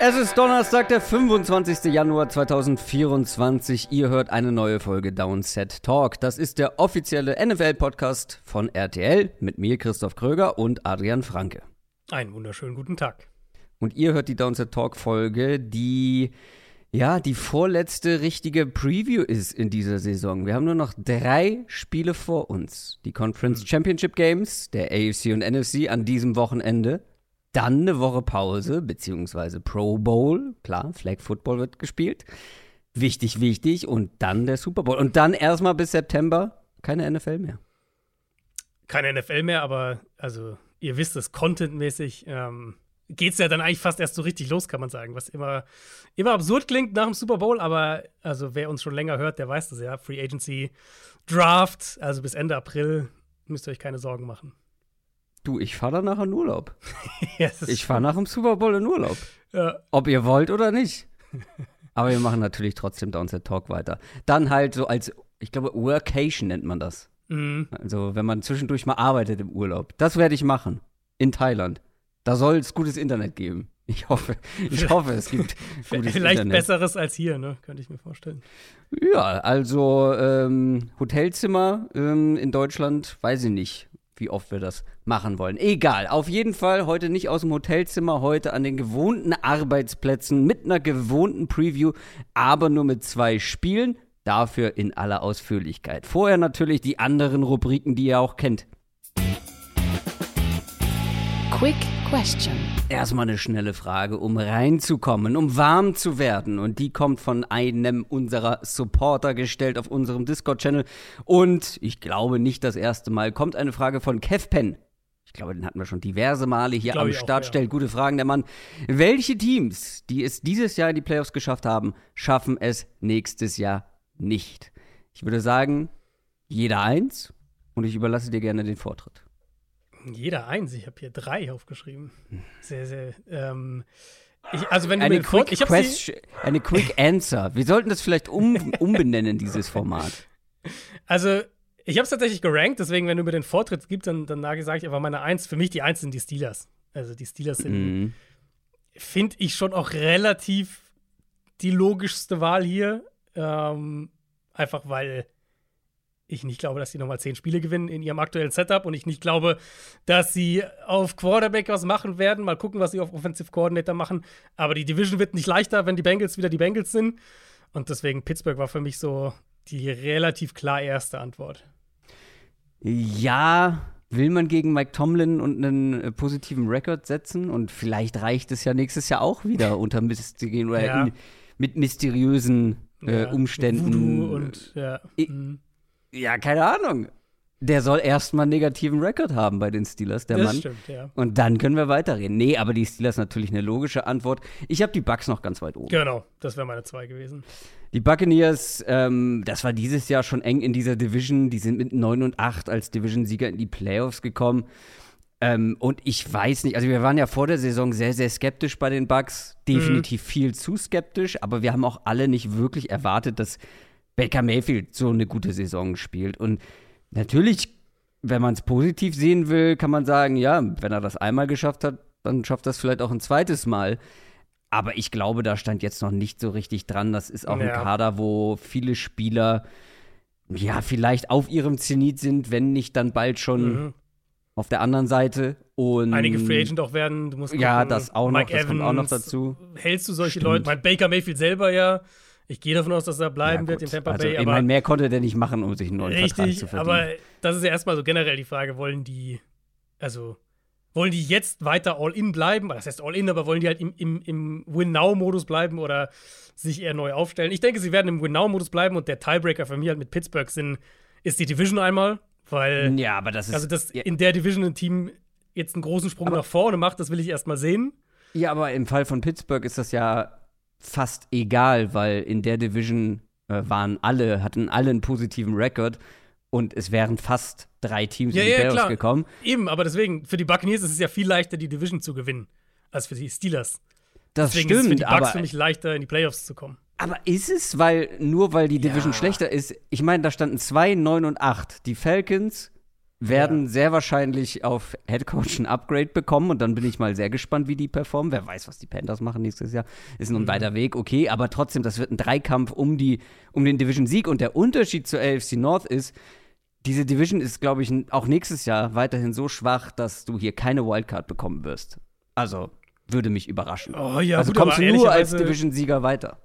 Es ist Donnerstag, der 25. Januar 2024. Ihr hört eine neue Folge Downset Talk. Das ist der offizielle NFL-Podcast von RTL mit mir, Christoph Kröger und Adrian Franke. Einen wunderschönen guten Tag. Und ihr hört die Downset Talk-Folge, die ja die vorletzte richtige Preview ist in dieser Saison. Wir haben nur noch drei Spiele vor uns. Die Conference Championship Games der AFC und NFC an diesem Wochenende dann eine Woche Pause, beziehungsweise Pro Bowl. Klar, Flag Football wird gespielt. Wichtig, wichtig. Und dann der Super Bowl. Und dann erstmal bis September keine NFL mehr. Keine NFL mehr, aber also ihr wisst es, contentmäßig ähm, geht es ja dann eigentlich fast erst so richtig los, kann man sagen. Was immer, immer absurd klingt nach dem Super Bowl, aber also wer uns schon länger hört, der weiß das ja. Free Agency Draft, also bis Ende April müsst ihr euch keine Sorgen machen. Du, ich fahre danach in Urlaub. ja, ich fahre nach dem Super Bowl in Urlaub. Ja. Ob ihr wollt oder nicht. Aber wir machen natürlich trotzdem Downset Talk weiter. Dann halt so als, ich glaube, Workation nennt man das. Mhm. Also, wenn man zwischendurch mal arbeitet im Urlaub. Das werde ich machen. In Thailand. Da soll es gutes Internet geben. Ich hoffe, ich hoffe, es gibt gutes Vielleicht Internet. besseres als hier, ne? Könnte ich mir vorstellen. Ja, also ähm, Hotelzimmer ähm, in Deutschland, weiß ich nicht wie oft wir das machen wollen. Egal, auf jeden Fall heute nicht aus dem Hotelzimmer, heute an den gewohnten Arbeitsplätzen mit einer gewohnten Preview, aber nur mit zwei Spielen, dafür in aller Ausführlichkeit. Vorher natürlich die anderen Rubriken, die ihr auch kennt. Quick Question. Erstmal eine schnelle Frage, um reinzukommen, um warm zu werden. Und die kommt von einem unserer Supporter gestellt auf unserem Discord-Channel. Und ich glaube nicht das erste Mal kommt eine Frage von KevPen. Ich glaube, den hatten wir schon diverse Male hier am Start. Auch, ja. Stellt gute Fragen, der Mann. Welche Teams, die es dieses Jahr in die Playoffs geschafft haben, schaffen es nächstes Jahr nicht? Ich würde sagen, jeder eins. Und ich überlasse dir gerne den Vortritt. Jeder eins. Ich habe hier drei aufgeschrieben. Sehr, sehr. Ähm, ich, also wenn du eine, quick ich question, eine Quick Answer. Wir sollten das vielleicht um, umbenennen, dieses Format. Also, ich habe es tatsächlich gerankt, deswegen, wenn du mir den Vortritt gibst, dann, dann sage ich einfach meine Eins. Für mich die Eins sind die Steelers. Also die Steelers sind, mhm. finde ich schon auch relativ die logischste Wahl hier. Ähm, einfach weil ich nicht glaube, dass sie nochmal zehn Spiele gewinnen in ihrem aktuellen Setup und ich nicht glaube, dass sie auf Quarterback was machen werden. Mal gucken, was sie auf Offensive Coordinator machen. Aber die Division wird nicht leichter, wenn die Bengals wieder die Bengals sind. Und deswegen Pittsburgh war für mich so die relativ klar erste Antwort. Ja, will man gegen Mike Tomlin und einen äh, positiven Rekord setzen? Und vielleicht reicht es ja nächstes Jahr auch wieder unter mysterien ja. mit mysteriösen äh, ja, Umständen. Voodoo und ja. Mhm. Ja, keine Ahnung. Der soll erstmal einen negativen Rekord haben bei den Steelers, der das Mann. Stimmt, ja. Und dann können wir weiterreden. Nee, aber die Steelers natürlich eine logische Antwort. Ich habe die Bucks noch ganz weit oben. Genau, das wäre meine zwei gewesen. Die Buccaneers, ähm, das war dieses Jahr schon eng in dieser Division. Die sind mit 9 und 8 als Division-Sieger in die Playoffs gekommen. Ähm, und ich weiß nicht, also wir waren ja vor der Saison sehr, sehr skeptisch bei den Bucks. Definitiv mhm. viel zu skeptisch, aber wir haben auch alle nicht wirklich erwartet, dass Baker Mayfield so eine gute Saison spielt. Und natürlich, wenn man es positiv sehen will, kann man sagen, ja, wenn er das einmal geschafft hat, dann schafft das vielleicht auch ein zweites Mal. Aber ich glaube, da stand jetzt noch nicht so richtig dran. Das ist auch ja. ein Kader, wo viele Spieler ja vielleicht auf ihrem Zenit sind, wenn nicht dann bald schon mhm. auf der anderen Seite. Und Einige Free Agent auch werden. Du musst gucken, ja, das auch noch, Mike das Evans, kommt auch noch dazu. Hältst du solche Stimmt. Leute? Mein Baker Mayfield selber ja. Ich gehe davon aus, dass er bleiben ja, wird in Tampa also, Bay. Ich meine, mehr konnte der nicht machen, um sich einen neuen richtig, Vertrag zu verdienen. Aber das ist ja erstmal so generell die Frage, wollen die, also wollen die jetzt weiter All-In bleiben? Das heißt All-In, aber wollen die halt im, im, im Win-Now-Modus bleiben oder sich eher neu aufstellen? Ich denke, sie werden im Win-Now-Modus bleiben und der Tiebreaker für mich halt mit Pittsburgh sind, ist die Division einmal, weil. Ja, aber das ist. Also, dass ja. in der Division ein Team jetzt einen großen Sprung nach vorne macht, das will ich erstmal sehen. Ja, aber im Fall von Pittsburgh ist das ja fast egal, weil in der Division äh, waren alle, hatten alle einen positiven Rekord. und es wären fast drei Teams ja, in die ja, Playoffs klar. gekommen. Eben, aber deswegen, für die Buccaneers ist es ja viel leichter, die Division zu gewinnen, als für die Steelers. Das deswegen stimmt, ist es für die Bucks aber für mich leichter, in die Playoffs zu kommen. Aber ist es, weil nur weil die Division Ja. schlechter ist? Ich meine, da standen 2, 9 und 8. Die Falcons werden Ja. sehr wahrscheinlich auf Headcoach ein Upgrade bekommen und dann bin ich mal sehr gespannt, wie die performen. Wer weiß, was die Panthers machen nächstes Jahr. Ist noch ein Mhm. weiter Weg, okay, aber trotzdem, das wird ein Dreikampf um, die, um den Division-Sieg und der Unterschied zur AFC North ist, diese Division ist, glaube ich, auch nächstes Jahr weiterhin so schwach, dass du hier keine Wildcard bekommen wirst. Also, würde mich überraschen. Oh ja, also gut, kommst du nur als Division-Sieger weiter.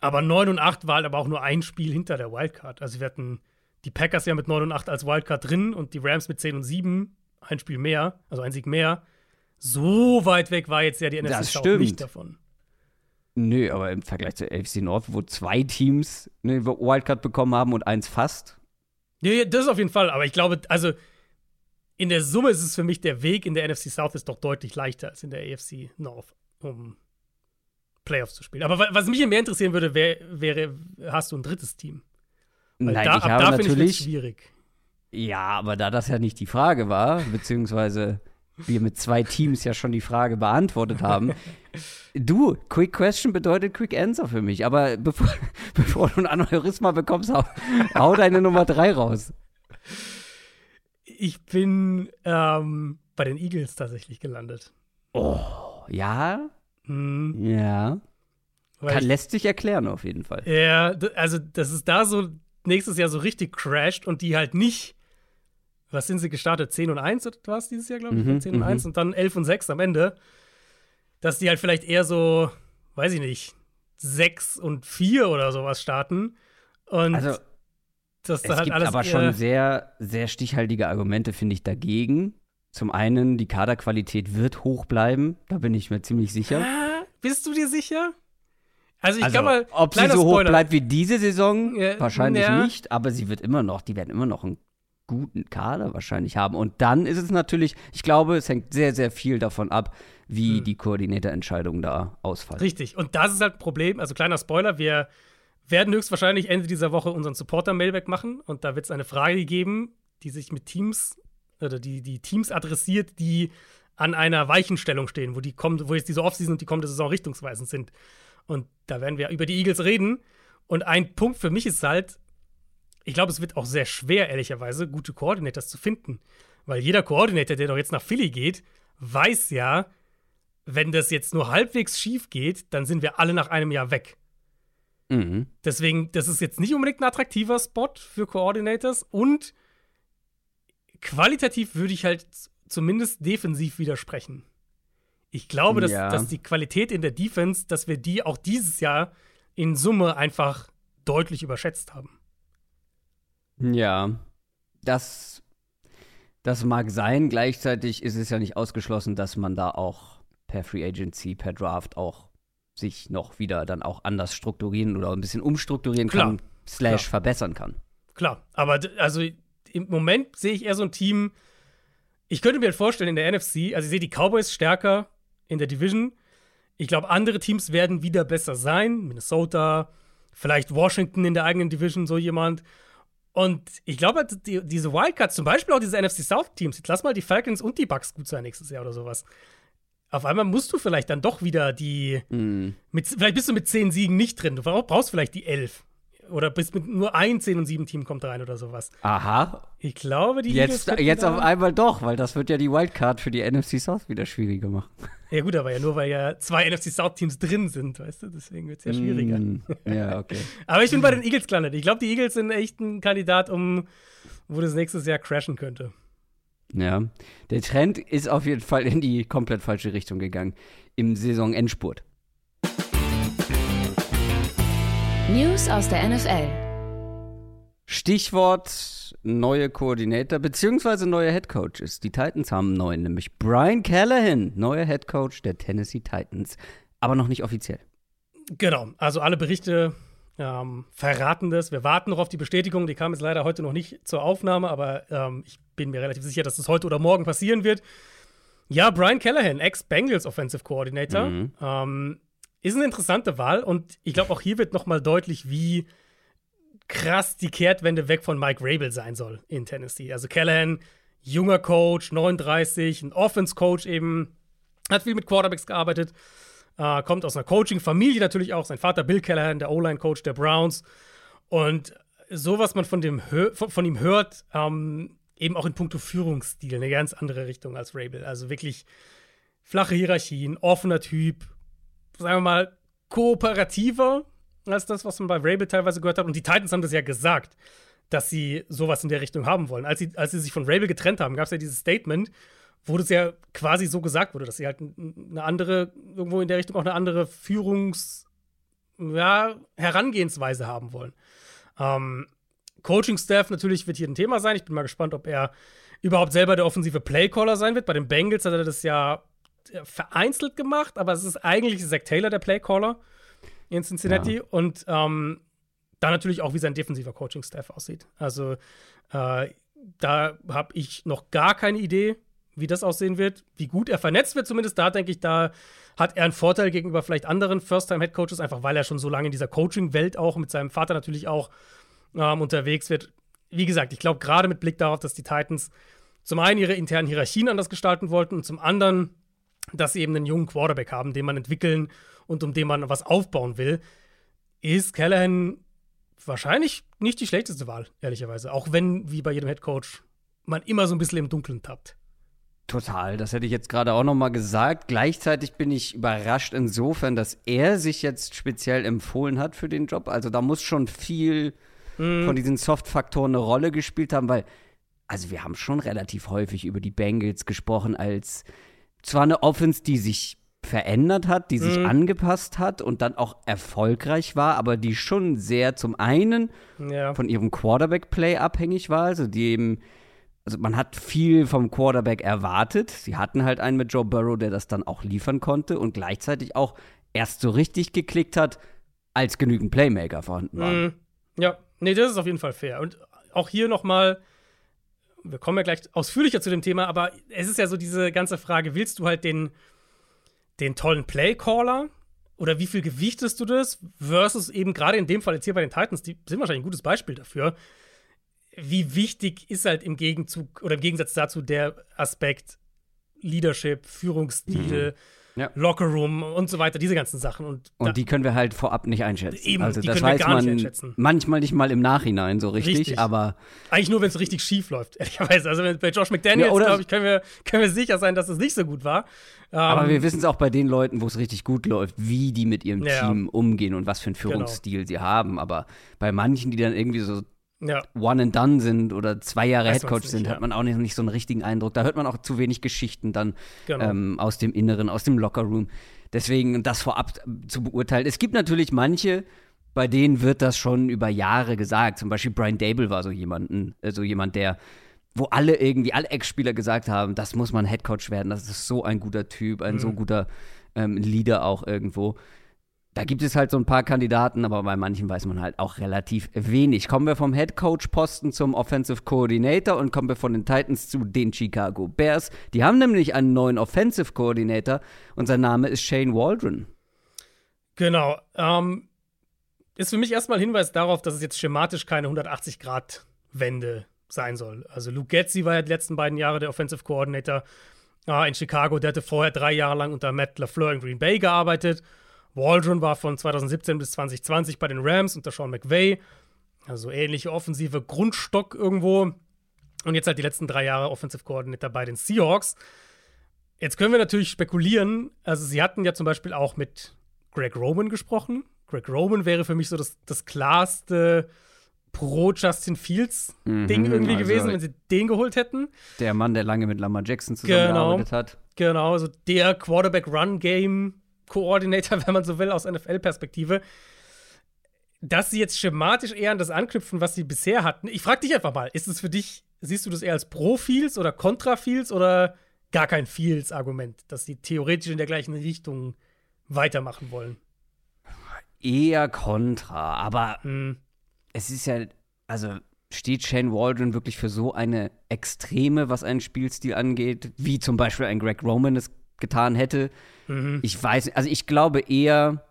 Aber 9 und 8 war halt aber auch nur ein Spiel hinter der Wildcard. Also wir hatten die Packers ja mit 9 und 8 als Wildcard drin und die Rams mit 10 und 7, ein Spiel mehr, also ein Sieg mehr. So weit weg war jetzt ja die NFC South nicht davon. Nö, aber im Vergleich zur AFC North, wo zwei Teams eine Wildcard bekommen haben und eins fast. Ja, ja, das auf jeden Fall. Aber ich glaube, also in der Summe ist es für mich der Weg in der NFC South ist doch deutlich leichter als in der AFC North, um Playoffs zu spielen. Aber wa- was mich mehr interessieren würde, wär, wäre, hast du ein drittes Team? Weil Nein, da, ich ab habe da natürlich. schwierig. Ja, aber da das ja nicht die Frage war, beziehungsweise wir mit zwei Teams ja schon die Frage beantwortet haben. Du, Quick Question bedeutet Quick Answer für mich. Aber bevor, bevor du ein Aneurysma bekommst, hau, hau deine Nummer drei raus. Ich bin ähm, bei den Eagles tatsächlich gelandet. Ja, Hm, ja. Kann, lässt sich erklären auf jeden Fall. ja, also dass es da so nächstes Jahr so richtig crasht und die halt nicht, was sind sie gestartet? 10 und 1 oder was dieses Jahr, glaube ich? Mhm, 10 und mhm. 1 und dann 11 und 6 am Ende. Dass die halt vielleicht eher so, weiß ich nicht, 6 und 4 oder sowas starten. Und Also, dass da Es halt gibt alles aber schon sehr, sehr stichhaltige Argumente, finde ich, dagegen. Zum einen, die Kaderqualität wird hoch bleiben, da bin ich mir ziemlich sicher. Ah, bist du dir sicher? Also ich Also, kann mal, ob sie so hoch Spoiler. bleibt wie diese Saison, Ja, wahrscheinlich ja. nicht, aber sie wird immer noch, die werden immer noch einen guten Kader wahrscheinlich haben. Und dann ist es natürlich, ich glaube, es hängt sehr, sehr viel davon ab, wie Hm. die Koordinatorentscheidungen da ausfallen. Richtig. Und das ist halt ein Problem. Also kleiner Spoiler, wir werden höchstwahrscheinlich Ende dieser Woche unseren Supporter-Mailback machen und da wird es eine Frage geben, die sich mit Teams oder die, die Teams adressiert, die an einer Weichenstellung stehen, wo die kommt, wo jetzt diese Offseason und die kommende Saison richtungsweisend sind. Und da werden wir über die Eagles reden. Und ein Punkt für mich ist halt, ich glaube, es wird auch sehr schwer, ehrlicherweise, gute Coordinators zu finden. Weil jeder Coordinator, der doch jetzt nach Philly geht, weiß ja, wenn das jetzt nur halbwegs schief geht, dann sind wir alle nach einem Jahr weg. Mhm. Deswegen, das ist jetzt nicht unbedingt ein attraktiver Spot für Coordinators und qualitativ würde ich halt zumindest defensiv widersprechen. Ich glaube, dass, Ja. dass die Qualität in der Defense, dass wir die auch dieses Jahr in Summe einfach deutlich überschätzt haben. Ja, das, das mag sein. Gleichzeitig ist es ja nicht ausgeschlossen, dass man da auch per Free Agency, per Draft auch sich noch wieder dann auch anders strukturieren oder ein bisschen umstrukturieren kann, Klar. slash Klar. verbessern kann. Klar, aber also im Moment sehe ich eher so ein Team. Ich könnte mir halt vorstellen, in der NFC, also ich sehe die Cowboys stärker in der Division. Ich glaube, andere Teams werden wieder besser sein. Minnesota, vielleicht Washington in der eigenen Division, so jemand. Und ich glaube, halt, die, diese Wildcards, zum Beispiel auch diese NFC South-Teams, jetzt lass mal die Falcons und die Bucks gut sein nächstes Jahr oder sowas. Auf einmal musst du vielleicht dann doch wieder die. Mhm. Mit, vielleicht bist du mit 10 Siegen nicht drin. Du brauchst vielleicht die 11. Oder bist mit nur ein 10 und 7 Team kommt rein oder sowas. Aha, Ich glaube, die Eagles jetzt, jetzt auf einmal doch, weil das wird ja die Wildcard für die NFC South wieder schwieriger machen. Ja, gut, aber ja nur, weil ja zwei NFC South-Teams drin sind, weißt du? Deswegen wird es ja schwieriger. Mm, ja, okay. Aber ich bin bei den Eagles gelandet. Ich glaube, die Eagles sind echt ein Kandidat, um, wo das nächstes Jahr crashen könnte. Ja, der Trend ist auf jeden Fall in die komplett falsche Richtung gegangen im Saisonendspurt. News aus der NFL. Stichwort neue Koordinator beziehungsweise neue Headcoaches. Die Titans haben einen neuen, nämlich Brian Callahan, neuer Headcoach der Tennessee Titans, aber noch nicht offiziell. Genau, also alle Berichte ähm, verraten das. Wir warten noch auf die Bestätigung. Die kam jetzt leider heute noch nicht zur Aufnahme, aber ähm, ich bin mir relativ sicher, dass das heute oder morgen passieren wird. Ja, Brian Callahan, Ex-Bengals Offensive Coordinator, Mhm. ähm, ist eine interessante Wahl und ich glaube, auch hier wird noch mal deutlich, wie krass die Kehrtwende weg von Mike Rabel sein soll in Tennessee. Also Callahan, junger Coach, 39, ein Offense-Coach eben, hat viel mit Quarterbacks gearbeitet, äh, kommt aus einer Coaching-Familie natürlich auch. Sein Vater Bill Callahan, der O-Line-Coach der Browns. Und so, was man von, dem von, von ihm hört, ähm, eben auch in puncto Führungsstil, eine ganz andere Richtung als Rabel. Also wirklich flache Hierarchien, offener Typ, sagen wir mal, kooperativer als das, was man bei Rabel teilweise gehört hat. Und die Titans haben das ja gesagt, dass sie sowas in der Richtung haben wollen. Als sie, als sie sich von Rabel getrennt haben, gab es ja dieses Statement, wo das ja quasi so gesagt wurde, dass sie halt eine andere, irgendwo in der Richtung auch eine andere Führungs- ja, Herangehensweise haben wollen. Ähm, Coaching-Staff natürlich wird hier ein Thema sein. Ich bin mal gespannt, ob er überhaupt selber der offensive Playcaller sein wird. Bei den Bengals hat er das ja vereinzelt gemacht, aber es ist eigentlich Zach Taylor der Playcaller in Cincinnati. Ja. Und ähm, da natürlich auch, wie sein defensiver Coaching-Staff aussieht. Also äh, da habe ich noch gar keine Idee, wie das aussehen wird, wie gut er vernetzt wird. Zumindest da denke ich, da hat er einen Vorteil gegenüber vielleicht anderen First-Time-Head-Coaches, einfach weil er schon so lange in dieser Coaching-Welt auch mit seinem Vater natürlich auch ähm, unterwegs wird. Wie gesagt, ich glaube, gerade mit Blick darauf, dass die Titans zum einen ihre internen Hierarchien anders gestalten wollten und zum anderen, dass sie eben einen jungen Quarterback haben, den man entwickeln und um den man was aufbauen will, ist Callahan wahrscheinlich nicht die schlechteste Wahl, ehrlicherweise. Auch wenn, wie bei jedem Headcoach, man immer so ein bisschen im Dunkeln tappt. Total, das hätte ich jetzt gerade auch noch mal gesagt. Gleichzeitig bin ich überrascht insofern, dass er sich jetzt speziell empfohlen hat für den Job. Also da muss schon viel mm. von diesen Soft-Faktoren eine Rolle gespielt haben, weil, also wir haben schon relativ häufig über die Bengals gesprochen als zwar eine Offense, die sich verändert hat, die sich mm. angepasst hat und dann auch erfolgreich war, aber die schon sehr zum einen ja. von ihrem Quarterback-Play abhängig war, also die eben also man hat viel vom Quarterback erwartet. Sie hatten halt einen mit Joe Burrow, der das dann auch liefern konnte und gleichzeitig auch erst so richtig geklickt hat, als genügend Playmaker vorhanden waren. Mm, ja, nee, das ist auf jeden Fall fair. Und auch hier nochmal, wir kommen ja gleich ausführlicher zu dem Thema, aber es ist ja so diese ganze Frage, willst du halt den, den tollen Playcaller oder wie viel gewichtest du das versus eben gerade in dem Fall jetzt hier bei den Titans, die sind wahrscheinlich ein gutes Beispiel dafür, wie wichtig ist halt im Gegenzug oder im Gegensatz dazu der Aspekt Leadership, Führungsstil, mhm ja. Lockerroom und so weiter, diese ganzen Sachen. Und, und die können wir halt vorab nicht einschätzen. Eben, also das weiß man nicht manchmal nicht mal im Nachhinein so richtig, richtig. aber. Eigentlich nur, wenn es richtig schief läuft, ehrlicherweise. Also bei Josh McDaniels, ja, glaube ich, können wir, können wir sicher sein, dass es nicht so gut war. Aber um, wir ähm, wissen es auch bei den Leuten, wo es richtig gut läuft, wie die mit ihrem ja. Team umgehen und was für einen genau. Führungsstil genau. sie haben. Aber bei manchen, die dann irgendwie so ja. One and Done sind oder zwei Jahre Headcoach sind, ja. hat man auch nicht, nicht, so einen richtigen Eindruck. Da hört man auch zu wenig Geschichten dann genau. ähm, aus dem Inneren, aus dem Lockerroom. Deswegen das vorab zu beurteilen. Es gibt natürlich manche, bei denen wird das schon über Jahre gesagt. Zum Beispiel Brian Dable war so jemanden, äh, so jemand, der wo alle irgendwie, alle Ex-Spieler gesagt haben, das muss man Headcoach werden, das ist so ein guter Typ, ein mhm. so guter ähm, Leader auch irgendwo. Da gibt es halt so ein paar Kandidaten, aber bei manchen weiß man halt auch relativ wenig. Kommen wir vom Head Coach Posten zum Offensive Coordinator und kommen wir von den Titans zu den Chicago Bears. Die haben nämlich einen neuen Offensive Coordinator und sein Name ist Shane Waldron. Genau. Ähm, ist für mich erstmal Hinweis darauf, dass es jetzt schematisch keine 180-Grad-Wende sein soll. Also Luke Getzi war ja die letzten beiden Jahre der Offensive Coordinator äh, in Chicago. Der hatte vorher drei Jahre lang unter Matt LaFleur in Green Bay gearbeitet Waldron war von 2017 bis 2020 bei den Rams unter Sean McVay. Also ähnliche offensive Grundstock irgendwo. Und jetzt halt die letzten drei Jahre Offensive Coordinator bei den Seahawks. Jetzt können wir natürlich spekulieren. Also, sie hatten ja zum Beispiel auch mit Greg Roman gesprochen. Greg Roman wäre für mich so das, das klarste Pro-Justin Fields-Ding mhm, irgendwie also gewesen, wenn sie den geholt hätten. Der Mann, der lange mit Lamar Jackson zusammengearbeitet genau, hat. Genau, also der Quarterback-Run-Game Coordinator, wenn man so will, aus NFL-Perspektive, dass sie jetzt schematisch eher an das anknüpfen, was sie bisher hatten. Ich frage dich einfach mal, ist es für dich, siehst du das eher als Pro-Fields oder Contra-Fields oder gar kein Fields-Argument, dass sie theoretisch in der gleichen Richtung weitermachen wollen? Eher Contra, aber hm. es ist ja, also steht Shane Waldron wirklich für so eine Extreme, was einen Spielstil angeht, wie zum Beispiel ein Greg Roman es getan hätte? Mhm. Ich weiß, also ich glaube eher,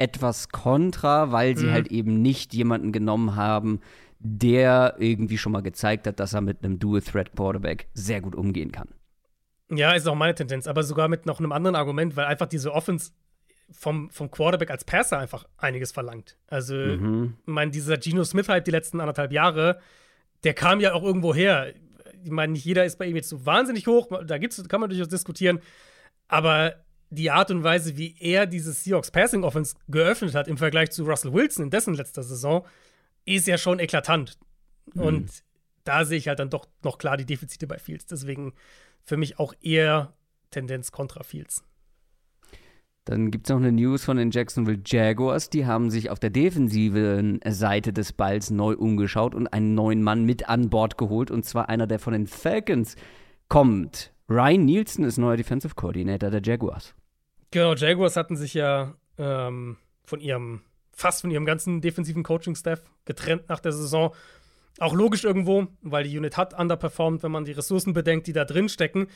etwas kontra, weil sie mhm. halt eben nicht jemanden genommen haben, der irgendwie schon mal gezeigt hat, dass er mit einem Dual-Threat-Quarterback sehr gut umgehen kann. Ja, ist auch meine Tendenz, aber sogar mit noch einem anderen Argument, weil einfach diese Offense vom, vom Quarterback als Passer einfach einiges verlangt. Also, mhm. ich meine, dieser Geno Smith-Hype die letzten anderthalb Jahre, der kam ja auch irgendwo her. Ich meine, nicht jeder ist bei ihm jetzt so wahnsinnig hoch, da gibt's, kann man durchaus diskutieren, aber die Art und Weise, wie er diese Seahawks Passing Offense geöffnet hat im Vergleich zu Russell Wilson in dessen letzter Saison, ist ja schon eklatant. Mhm. Und da sehe ich halt dann doch noch klar die Defizite bei Fields. Deswegen für mich auch eher Tendenz kontra Fields. Dann gibt es noch eine News von den Jacksonville Jaguars. Die haben sich auf der defensiven Seite des Balls neu umgeschaut und einen neuen Mann mit an Bord geholt. Und zwar einer, der von den Falcons kommt. Ryan Nielsen ist neuer Defensive Coordinator der Jaguars. Genau, Jaguars hatten sich ja ähm, von ihrem, fast von ihrem ganzen defensiven Coaching-Staff getrennt nach der Saison. Auch logisch irgendwo, weil die Unit hat underperformed, wenn man die Ressourcen bedenkt, die da drin stecken.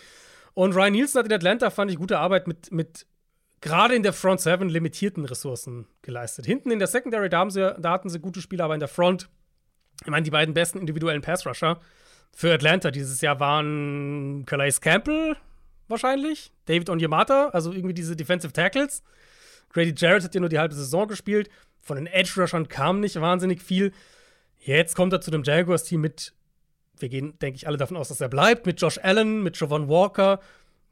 Und Ryan Nielsen hat in Atlanta, fand ich, gute Arbeit mit, mit gerade in der Front Seven limitierten Ressourcen geleistet. Hinten in der Secondary, da, haben sie, da hatten sie gute Spieler, aber in der Front, ich meine, die beiden besten individuellen Pass-Rusher für Atlanta dieses Jahr waren Calais Campbell wahrscheinlich, David Onyemata, also irgendwie diese Defensive Tackles. Grady Jarrett hat ja nur die halbe Saison gespielt. Von den Edge-Rushern kam nicht wahnsinnig viel. Jetzt kommt er zu dem Jaguars-Team mit, wir gehen, denke ich, alle davon aus, dass er bleibt, mit Josh Allen, mit Javon Walker,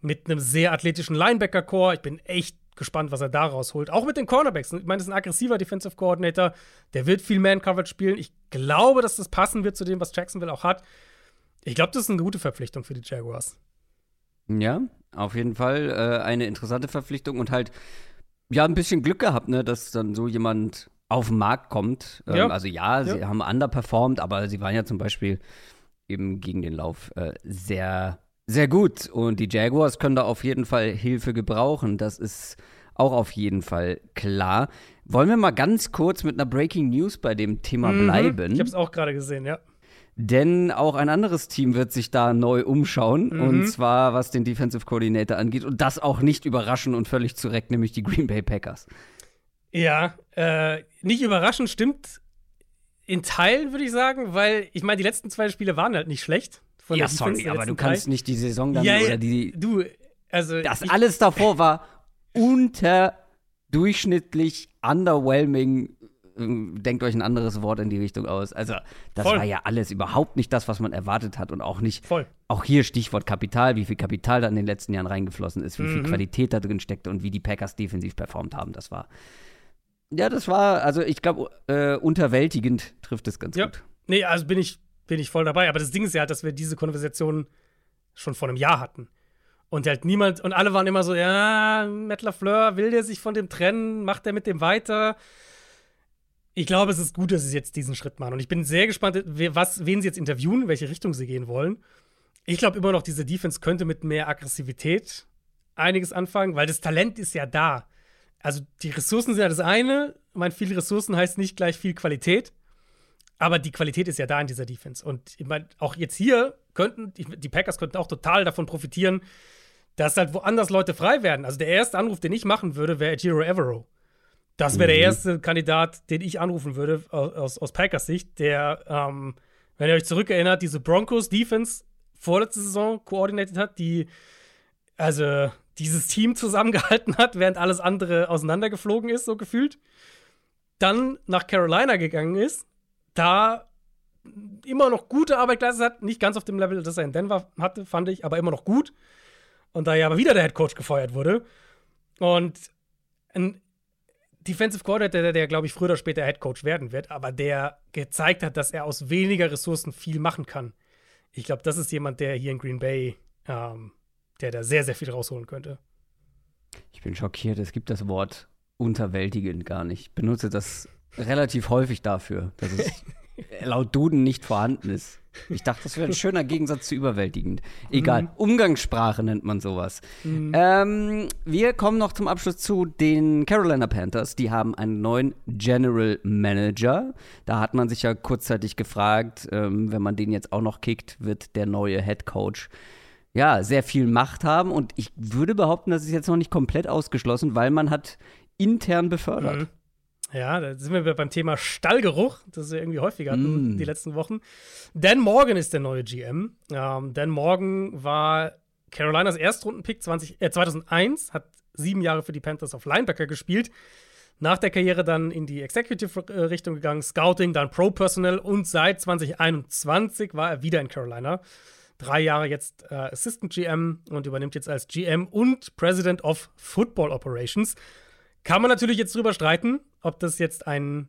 mit einem sehr athletischen Linebacker-Core. Ich bin echt gespannt, was er da rausholt. Auch mit den Cornerbacks. Ich meine, das ist ein aggressiver Defensive Coordinator. Der wird viel Man-Coverage spielen. Ich glaube, dass das passen wird zu dem, was Jacksonville auch hat. Ich glaube, das ist eine gute Verpflichtung für die Jaguars. Ja, auf jeden Fall äh, eine interessante Verpflichtung und halt, ja, ein bisschen Glück gehabt, ne, dass dann so jemand auf den Markt kommt. Ähm, ja. Also ja, sie ja. haben underperformed, aber sie waren ja zum Beispiel eben gegen den Lauf äh, sehr sehr gut. Und die Jaguars können da auf jeden Fall Hilfe gebrauchen. Das ist auch auf jeden Fall klar. Wollen wir mal ganz kurz mit einer Breaking News bei dem Thema mhm. bleiben? Ich habe es auch gerade gesehen, ja. Denn auch ein anderes Team wird sich da neu umschauen. Mhm. Und zwar was den Defensive Coordinator angeht. Und das auch nicht überraschend und völlig zu Recht, nämlich die Green Bay Packers. Ja, äh, nicht überraschend stimmt in Teilen, würde ich sagen, weil ich meine, die letzten zwei Spiele waren halt nicht schlecht ja, sorry, aber du kannst drei. nicht die Saison dann ja, oder die. Du, also. Das alles davor war unterdurchschnittlich, underwhelming. Ähm, denkt euch ein anderes Wort in die Richtung aus. Also, das Voll. war ja alles überhaupt nicht das, was man erwartet hat und auch nicht. Voll. Auch hier Stichwort Kapital, wie viel Kapital da in den letzten Jahren reingeflossen ist, wie mhm. viel Qualität da drin steckte und wie die Packers defensiv performt haben. Das war. Ja, das war, also ich glaube, äh, unterwältigend trifft es ganz ja. gut. Nee, also bin ich bin ich voll dabei. Aber das Ding ist ja halt, dass wir diese Konversation schon vor einem Jahr hatten. Und halt niemand, und alle waren immer so, ja, Matt LaFleur, will der sich von dem trennen? Macht er mit dem weiter? Ich glaube, es ist gut, dass sie jetzt diesen Schritt machen. Und ich bin sehr gespannt, was, wen sie jetzt interviewen, welche Richtung sie gehen wollen. Ich glaube immer noch, diese Defense könnte mit mehr Aggressivität einiges anfangen, weil das Talent ist ja da. Also die Ressourcen sind ja das eine. Ich meine, viele Ressourcen heißt nicht gleich viel Qualität. Aber die Qualität ist ja da in dieser Defense. Und ich meine, auch jetzt hier könnten, die Packers könnten auch total davon profitieren, dass halt woanders Leute frei werden. Also der erste Anruf, den ich machen würde, wäre Giro Evero. Das wäre mhm. der erste Kandidat, den ich anrufen würde, aus, aus Packers Sicht, der, ähm, wenn ihr euch zurückerinnert, diese Broncos-Defense vorletzte Saison koordiniert hat, die also dieses Team zusammengehalten hat, während alles andere auseinandergeflogen ist, so gefühlt. Dann nach Carolina gegangen ist, da immer noch gute Arbeit geleistet hat. Nicht ganz auf dem Level, das er in Denver hatte, fand ich, aber immer noch gut. Und da ja aber wieder der Head Coach gefeuert wurde. Und ein Defensive Coordinator, der, der glaube ich, früher oder später Head Coach werden wird, aber der gezeigt hat, dass er aus weniger Ressourcen viel machen kann. Ich glaube, das ist jemand, der hier in Green Bay, ähm, der da sehr, sehr viel rausholen könnte. Ich bin schockiert, es gibt das Wort unterwältigend gar nicht. Ich benutze das relativ häufig dafür, dass es laut Duden nicht vorhanden ist. Ich dachte, das wäre ein schöner Gegensatz zu überwältigend. Egal, mhm. Umgangssprache nennt man sowas. Mhm. Ähm, wir kommen noch zum Abschluss zu den Carolina Panthers. Die haben einen neuen General Manager. Da hat man sich ja kurzzeitig gefragt, ähm, wenn man den jetzt auch noch kickt, wird der neue Head Coach ja sehr viel Macht haben. Und ich würde behaupten, das ist jetzt noch nicht komplett ausgeschlossen, weil man hat intern befördert. Mhm. Ja, da sind wir beim Thema Stallgeruch, das wir irgendwie häufiger hatten mm. die letzten Wochen. Dan Morgan ist der neue GM. Ähm, Dan Morgan war Carolinas Erstrundenpick 20, äh, 2001, hat sieben Jahre für die Panthers auf Linebacker gespielt. Nach der Karriere dann in die Executive-Richtung gegangen, Scouting, dann Pro-Personnel und seit 2021 war er wieder in Carolina. Drei Jahre jetzt äh, Assistant GM und übernimmt jetzt als GM und President of Football Operations. Kann man natürlich jetzt drüber streiten, ob das jetzt ein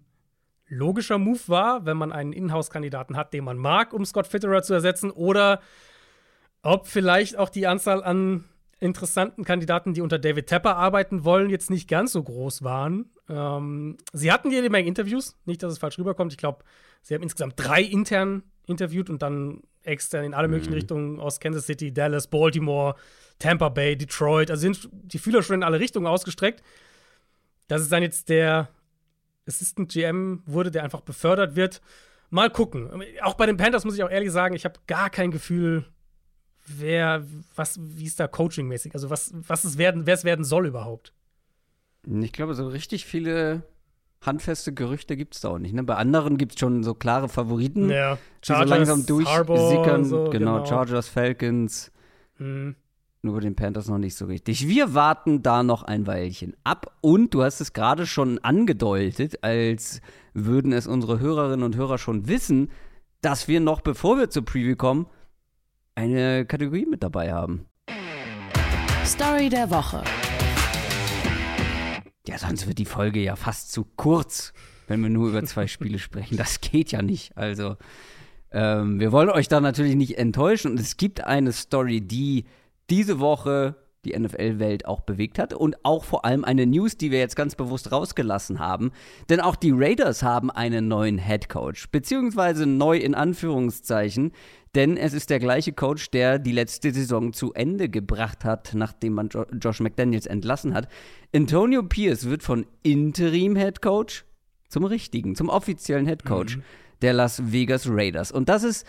logischer Move war, wenn man einen Inhouse-Kandidaten hat, den man mag, um Scott Fitterer zu ersetzen, oder ob vielleicht auch die Anzahl an interessanten Kandidaten, die unter David Tepper arbeiten wollen, jetzt nicht ganz so groß waren. Ähm, sie hatten jede Menge Interviews, nicht, dass es falsch rüberkommt. Ich glaube, sie haben insgesamt drei intern interviewt und dann extern in alle möglichen mhm. Richtungen aus Kansas City, Dallas, Baltimore, Tampa Bay, Detroit. Also sind die Fühler schon in alle Richtungen ausgestreckt. Das ist dann jetzt der Assistant GM wurde, der einfach befördert wird. Mal gucken. Auch bei den Panthers muss ich auch ehrlich sagen, ich habe gar kein Gefühl, wer, was, wie ist da coachingmäßig? Also was, was es werden, wer es werden soll überhaupt? Ich glaube, so richtig viele handfeste Gerüchte gibt es da auch nicht. Ne? Bei anderen gibt es schon so klare Favoriten, ja. die so langsam durchsickern. So, genau, genau, Chargers, Falcons. Hm. Nur bei den Panthers noch nicht so richtig. Wir warten da noch ein Weilchen ab. Und du hast es gerade schon angedeutet, als würden es unsere Hörerinnen und Hörer schon wissen, dass wir noch, bevor wir zur Preview kommen, eine Kategorie mit dabei haben. Story der Woche. Ja, sonst wird die Folge ja fast zu kurz, wenn wir nur über zwei Spiele sprechen. Das geht ja nicht. Also, ähm, wir wollen euch da natürlich nicht enttäuschen. Und es gibt eine Story, die diese Woche die NFL-Welt auch bewegt hat und auch vor allem eine News, die wir jetzt ganz bewusst rausgelassen haben. Denn auch die Raiders haben einen neuen Head Coach, beziehungsweise neu in Anführungszeichen, denn es ist der gleiche Coach, der die letzte Saison zu Ende gebracht hat, nachdem man jo Josh McDaniels entlassen hat. Antonio Pierce wird von Interim Head Coach zum richtigen, zum offiziellen Head Coach mhm. der Las Vegas Raiders. Und das ist,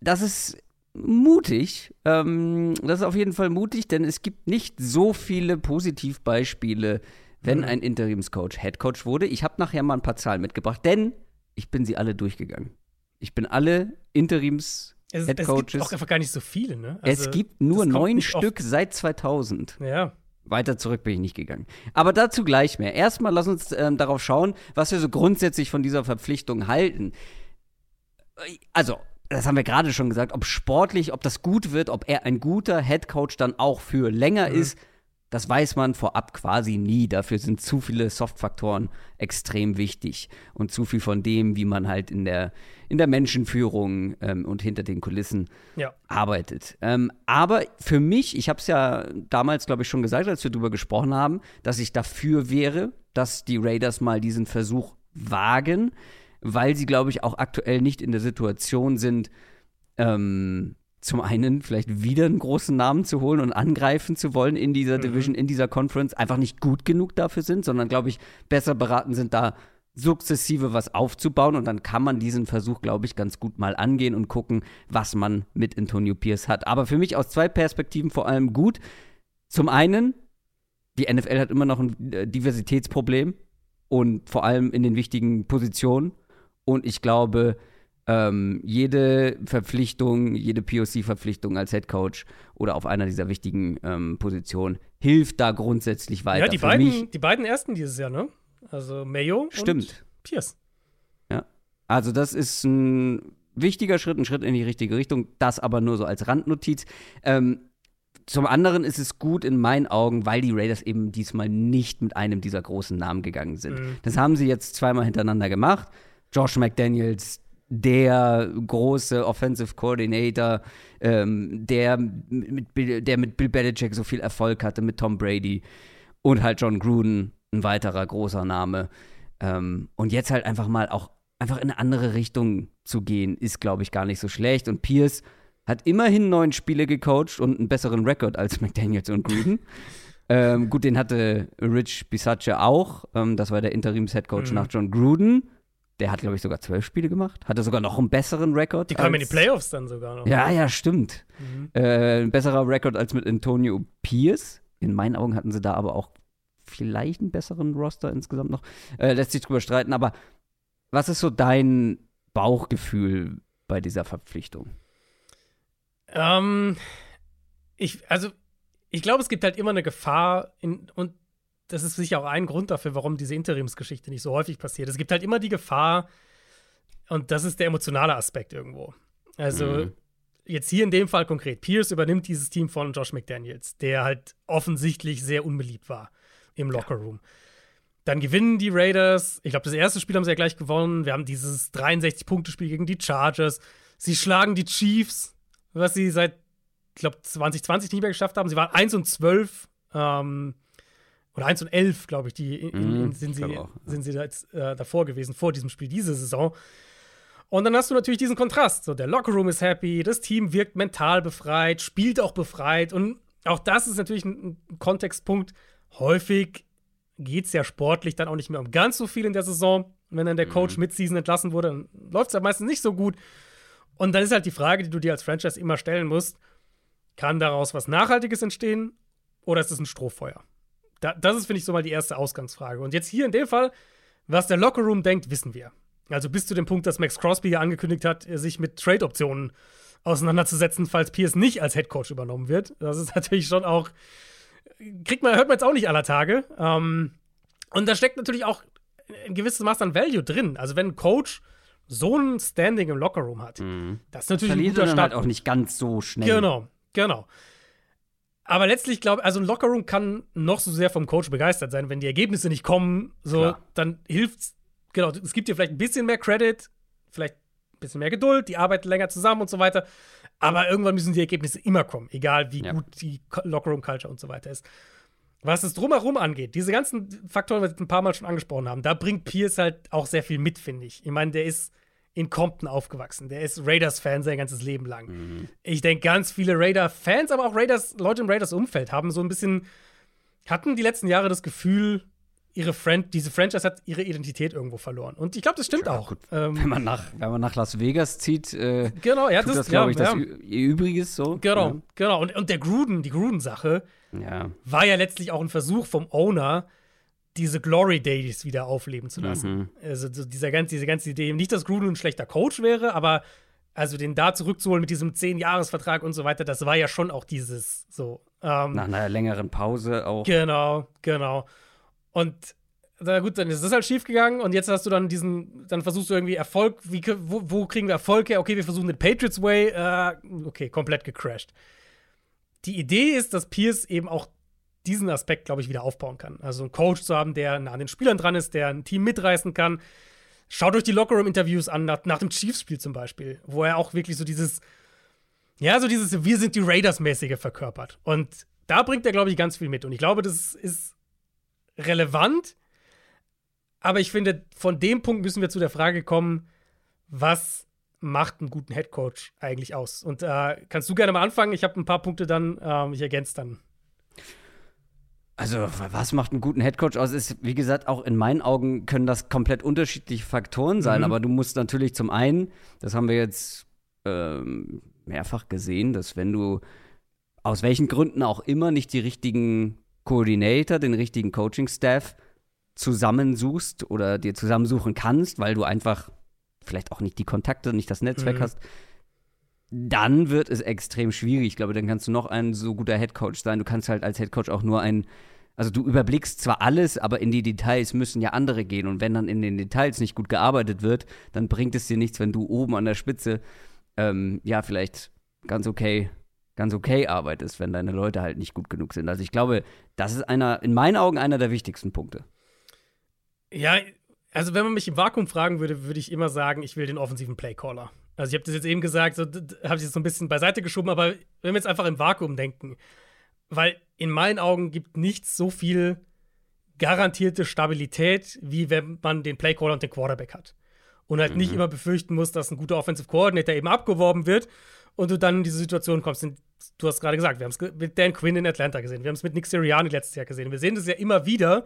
das ist mutig. Ähm, das ist auf jeden Fall mutig, denn es gibt nicht so viele Positivbeispiele, wenn mhm. ein Interimscoach Headcoach wurde. Ich habe nachher mal ein paar Zahlen mitgebracht, denn ich bin sie alle durchgegangen. Ich bin alle Interims es, Headcoaches. Es gibt auch einfach gar nicht so viele, ne? Also, es gibt nur neun Stück seit 2000. Ja. Weiter zurück bin ich nicht gegangen. Aber dazu gleich mehr. Erstmal lass uns ähm, darauf schauen, was wir so grundsätzlich von dieser Verpflichtung halten. Also, das haben wir gerade schon gesagt, ob sportlich, ob das gut wird, ob er ein guter Headcoach dann auch für länger mhm. ist, das weiß man vorab quasi nie. Dafür sind zu viele Softfaktoren extrem wichtig und zu viel von dem, wie man halt in der, in der Menschenführung ähm, und hinter den Kulissen ja. arbeitet. Ähm, aber für mich, ich habe es ja damals, glaube ich, schon gesagt, als wir darüber gesprochen haben, dass ich dafür wäre, dass die Raiders mal diesen Versuch wagen weil sie, glaube ich, auch aktuell nicht in der Situation sind, ähm, zum einen vielleicht wieder einen großen Namen zu holen und angreifen zu wollen in dieser mhm. Division, in dieser Conference, einfach nicht gut genug dafür sind, sondern, glaube ich, besser beraten sind, da sukzessive was aufzubauen und dann kann man diesen Versuch, glaube ich, ganz gut mal angehen und gucken, was man mit Antonio Pierce hat. Aber für mich aus zwei Perspektiven vor allem gut. Zum einen, die NFL hat immer noch ein äh, Diversitätsproblem und vor allem in den wichtigen Positionen. Und ich glaube, ähm, jede Verpflichtung, jede POC-Verpflichtung als Head Coach oder auf einer dieser wichtigen ähm, Positionen hilft da grundsätzlich weiter. Ja, die, Für beiden, die beiden ersten dieses Jahr, ne? Also Mayo Stimmt. und Pierce. Ja. Also, das ist ein wichtiger Schritt, ein Schritt in die richtige Richtung. Das aber nur so als Randnotiz. Ähm, zum anderen ist es gut in meinen Augen, weil die Raiders eben diesmal nicht mit einem dieser großen Namen gegangen sind. Mhm. Das haben sie jetzt zweimal hintereinander gemacht. Josh McDaniels, der große Offensive Coordinator, ähm, der, mit, der mit Bill Belichick so viel Erfolg hatte, mit Tom Brady und halt John Gruden, ein weiterer großer Name. Ähm, und jetzt halt einfach mal auch einfach in eine andere Richtung zu gehen, ist, glaube ich, gar nicht so schlecht. Und Pierce hat immerhin neun Spiele gecoacht und einen besseren Rekord als McDaniels und Gruden. ähm, gut, den hatte Rich Bisaccia auch. Ähm, das war der Interims-Headcoach mhm. nach John Gruden. Der hat, glaube ich, sogar zwölf Spiele gemacht. Hatte sogar noch einen besseren Rekord. Die kamen in die Playoffs dann sogar noch. Ja, ja, stimmt. Mhm. Äh, ein besserer Rekord als mit Antonio Pierce. In meinen Augen hatten sie da aber auch vielleicht einen besseren Roster insgesamt noch. Äh, lässt sich drüber streiten, aber was ist so dein Bauchgefühl bei dieser Verpflichtung? Ähm, ich, also, ich glaube, es gibt halt immer eine Gefahr in, und das ist sicher auch ein Grund dafür, warum diese Interimsgeschichte nicht so häufig passiert. Es gibt halt immer die Gefahr, und das ist der emotionale Aspekt irgendwo. Also, mhm. jetzt hier in dem Fall konkret, Pierce übernimmt dieses Team von Josh McDaniels, der halt offensichtlich sehr unbeliebt war im Lockerroom. Ja. Dann gewinnen die Raiders. Ich glaube, das erste Spiel haben sie ja gleich gewonnen. Wir haben dieses 63-Punkte-Spiel gegen die Chargers. Sie schlagen die Chiefs, was sie seit, ich glaube, 2020 nicht mehr geschafft haben. Sie waren 1 und 12. Ähm, oder 1 und 11, glaube ich, die in, in, mhm, sind, sie, auch, ja. sind sie jetzt, äh, davor gewesen, vor diesem Spiel, diese Saison. Und dann hast du natürlich diesen Kontrast. So, der Lockerroom ist happy, das Team wirkt mental befreit, spielt auch befreit. Und auch das ist natürlich ein, ein Kontextpunkt. Häufig geht es ja sportlich dann auch nicht mehr um ganz so viel in der Saison. Wenn dann der Coach mhm. mit Season entlassen wurde, dann läuft es ja meistens nicht so gut. Und dann ist halt die Frage, die du dir als Franchise immer stellen musst: Kann daraus was Nachhaltiges entstehen oder ist es ein Strohfeuer? Da, das ist, finde ich, so mal die erste Ausgangsfrage. Und jetzt hier in dem Fall, was der Lockerroom denkt, wissen wir. Also bis zu dem Punkt, dass Max Crosby ja angekündigt hat, sich mit Trade-Optionen auseinanderzusetzen, falls Pierce nicht als Head Coach übernommen wird. Das ist natürlich schon auch kriegt man, hört man jetzt auch nicht aller Tage. Ähm, und da steckt natürlich auch ein gewisses Maß an Value drin. Also wenn ein Coach so ein Standing im Lockerroom hat, mhm. das ist natürlich Verliert ein guter Start. Halt auch nicht ganz so schnell. Genau, genau. Aber letztlich glaube ich, also ein Lockerroom kann noch so sehr vom Coach begeistert sein, wenn die Ergebnisse nicht kommen, so Klar. dann hilft's. Genau, es gibt dir vielleicht ein bisschen mehr Credit, vielleicht ein bisschen mehr Geduld, die arbeiten länger zusammen und so weiter. Aber irgendwann müssen die Ergebnisse immer kommen, egal wie ja. gut die Lockerroom-Culture und so weiter ist. Was es drumherum angeht, diese ganzen Faktoren, die wir ein paar Mal schon angesprochen haben, da bringt Pierce halt auch sehr viel mit, finde ich. Ich meine, der ist in Compton aufgewachsen. Der ist Raiders-Fan sein ganzes Leben lang. Mhm. Ich denke, ganz viele Raider-Fans, aber auch Raiders, Leute im Raiders-Umfeld haben so ein bisschen, hatten die letzten Jahre das Gefühl, ihre Friend, diese Franchise hat ihre Identität irgendwo verloren. Und ich glaube, das stimmt ja, auch. Ähm, wenn, man nach, wenn man nach Las Vegas zieht, äh, genau, ja, tut das, das glaube ich, ja. das Übriges so. Genau, ja. genau. Und, und der Gruden, die Gruden-Sache, war ja letztlich auch ein Versuch vom Owner, diese Glory Days wieder aufleben zu lassen. Mhm. Also so dieser ganze, diese ganze Idee, nicht, dass Gruden ein schlechter Coach wäre, aber also den da zurückzuholen mit diesem 10-Jahres-Vertrag und so weiter, das war ja schon auch dieses so. Ähm, Nach einer längeren Pause auch. Genau, genau. Und na gut, dann ist das halt schief gegangen und jetzt hast du dann diesen, dann versuchst du irgendwie Erfolg, wie, wo, wo kriegen wir Erfolg her? Okay, wir versuchen den Patriots Way, äh, okay, komplett gecrashed. Die Idee ist, dass Pierce eben auch diesen Aspekt, glaube ich, wieder aufbauen kann. Also einen Coach zu haben, der nah an den Spielern dran ist, der ein Team mitreißen kann. Schaut euch die Lockerroom-Interviews an, nach, nach dem Chiefs-Spiel zum Beispiel, wo er auch wirklich so dieses, ja, so dieses Wir sind die Raiders-mäßige verkörpert. Und da bringt er, glaube ich, ganz viel mit. Und ich glaube, das ist relevant. Aber ich finde, von dem Punkt müssen wir zu der Frage kommen, was macht einen guten Headcoach eigentlich aus? Und äh, kannst du gerne mal anfangen? Ich habe ein paar Punkte dann, ähm, ich ergänze dann. Also, was macht einen guten Headcoach aus? Ist, wie gesagt, auch in meinen Augen können das komplett unterschiedliche Faktoren sein. Mhm. Aber du musst natürlich zum einen, das haben wir jetzt ähm, mehrfach gesehen, dass wenn du aus welchen Gründen auch immer nicht die richtigen Coordinator, den richtigen Coaching-Staff zusammensuchst oder dir zusammensuchen kannst, weil du einfach vielleicht auch nicht die Kontakte, nicht das Netzwerk mhm. hast, dann wird es extrem schwierig. Ich glaube, dann kannst du noch ein so guter Headcoach sein. Du kannst halt als Headcoach auch nur ein, also du überblickst zwar alles, aber in die Details müssen ja andere gehen. Und wenn dann in den Details nicht gut gearbeitet wird, dann bringt es dir nichts, wenn du oben an der Spitze, ähm, ja, vielleicht ganz okay ganz okay arbeitest, wenn deine Leute halt nicht gut genug sind. Also ich glaube, das ist einer, in meinen Augen einer der wichtigsten Punkte. Ja, also wenn man mich im Vakuum fragen würde, würde ich immer sagen, ich will den offensiven Playcaller. Also ich habe das jetzt eben gesagt, so, habe ich jetzt so ein bisschen beiseite geschoben, aber wenn wir jetzt einfach im Vakuum denken, weil in meinen Augen gibt nichts so viel garantierte Stabilität, wie wenn man den Playcaller und den Quarterback hat. Und halt mhm. nicht immer befürchten muss, dass ein guter Offensive Coordinator eben abgeworben wird und du dann in diese Situation kommst. du hast gerade gesagt, wir haben es mit Dan Quinn in Atlanta gesehen, wir haben es mit Nick Sirianni letztes Jahr gesehen. Wir sehen das ja immer wieder.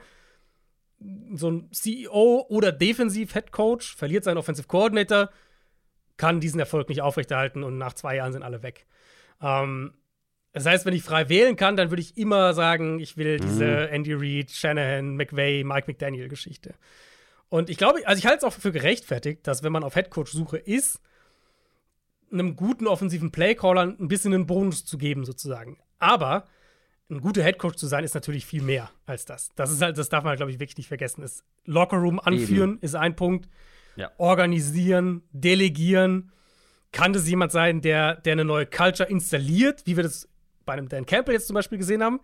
So ein CEO oder Defensiv-Head Coach verliert seinen Offensive Coordinator, kann diesen Erfolg nicht aufrechterhalten und nach zwei Jahren sind alle weg. Ähm, Das heißt, wenn ich frei wählen kann, dann würde ich immer sagen, ich will diese mhm. Andy Reid, Shanahan, McVay, Mike McDaniel-Geschichte. Und ich glaube, also ich halte es auch für gerechtfertigt, dass wenn man auf Headcoach-Suche ist, einem guten offensiven Playcaller ein bisschen einen Bonus zu geben, sozusagen. Aber ein guter Headcoach zu sein, ist natürlich viel mehr als das. Das ist halt, das darf man, glaube ich, wirklich nicht vergessen. Ist Lockerroom anführen Eben. ist ein Punkt. Ja. Organisieren, delegieren. Kann das jemand sein, der, der eine neue Culture installiert, wie wir das bei einem Dan Campbell jetzt zum Beispiel gesehen haben?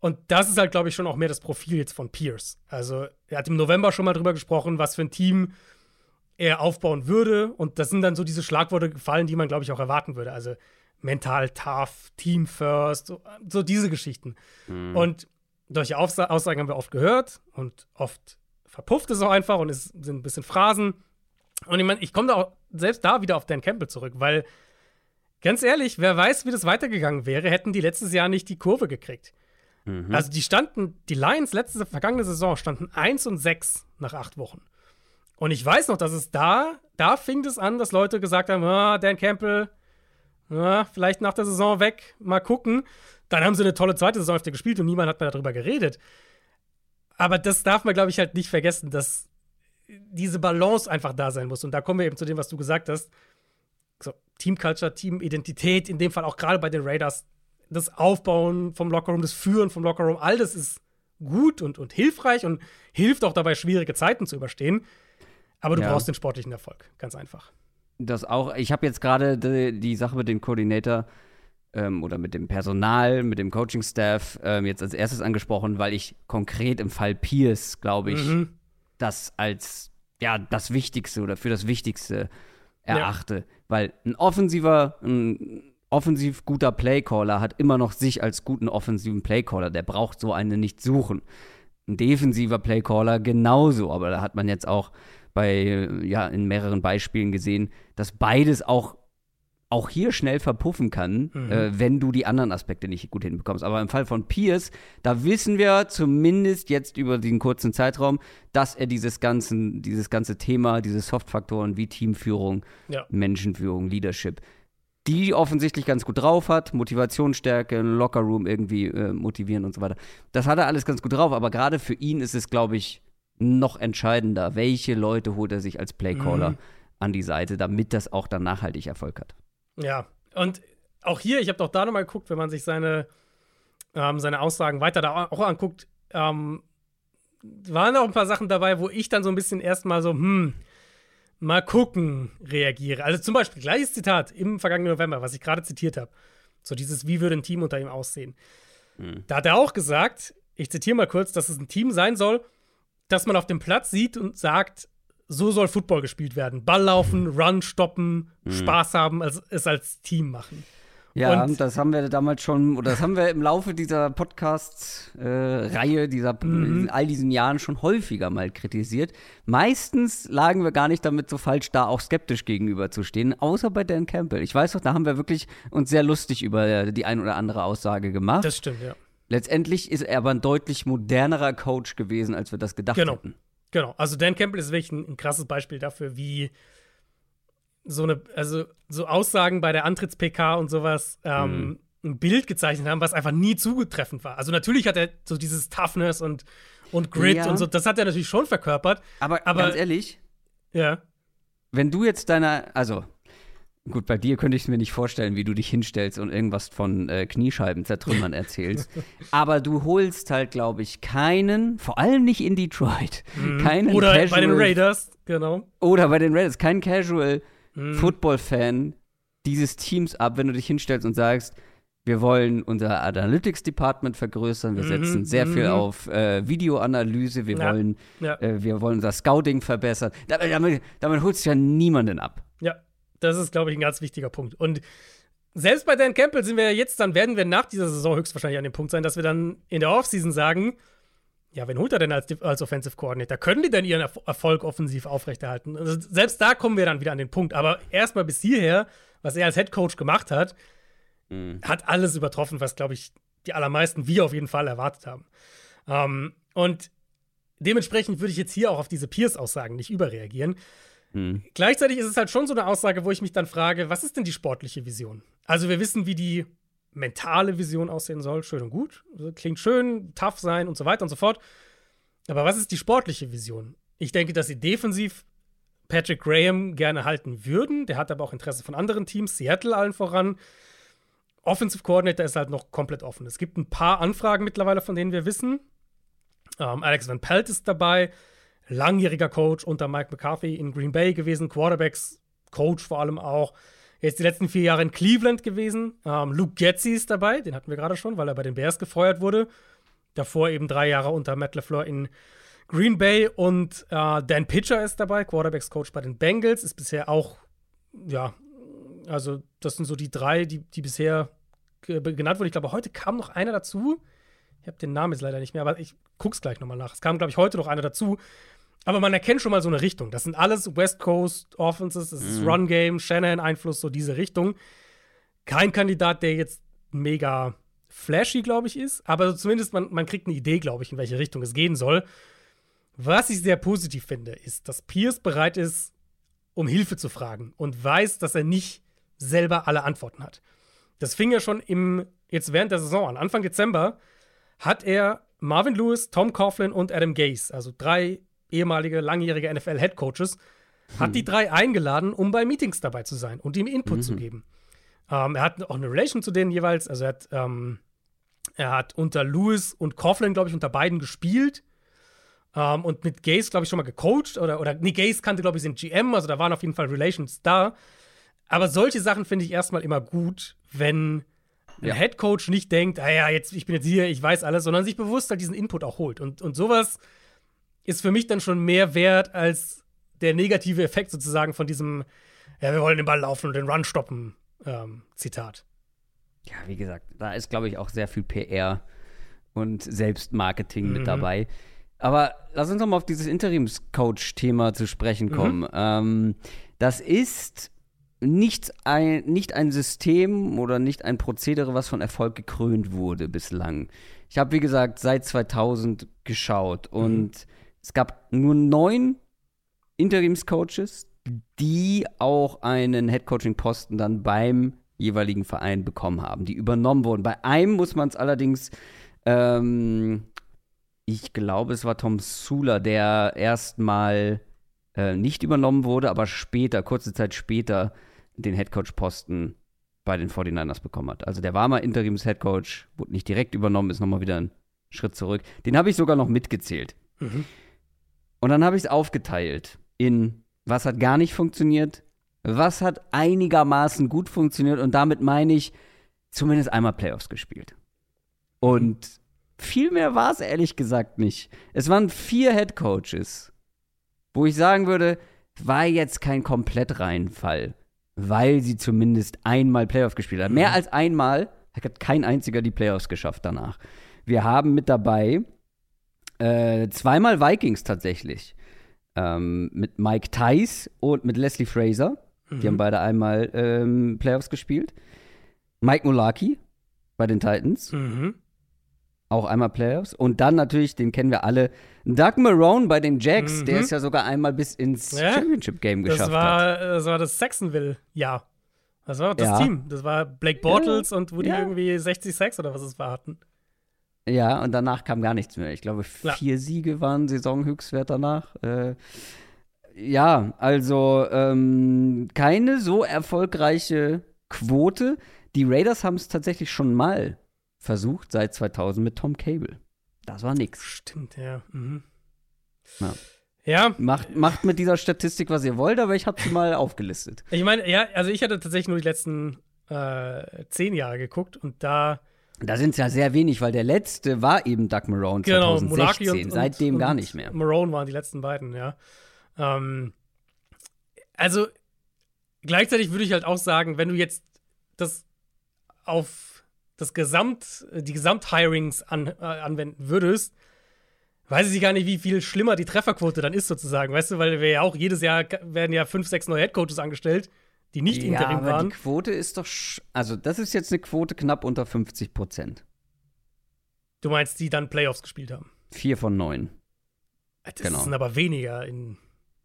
Und das ist halt, glaube ich, schon auch mehr das Profil jetzt von Pierce. Also, er hat im November schon mal drüber gesprochen, was für ein Team er aufbauen würde. Und das sind dann so diese Schlagworte gefallen, die man, glaube ich, auch erwarten würde. Also mental tough, Team first, so, so diese Geschichten. Mhm. Und solche Aussagen haben wir oft gehört und oft verpufft es auch einfach und es sind ein bisschen Phrasen. Und ich meine, ich komme da auch selbst da wieder auf Dan Campbell zurück, weil ganz ehrlich, wer weiß, wie das weitergegangen wäre, hätten die letztes Jahr nicht die Kurve gekriegt. Mhm. Also die standen, die Lions letzte vergangene Saison standen 1 und 6 nach acht Wochen. Und ich weiß noch, dass es da, da fing es an, dass Leute gesagt haben, ah, Dan Campbell, ah, vielleicht nach der Saison weg, mal gucken. Dann haben sie eine tolle zweite Saison gespielt und niemand hat mehr darüber geredet. Aber das darf man, glaube ich, halt nicht vergessen, dass diese Balance einfach da sein muss. Und da kommen wir eben zu dem, was du gesagt hast. So, Teamculture, Teamidentität, in dem Fall auch gerade bei den Raiders, das Aufbauen vom Lockerroom, das Führen vom Lockerroom, all das ist gut und, und hilfreich und hilft auch dabei, schwierige Zeiten zu überstehen. Aber du ja. brauchst den sportlichen Erfolg, ganz einfach. Das auch, ich habe jetzt gerade die, die, Sache mit dem Koordinator ähm, oder mit dem Personal, mit dem Coaching-Staff ähm, jetzt als erstes angesprochen, weil ich konkret im Fall Pierce, glaube ich, mhm. das als ja das Wichtigste oder für das Wichtigste erachte. Ja. Weil ein offensiver, ein offensiv guter Playcaller hat immer noch sich als guten offensiven Playcaller. Der braucht so einen nicht suchen. Ein defensiver Playcaller genauso, aber da hat man jetzt auch bei, ja, in mehreren Beispielen gesehen, dass beides auch, auch hier schnell verpuffen kann, mhm. äh, wenn du die anderen Aspekte nicht gut hinbekommst. Aber im Fall von Pierce, da wissen wir zumindest jetzt über den kurzen Zeitraum, dass er dieses, ganzen, dieses ganze Thema, diese Softfaktoren wie Teamführung, ja. Menschenführung, Leadership, die offensichtlich ganz gut drauf hat, Motivationsstärke, Lockerroom irgendwie äh, motivieren und so weiter. Das hat er alles ganz gut drauf, aber gerade für ihn ist es, glaube ich, noch entscheidender, welche Leute holt er sich als Playcaller mhm. an die Seite, damit das auch dann nachhaltig Erfolg hat. Ja, und auch hier, ich habe doch da nochmal geguckt, wenn man sich seine, ähm, seine Aussagen weiter da auch anguckt, ähm, waren auch ein paar Sachen dabei, wo ich dann so ein bisschen erstmal so, hm, mal gucken, reagiere. Also zum Beispiel, gleiches Zitat im vergangenen November, was ich gerade zitiert habe. So dieses, wie würde ein Team unter ihm aussehen? Mhm. Da hat er auch gesagt, ich zitiere mal kurz, dass es ein Team sein soll, das man auf dem Platz sieht und sagt, so soll Football gespielt werden. Ball laufen, Run stoppen, mhm. Spaß haben, also es als Team machen. Ja, und das haben wir damals schon, oder das haben wir im Laufe dieser Podcast-Reihe, äh, dieser mhm. all diesen Jahren schon häufiger mal kritisiert. Meistens lagen wir gar nicht damit so falsch da, auch skeptisch gegenüberzustehen, außer bei Dan Campbell. Ich weiß doch, da haben wir wirklich uns sehr lustig über die ein oder andere Aussage gemacht. Das stimmt, ja. Letztendlich ist er aber ein deutlich modernerer Coach gewesen, als wir das gedacht genau. hätten. Genau. Also Dan Campbell ist wirklich ein, ein, krasses Beispiel dafür, wie so eine, also so Aussagen bei der Antritts-PK und sowas ähm, mhm. ein Bild gezeichnet haben, was einfach nie zugetreffend war. Also natürlich hat er so dieses Toughness und, und Grit ja. und so, das hat er natürlich schon verkörpert. Aber, aber ganz ehrlich, ja. Wenn du jetzt deiner, also Gut, bei dir könnte ich es mir nicht vorstellen, wie du dich hinstellst und irgendwas von äh, Kniescheiben zertrümmern erzählst. Aber du holst halt, glaube ich, keinen, vor allem nicht in Detroit, mhm. keinen Oder Casual, bei den Raiders, genau. Oder bei den Raiders, keinen Casual mhm. Football-Fan dieses Teams ab, wenn du dich hinstellst und sagst, wir wollen unser Analytics Department vergrößern, wir mhm, setzen sehr viel mhm. auf äh, Videoanalyse, wir, ja, wollen, ja. Äh, wir wollen unser Scouting verbessern. Damit, damit, damit holst du ja niemanden ab. Ja, das ist, glaube ich, ein ganz wichtiger Punkt. Und selbst bei Dan Campbell sind wir ja jetzt, dann werden wir nach dieser Saison höchstwahrscheinlich an dem Punkt sein, dass wir dann in der Offseason sagen, ja, wen holt er denn als, als Offensive Coordinator? Können die denn ihren Erfolg offensiv aufrechterhalten? Also selbst da kommen wir dann wieder an den Punkt. Aber erstmal bis hierher, was er als Head Coach gemacht hat, mhm. hat alles übertroffen, was, glaube ich, die allermeisten wir auf jeden Fall erwartet haben. Ähm, und dementsprechend würde ich jetzt hier auch auf diese Peers-Aussagen nicht überreagieren. Hm. Gleichzeitig ist es halt schon so eine Aussage, wo ich mich dann frage, was ist denn die sportliche Vision? Also wir wissen, wie die mentale Vision aussehen soll, schön und gut. Also klingt schön, tough sein und so weiter und so fort. Aber was ist die sportliche Vision? Ich denke, dass sie defensiv Patrick Graham gerne halten würden. Der hat aber auch Interesse von anderen Teams, Seattle allen voran. Offensive Coordinator ist halt noch komplett offen. Es gibt ein paar Anfragen mittlerweile, von denen wir wissen. Ähm, Alex Van Pelt ist dabei, langjähriger Coach unter Mike McCarthy in Green Bay gewesen, Quarterbacks Coach vor allem auch. Er ist die letzten vier Jahre in Cleveland gewesen. Ähm, Luke Getzi ist dabei, den hatten wir gerade schon, weil er bei den Bears gefeuert wurde. Davor eben drei Jahre unter Matt LaFleur in Green Bay und äh, Dan Pitcher ist dabei, Quarterbacks Coach bei den Bengals, ist bisher auch, ja, also das sind so die drei, die, die bisher genannt wurden. Ich glaube, heute kam noch einer dazu. Ich habe den Namen jetzt leider nicht mehr, aber ich guck's gleich nochmal nach. Es kam, glaube ich, heute noch einer dazu. Aber man erkennt schon mal so eine Richtung. Das sind alles West Coast Offenses, das ist mhm. Run Game, Shanahan-Einfluss, so diese Richtung. Kein Kandidat, der jetzt mega flashy, glaube ich, ist, aber zumindest man, man kriegt eine Idee, glaube ich, in welche Richtung es gehen soll. Was ich sehr positiv finde, ist, dass Pierce bereit ist, um Hilfe zu fragen und weiß, dass er nicht selber alle Antworten hat. Das fing ja schon im, jetzt während der Saison an. Anfang Dezember hat er Marvin Lewis, Tom Coughlin und Adam Gase, also drei ehemalige, langjährige NFL-Headcoaches, hat die hm. drei eingeladen, um bei Meetings dabei zu sein und ihm Input mhm. zu geben. Ähm, er hat auch eine Relation zu denen jeweils. Also er hat, ähm, er hat unter Lewis und Coughlin, glaube ich, unter beiden gespielt. Ähm, und mit Gaze, glaube ich, schon mal gecoacht. Oder, oder nee, Gaze kannte, glaube ich, den GM. Also da waren auf jeden Fall Relations da. Aber solche Sachen finde ich erstmal immer gut, wenn ein ja. Head Coach nicht denkt, ah ja, jetzt, ich bin jetzt hier, ich weiß alles, sondern sich bewusst halt diesen Input auch holt. Und, und sowas ist für mich dann schon mehr wert als der negative Effekt sozusagen von diesem, ja, wir wollen den Ball laufen und den Run stoppen, ähm, Zitat. Ja, wie gesagt, da ist, glaube ich, auch sehr viel PR und Selbstmarketing mhm. mit dabei. Aber lass uns noch mal auf dieses Interimscoach-Thema zu sprechen kommen. Mhm. Ähm, das ist nicht ein, nicht ein System oder nicht ein Prozedere, was von Erfolg gekrönt wurde bislang. Ich habe, wie gesagt, seit 2000 geschaut mhm. Es gab nur neun Interimscoaches, die auch einen Headcoaching-Posten dann beim jeweiligen Verein bekommen haben, die übernommen wurden. Bei einem muss man es allerdings, ähm, ich glaube, es war Tom Sula, der erstmal äh, nicht übernommen wurde, aber später, kurze Zeit später, den Headcoach-Posten bei den 49ers bekommen hat. Also der war mal Interims-Headcoach, wurde nicht direkt übernommen, ist nochmal wieder ein Schritt zurück. Den habe ich sogar noch mitgezählt. Mhm. Und dann habe ich es aufgeteilt in was hat gar nicht funktioniert, was hat einigermaßen gut funktioniert und damit meine ich zumindest einmal Playoffs gespielt. Und viel mehr war es ehrlich gesagt nicht. Es waren vier Head Coaches, wo ich sagen würde, war jetzt kein Komplettreinfall, weil sie zumindest einmal Playoffs gespielt haben. Mehr mhm. als einmal hat kein einziger die Playoffs geschafft danach. Wir haben mit dabei äh, zweimal Vikings tatsächlich. Ähm, mit Mike Tice und mit Leslie Fraser. Mhm. Die haben beide einmal ähm, Playoffs gespielt. Mike Mulaki bei den Titans. Mhm. Auch einmal Playoffs. Und dann natürlich, den kennen wir alle, Doug Marone bei den Jacks, mhm. der es ja sogar einmal bis ins ja? Championship-Game geschafft war, hat. Das war das Saxonville-Jahr. Das war das ja. Team. Das war Blake Bortles ja. und wo die irgendwie 60 Sacks oder was es war hatten. Ja, und danach kam gar nichts mehr. Ich glaube, vier ja. Siege waren Saisonhöchstwert danach. Äh, ja, also ähm, keine so erfolgreiche Quote. Die Raiders haben es tatsächlich schon mal versucht, seit 2000 mit Tom Cable. Das war nix. Stimmt, ja. Mhm. ja. Ja. Macht, macht mit dieser Statistik, was ihr wollt, aber ich habe sie mal aufgelistet. Ich meine, ja, also ich hatte tatsächlich nur die letzten äh, zehn Jahre geguckt und da da sind es ja sehr wenig, weil der letzte war eben Doug Marone genau, 2016, und, seitdem und, gar nicht mehr. Marone waren die letzten beiden, ja. Ähm, also gleichzeitig würde ich halt auch sagen, wenn du jetzt das auf das Gesamt, die Gesamthirings an, äh, anwenden würdest, weiß ich gar nicht, wie viel schlimmer die Trefferquote dann ist, sozusagen. Weißt du, weil wir ja auch jedes Jahr werden ja fünf, sechs neue Headcoaches angestellt die nicht ja, Interim aber waren. Die Quote ist doch, also das ist jetzt eine Quote knapp unter 50 Prozent. Du meinst, die dann Playoffs gespielt haben? Vier von neun. Das genau. sind aber weniger in.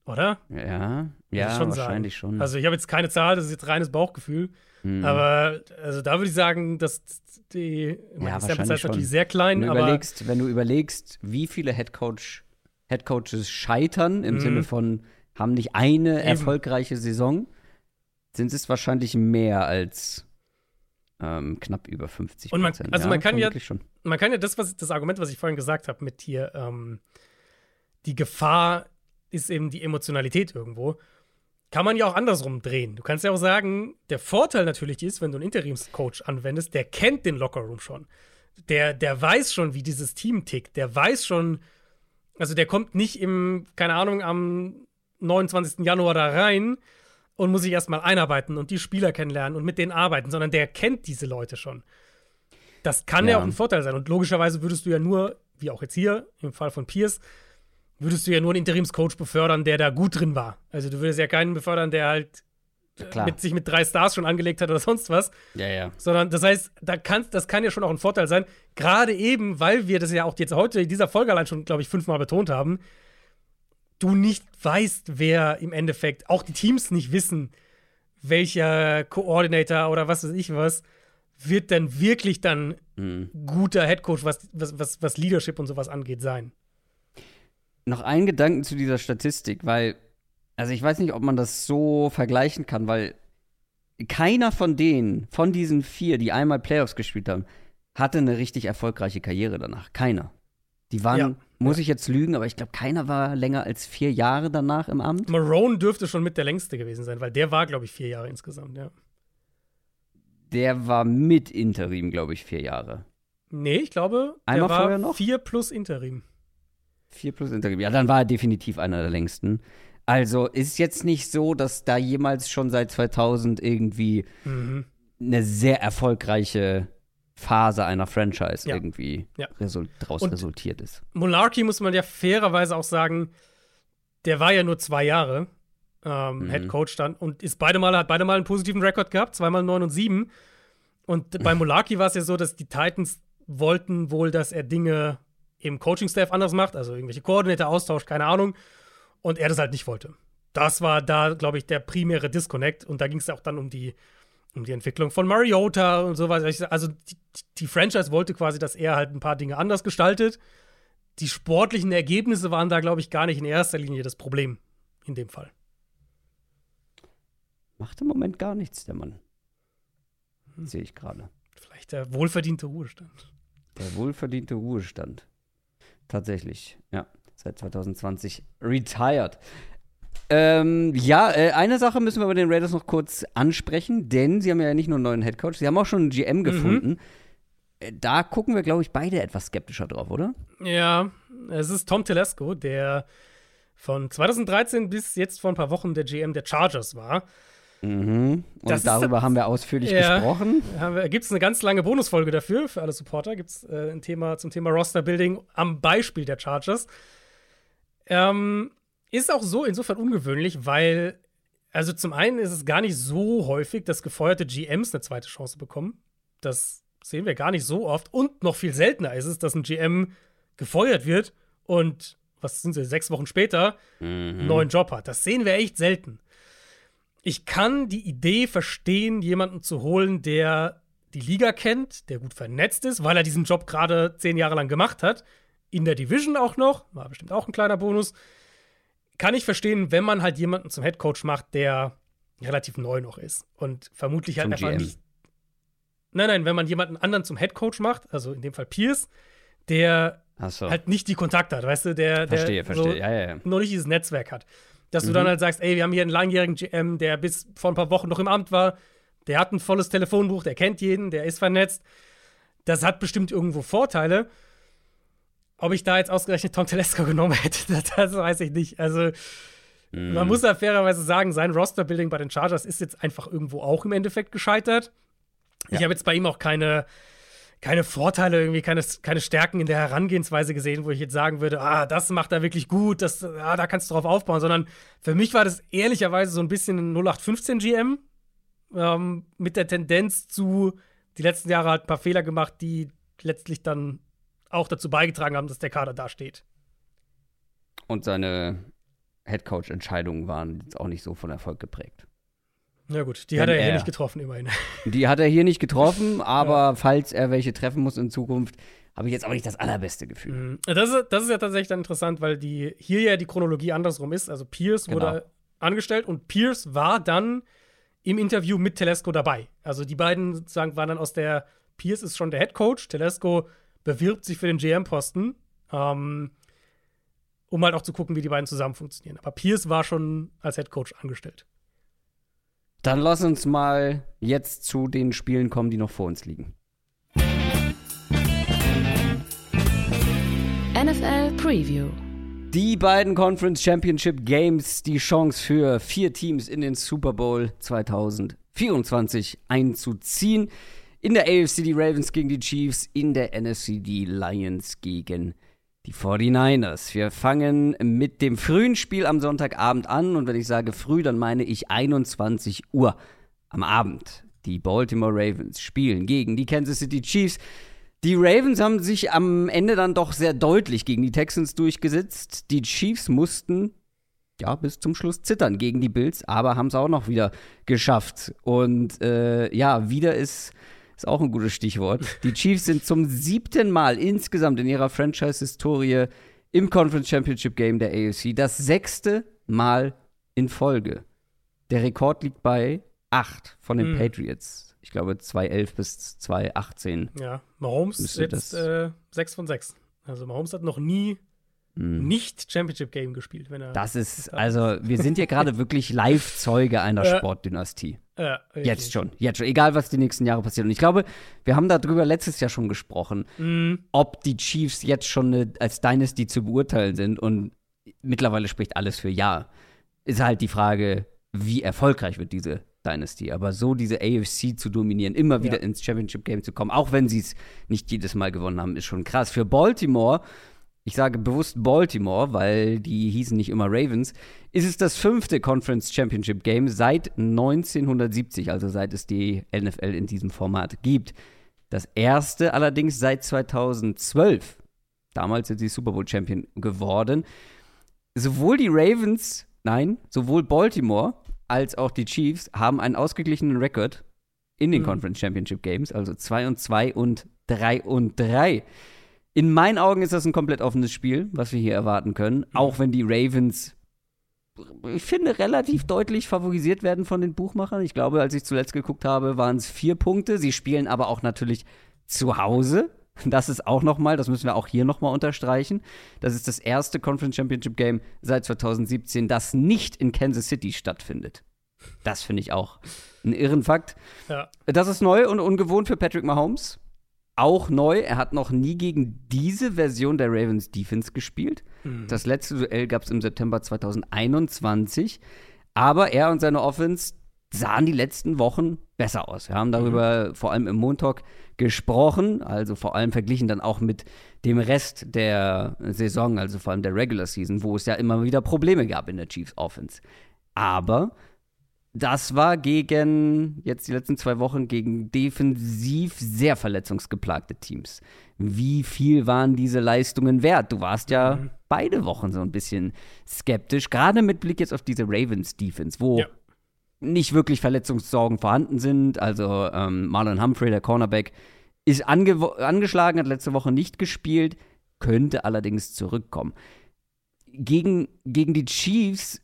Oder? Ja, ja, schon wahrscheinlich sagen. schon. Also ich habe jetzt keine Zahl, das ist jetzt reines Bauchgefühl. Mhm. Aber also da würde ich sagen, dass die, Ja, Sample Size ist natürlich sehr wenn klein, du aber überlegst, wenn du überlegst, wie viele Headcoach, Headcoaches scheitern im Mhm. Sinne von haben nicht eine erfolgreiche Saison, sind es wahrscheinlich mehr als ähm, knapp über 50 Und man- Prozent. also man kann ja- schon. man kann ja das, was das Argument, was ich vorhin gesagt habe, mit hier, ähm, die Gefahr ist eben die Emotionalität irgendwo, kann man ja auch andersrum drehen. Du kannst ja auch sagen, der Vorteil natürlich ist, wenn du einen Interimscoach anwendest, der kennt den Lockerroom schon. Der, der weiß schon, wie dieses Team tickt. Der weiß schon, also der kommt nicht im, keine Ahnung, am 29. Januar da rein und muss sich erstmal einarbeiten und die Spieler kennenlernen und mit denen arbeiten, sondern der kennt diese Leute schon. Das kann ja. Ja. auch ein Vorteil sein. Und logischerweise würdest du ja nur, wie auch jetzt hier, im Fall von Pierce, würdest du ja nur einen Interimscoach befördern, der da gut drin war. Also du würdest ja keinen befördern, der halt äh, Klar. mit sich mit drei Stars schon angelegt hat oder sonst was. Ja, ja. Sondern das heißt, da kann, das kann ja schon auch ein Vorteil sein. Gerade eben, weil wir das ja auch jetzt heute in dieser Folge allein schon, glaube ich, fünfmal betont haben, du nicht weißt, wer im Endeffekt, auch die Teams nicht wissen, welcher Coordinator oder was weiß ich was, wird dann wirklich dann Mhm. guter Headcoach, was, was, was, was Leadership und sowas angeht, sein. Noch ein Gedanken zu dieser Statistik, weil, also ich weiß nicht, ob man das so vergleichen kann, weil keiner von denen, von diesen vier, die einmal Playoffs gespielt haben, hatte eine richtig erfolgreiche Karriere danach. Keiner. Die waren, Ja. Muss ich jetzt lügen, aber ich glaube, keiner war länger als vier Jahre danach im Amt. Marone dürfte schon mit der längste gewesen sein, weil der war, glaube ich, vier Jahre insgesamt, ja. Der war mit Interim, glaube ich, vier Jahre. Nee, ich glaube, Einmal der war vorher noch? vier plus Interim. Vier plus Interim. Ja, dann war er definitiv einer der längsten. Also ist jetzt nicht so, dass da jemals schon seit 2000 irgendwie Mhm. eine sehr erfolgreiche Phase einer Franchise Ja. irgendwie Ja. resul draus Und- resultiert ist. Monarchy muss man ja fairerweise auch sagen, der war ja nur zwei Jahre ähm, Mhm. Head Coach dann und ist beide Mal, hat beide Mal einen positiven Rekord gehabt, zweimal 9 und 7. Und bei Monarchy war es ja so, dass die Titans wollten wohl, dass er Dinge im Coaching-Staff anders macht, also irgendwelche Koordinator austauscht, keine Ahnung. Und er das halt nicht wollte. Das war da, glaube ich, der primäre Disconnect. Und da ging es auch dann um die, um die Entwicklung von Mariota und so weiter. Also die, die Franchise wollte quasi, dass er halt ein paar Dinge anders gestaltet. Die sportlichen Ergebnisse waren da, glaube ich, gar nicht in erster Linie das Problem in dem Fall. Macht im Moment gar nichts, der Mann. Hm. Sehe ich gerade. Vielleicht der wohlverdiente Ruhestand. Der wohlverdiente Ruhestand. Tatsächlich, ja. Seit 2020 retired. Ähm, ja, äh, eine Sache müssen wir bei den Raiders noch kurz ansprechen, denn sie haben ja nicht nur einen neuen Headcoach, sie haben auch schon einen GM gefunden. Äh, Da gucken wir, glaube ich, beide etwas skeptischer drauf, oder? Ja, es ist Tom Telesco, der von 2013 bis jetzt vor ein paar Wochen der GM der Chargers war. Mhm. Und Das ist darüber das- haben wir ausführlich Ja. gesprochen. Gibt es eine ganz lange Bonusfolge dafür, für alle Supporter. Gibt es äh, ein Thema zum Thema Roster-Building am Beispiel der Chargers. Ähm, ist auch so insofern ungewöhnlich, weil, also zum einen ist es gar nicht so häufig, dass gefeuerte GMs eine zweite Chance bekommen. Das sehen wir gar nicht so oft. Und noch viel seltener ist es, dass ein GM gefeuert wird und, was sind sie, sechs Wochen später einen neuen Job hat. Das sehen wir echt selten. Ich kann die Idee verstehen, jemanden zu holen, der die Liga kennt, der gut vernetzt ist, weil er diesen Job gerade zehn Jahre lang gemacht hat. In der Division auch noch, war bestimmt auch ein kleiner Bonus. Kann ich verstehen, wenn man halt jemanden zum Headcoach macht, der relativ neu noch ist und vermutlich halt Zum einfach GM. nicht. Nein, nein, wenn man jemanden anderen zum Headcoach macht, also in dem Fall Pierce, der Achso. halt nicht die Kontakte hat, weißt du, der, der verstehe, so verstehe. ja, ja, ja. noch nicht dieses Netzwerk hat. Dass du Mhm. dann halt sagst, ey, wir haben hier einen langjährigen GM, der bis vor ein paar Wochen noch im Amt war, der hat ein volles Telefonbuch, der kennt jeden, der ist vernetzt. Das hat bestimmt irgendwo Vorteile. Ob ich da jetzt ausgerechnet Tom Telesco genommen hätte, das, das weiß ich nicht. Also, Mhm. man muss da fairerweise sagen, sein Roster-Building bei den Chargers ist jetzt einfach irgendwo auch im Endeffekt gescheitert. Ich Ja. habe jetzt bei ihm auch keine, keine Vorteile, irgendwie keine, keine Stärken in der Herangehensweise gesehen, wo ich jetzt sagen würde, ah, das macht er wirklich gut, das, ah, da kannst du drauf aufbauen, sondern für mich war das ehrlicherweise so ein bisschen ein 0815 GM ähm, mit der Tendenz zu, die letzten Jahre halt ein paar Fehler gemacht, die letztlich dann auch dazu beigetragen haben, dass der Kader da steht. Und seine Headcoach-Entscheidungen waren jetzt auch nicht so von Erfolg geprägt. Ja gut, die Wenn hat er ja hier nicht getroffen immerhin. Die hat er hier nicht getroffen, aber ja. falls er welche treffen muss in Zukunft, habe ich jetzt auch nicht das allerbeste Gefühl. Mhm. Das ist, das ist ja tatsächlich dann interessant, weil die hier ja die Chronologie andersrum ist. Also Pierce genau. wurde angestellt und Pierce war dann im Interview mit Telesco dabei. Also die beiden sozusagen waren dann aus der Pierce ist schon der Head Coach, Telesco bewirbt sich für den GM-Posten, ähm, um halt auch zu gucken, wie die beiden zusammen funktionieren. Aber Pierce war schon als Head Coach angestellt. Dann lass uns mal jetzt zu den Spielen kommen, die noch vor uns liegen. NFL Preview. Die beiden Conference Championship Games, die Chance für vier Teams in den Super Bowl 2024 einzuziehen. In der AFC die Ravens gegen die Chiefs, in der NFC die Lions gegen die 49ers. Wir fangen mit dem frühen Spiel am Sonntagabend an und wenn ich sage früh, dann meine ich 21 Uhr am Abend. Die Baltimore Ravens spielen gegen die Kansas City Chiefs. Die Ravens haben sich am Ende dann doch sehr deutlich gegen die Texans durchgesetzt. Die Chiefs mussten ja, bis zum Schluss zittern gegen die Bills, aber haben es auch noch wieder geschafft. Und äh, ja, wieder ist ist auch ein gutes Stichwort. Die Chiefs sind zum siebten Mal insgesamt in ihrer Franchise-Historie im Conference Championship Game der AFC. Das sechste Mal in Folge. Der Rekord liegt bei acht von den mhm. Patriots. Ich glaube 2011 bis 2018. Ja, Mahomes jetzt äh, 6 von 6. Also Mahomes hat noch nie hm. nicht Championship Game gespielt, wenn er. Das ist, also, wir sind hier gerade wirklich Live-Zeuge einer Sportdynastie. Ja, jetzt schon, jetzt schon. Egal, was die nächsten Jahre passiert. Und ich glaube, wir haben darüber letztes Jahr schon gesprochen, mhm. ob die Chiefs jetzt schon eine, als Dynasty zu beurteilen sind. Und mittlerweile spricht alles für Ja. Ist halt die Frage, wie erfolgreich wird diese Dynasty. Aber so diese AFC zu dominieren, immer wieder ja. ins Championship Game zu kommen, auch wenn sie es nicht jedes Mal gewonnen haben, ist schon krass. Für Baltimore ich sage bewusst Baltimore, weil die hießen nicht immer Ravens, ist es das fünfte Conference Championship Game seit 1970, also seit es die NFL in diesem Format gibt. Das erste allerdings seit 2012. Damals sind sie Super Bowl Champion geworden. Sowohl die Ravens, nein, sowohl Baltimore als auch die Chiefs haben einen ausgeglichenen Rekord in den mhm. Conference Championship Games, also 2 und 2 und 3 und 3. In meinen Augen ist das ein komplett offenes Spiel, was wir hier erwarten können. Mhm. Auch wenn die Ravens, ich finde, relativ deutlich favorisiert werden von den Buchmachern. Ich glaube, als ich zuletzt geguckt habe, waren es vier Punkte. Sie spielen aber auch natürlich zu Hause. Das ist auch nochmal, das müssen wir auch hier nochmal unterstreichen. Das ist das erste Conference Championship Game seit 2017, das nicht in Kansas City stattfindet. Das finde ich auch einen irren Fakt. Ja. Das ist neu und ungewohnt für Patrick Mahomes auch neu. Er hat noch nie gegen diese Version der Ravens Defense gespielt. Mhm. Das letzte Duell gab es im September 2021. Aber er und seine Offense sahen die letzten Wochen besser aus. Wir haben darüber mhm. vor allem im Montag gesprochen, also vor allem verglichen dann auch mit dem Rest der Saison, also vor allem der Regular Season, wo es ja immer wieder Probleme gab in der Chiefs Offense. Aber das war gegen, jetzt die letzten zwei Wochen, gegen defensiv sehr verletzungsgeplagte Teams. Wie viel waren diese Leistungen wert? Du warst ja mhm. beide Wochen so ein bisschen skeptisch, gerade mit Blick jetzt auf diese Ravens-Defense, wo ja. nicht wirklich Verletzungssorgen vorhanden sind. Also ähm, Marlon Humphrey, der Cornerback, ist ange angeschlagen, hat letzte Woche nicht gespielt, könnte allerdings zurückkommen. Gegen, gegen die Chiefs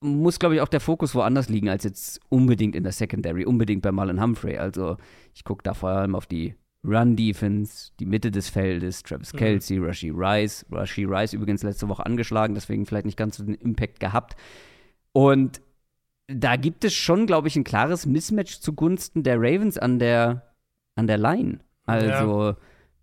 muss, glaube ich, auch der Fokus woanders liegen als jetzt unbedingt in der Secondary, unbedingt bei Marlon Humphrey. Also ich gucke da vor allem auf die Run-Defense, die Mitte des Feldes, Travis mhm. Kelsey, Rashi Rice. Rashi Rice übrigens letzte Woche angeschlagen, deswegen vielleicht nicht ganz so den Impact gehabt. Und da gibt es schon, glaube ich, ein klares Mismatch zugunsten der Ravens an der, an der Line. Also ja.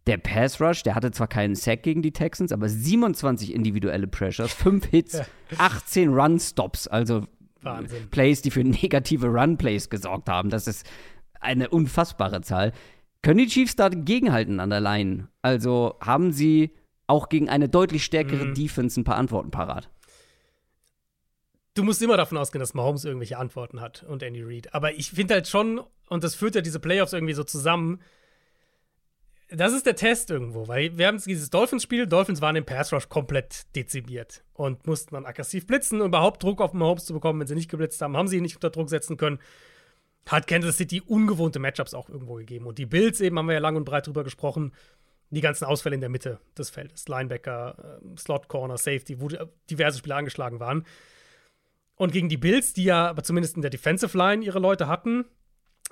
Der Pass Rush, der hatte zwar keinen Sack gegen die Texans, aber 27 individuelle Pressures, 5 Hits, 18 Run Stops, also Wahnsinn. Plays, die für negative Run Plays gesorgt haben. Das ist eine unfassbare Zahl. Können die Chiefs da gegenhalten an der Line? Also haben sie auch gegen eine deutlich stärkere mhm. Defense ein paar Antworten parat? Du musst immer davon ausgehen, dass Mahomes irgendwelche Antworten hat und Andy Reid. Aber ich finde halt schon, und das führt ja diese Playoffs irgendwie so zusammen, das ist der Test irgendwo, weil wir haben dieses Dolphins-Spiel, Dolphins waren im Pass Rush komplett dezimiert und mussten dann aggressiv blitzen um überhaupt Druck auf Mahomes zu bekommen. Wenn sie nicht geblitzt haben, haben sie ihn nicht unter Druck setzen können. Hat Kansas City ungewohnte Matchups auch irgendwo gegeben. Und die Bills eben, haben wir ja lang und breit drüber gesprochen, die ganzen Ausfälle in der Mitte des Feldes. Linebacker, ähm, Slot Corner, Safety, wo diverse Spieler angeschlagen waren. Und gegen die Bills, die ja aber zumindest in der Defensive Line ihre Leute hatten,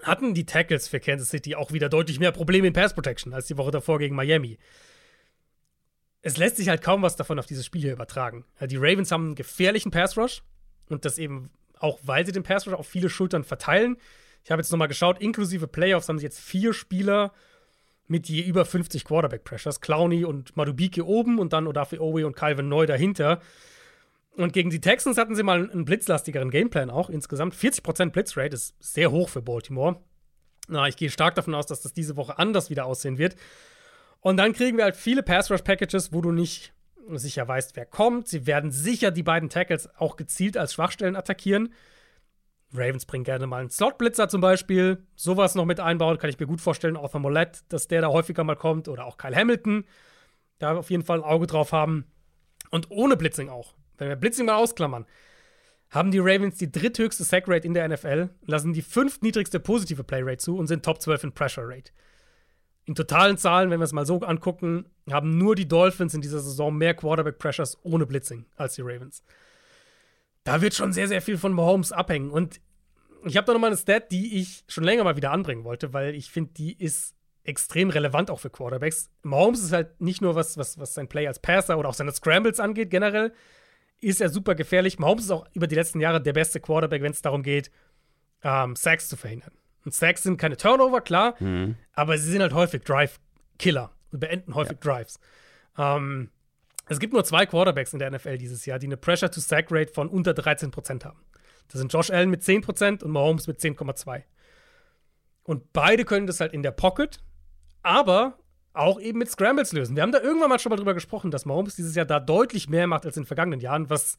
hatten die Tackles für Kansas City auch wieder deutlich mehr Probleme in Pass Protection als die Woche davor gegen Miami. Es lässt sich halt kaum was davon auf dieses Spiel hier übertragen. Die Ravens haben einen gefährlichen Pass Rush und das eben auch, weil sie den Pass Rush auf viele Schultern verteilen. Ich habe jetzt nochmal geschaut, inklusive Playoffs haben sie jetzt vier Spieler mit je über 50 Quarterback Pressures. Clowney und Madubike oben und dann Odafe Owe und Calvin Neu dahinter. Und gegen die Texans hatten sie mal einen blitzlastigeren Gameplan auch. Insgesamt 40% Blitzrate ist sehr hoch für Baltimore. Na, ich gehe stark davon aus, dass das diese Woche anders wieder aussehen wird. Und dann kriegen wir halt viele Pass-Rush-Packages, wo du nicht sicher weißt, wer kommt. Sie werden sicher die beiden Tackles auch gezielt als Schwachstellen attackieren. Ravens bringen gerne mal einen Slot-Blitzer zum Beispiel. Sowas noch mit einbauen, kann ich mir gut vorstellen. Arthur Mollett, dass der da häufiger mal kommt. Oder auch Kyle Hamilton. Da auf jeden Fall ein Auge drauf haben. Und ohne Blitzing auch Blitzing mal ausklammern, haben die Ravens die dritthöchste Sack-Rate in der NFL, lassen die fünftniedrigste positive Play-Rate zu und sind Top 12 in Pressure-Rate. In totalen Zahlen, wenn wir es mal so angucken, haben nur die Dolphins in dieser Saison mehr Quarterback-Pressures ohne Blitzing als die Ravens. Da wird schon sehr, sehr viel von Mahomes abhängen. Und ich habe da nochmal eine Stat, die ich schon länger mal wieder anbringen wollte, weil ich finde, die ist extrem relevant auch für Quarterbacks. Mahomes ist halt nicht nur was, was, was sein Play als Passer oder auch seine Scrambles angeht, generell, ist er super gefährlich. Mahomes ist auch über die letzten Jahre der beste Quarterback, wenn es darum geht, ähm, Sacks zu verhindern. Und Sacks sind keine Turnover, klar, mhm. aber sie sind halt häufig Drive-Killer und beenden häufig ja. Drives. Ähm, es gibt nur zwei Quarterbacks in der NFL dieses Jahr, die eine Pressure-to-Sack-Rate von unter 13% haben. Das sind Josh Allen mit 10% und Mahomes mit 10,2%. Und beide können das halt in der Pocket, aber auch eben mit Scrambles lösen. Wir haben da irgendwann mal schon mal drüber gesprochen, dass Mahomes dieses Jahr da deutlich mehr macht als in den vergangenen Jahren, was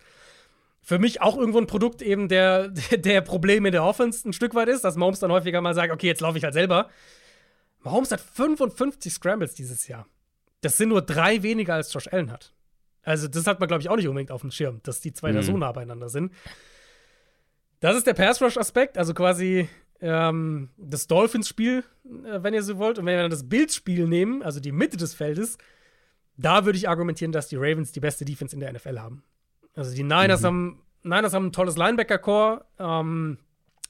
für mich auch irgendwo ein Produkt eben der, der Probleme in der Offense ein Stück weit ist, dass Mahomes dann häufiger mal sagt, okay, jetzt laufe ich halt selber. Mahomes hat 55 Scrambles dieses Jahr. Das sind nur drei weniger als Josh Allen hat. Also, das hat man, glaube ich, auch nicht unbedingt auf dem Schirm, dass die zwei mhm. da so nah beieinander sind. Das ist der Pass-Rush-Aspekt, also quasi ähm, das Dolphins-Spiel, äh, wenn ihr so wollt. Und wenn wir dann das Bills-Spiel nehmen, also die Mitte des Feldes, da würde ich argumentieren, dass die Ravens die beste Defense in der NFL haben. Also die Niners mhm. haben Niners haben ein tolles Linebacker-Core, ähm,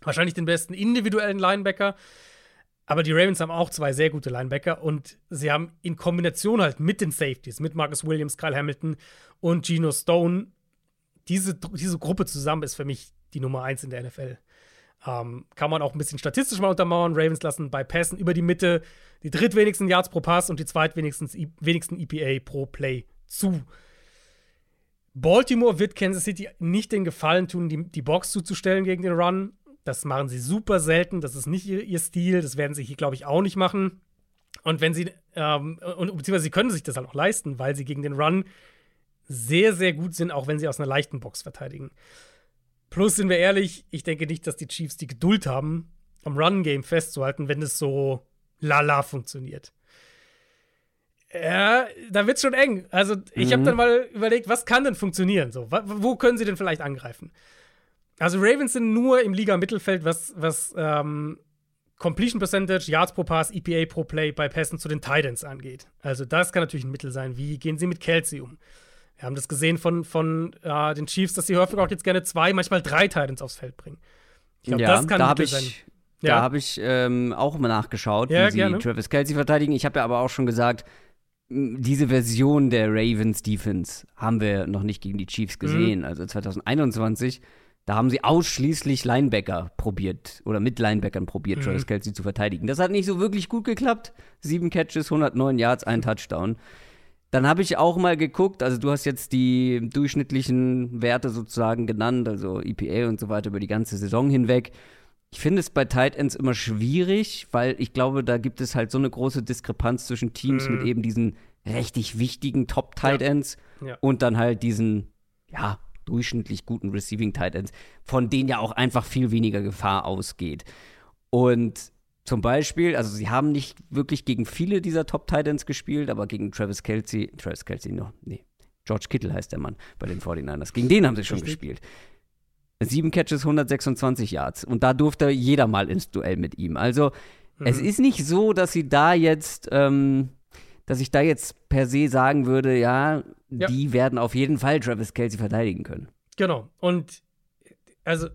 wahrscheinlich den besten individuellen Linebacker. Aber die Ravens haben auch zwei sehr gute Linebacker und sie haben in Kombination halt mit den Safeties, mit Marcus Williams, Kyle Hamilton und Geno Stone, diese, diese Gruppe zusammen ist für mich die Nummer eins in der NFL. Ähm, kann man auch ein bisschen statistisch mal untermauern. Ravens lassen bei Pässen über die Mitte die drittwenigsten Yards pro Pass und die zweitwenigsten wenigsten EPA pro Play zu. Baltimore wird Kansas City nicht den Gefallen tun, die, die Box zuzustellen gegen den Run. Das machen sie super selten. Das ist nicht ihr, ihr Stil. Das werden sie hier, glaube ich, auch nicht machen. Und wenn sie, ähm, und, beziehungsweise sie können sich das halt auch leisten, weil sie gegen den Run sehr, sehr gut sind, auch wenn sie aus einer leichten Box verteidigen. Plus sind wir ehrlich, ich denke nicht, dass die Chiefs die Geduld haben, am Run-Game festzuhalten, wenn es so lala funktioniert. Ja, da wird's schon eng. Also, ich mhm. habe dann mal überlegt, was kann denn funktionieren? So, wo können sie denn vielleicht angreifen? Also, Ravens sind nur im Liga-Mittelfeld, was, was ähm, Completion Percentage, Yards pro Pass, EPA pro Play bei Pässen zu den Titans angeht. Also, das kann natürlich ein Mittel sein. Wie gehen sie mit Kelsey um? Wir haben das gesehen von, von äh, den Chiefs, dass sie häufig auch jetzt gerne zwei, manchmal drei Titans aufs Feld bringen. Ich glaube, ja, das kann da habe ich, sein. Ja. Da habe ich ähm, auch mal nachgeschaut, ja, wie sie gerne. Travis Kelsey verteidigen. Ich habe ja aber auch schon gesagt, diese Version der Ravens Defense haben wir noch nicht gegen die Chiefs gesehen. Mhm. Also 2021, da haben sie ausschließlich Linebacker probiert oder mit Linebackern probiert, mhm. Travis Kelsey zu verteidigen. Das hat nicht so wirklich gut geklappt. Sieben Catches, 109 Yards, ein Touchdown. Dann habe ich auch mal geguckt, also du hast jetzt die durchschnittlichen Werte sozusagen genannt, also EPA und so weiter über die ganze Saison hinweg. Ich finde es bei Tight Ends immer schwierig, weil ich glaube, da gibt es halt so eine große Diskrepanz zwischen Teams mhm. mit eben diesen richtig wichtigen Top Tight Ends ja. Ja. und dann halt diesen, ja, durchschnittlich guten Receiving Tight Ends, von denen ja auch einfach viel weniger Gefahr ausgeht. Und Zum Beispiel, also sie haben nicht wirklich gegen viele dieser Top Titans gespielt, aber gegen Travis Kelsey, Travis Kelsey noch, nee, George Kittle heißt der Mann bei den 49ers. Gegen den haben sie schon Richtig. gespielt. Sieben Catches, 126 Yards. Und da durfte jeder mal ins Duell mit ihm. Also, mhm. es ist nicht so, dass sie da jetzt, ähm, dass ich da jetzt per se sagen würde, ja, ja, die werden auf jeden Fall Travis Kelsey verteidigen können. Genau. Und also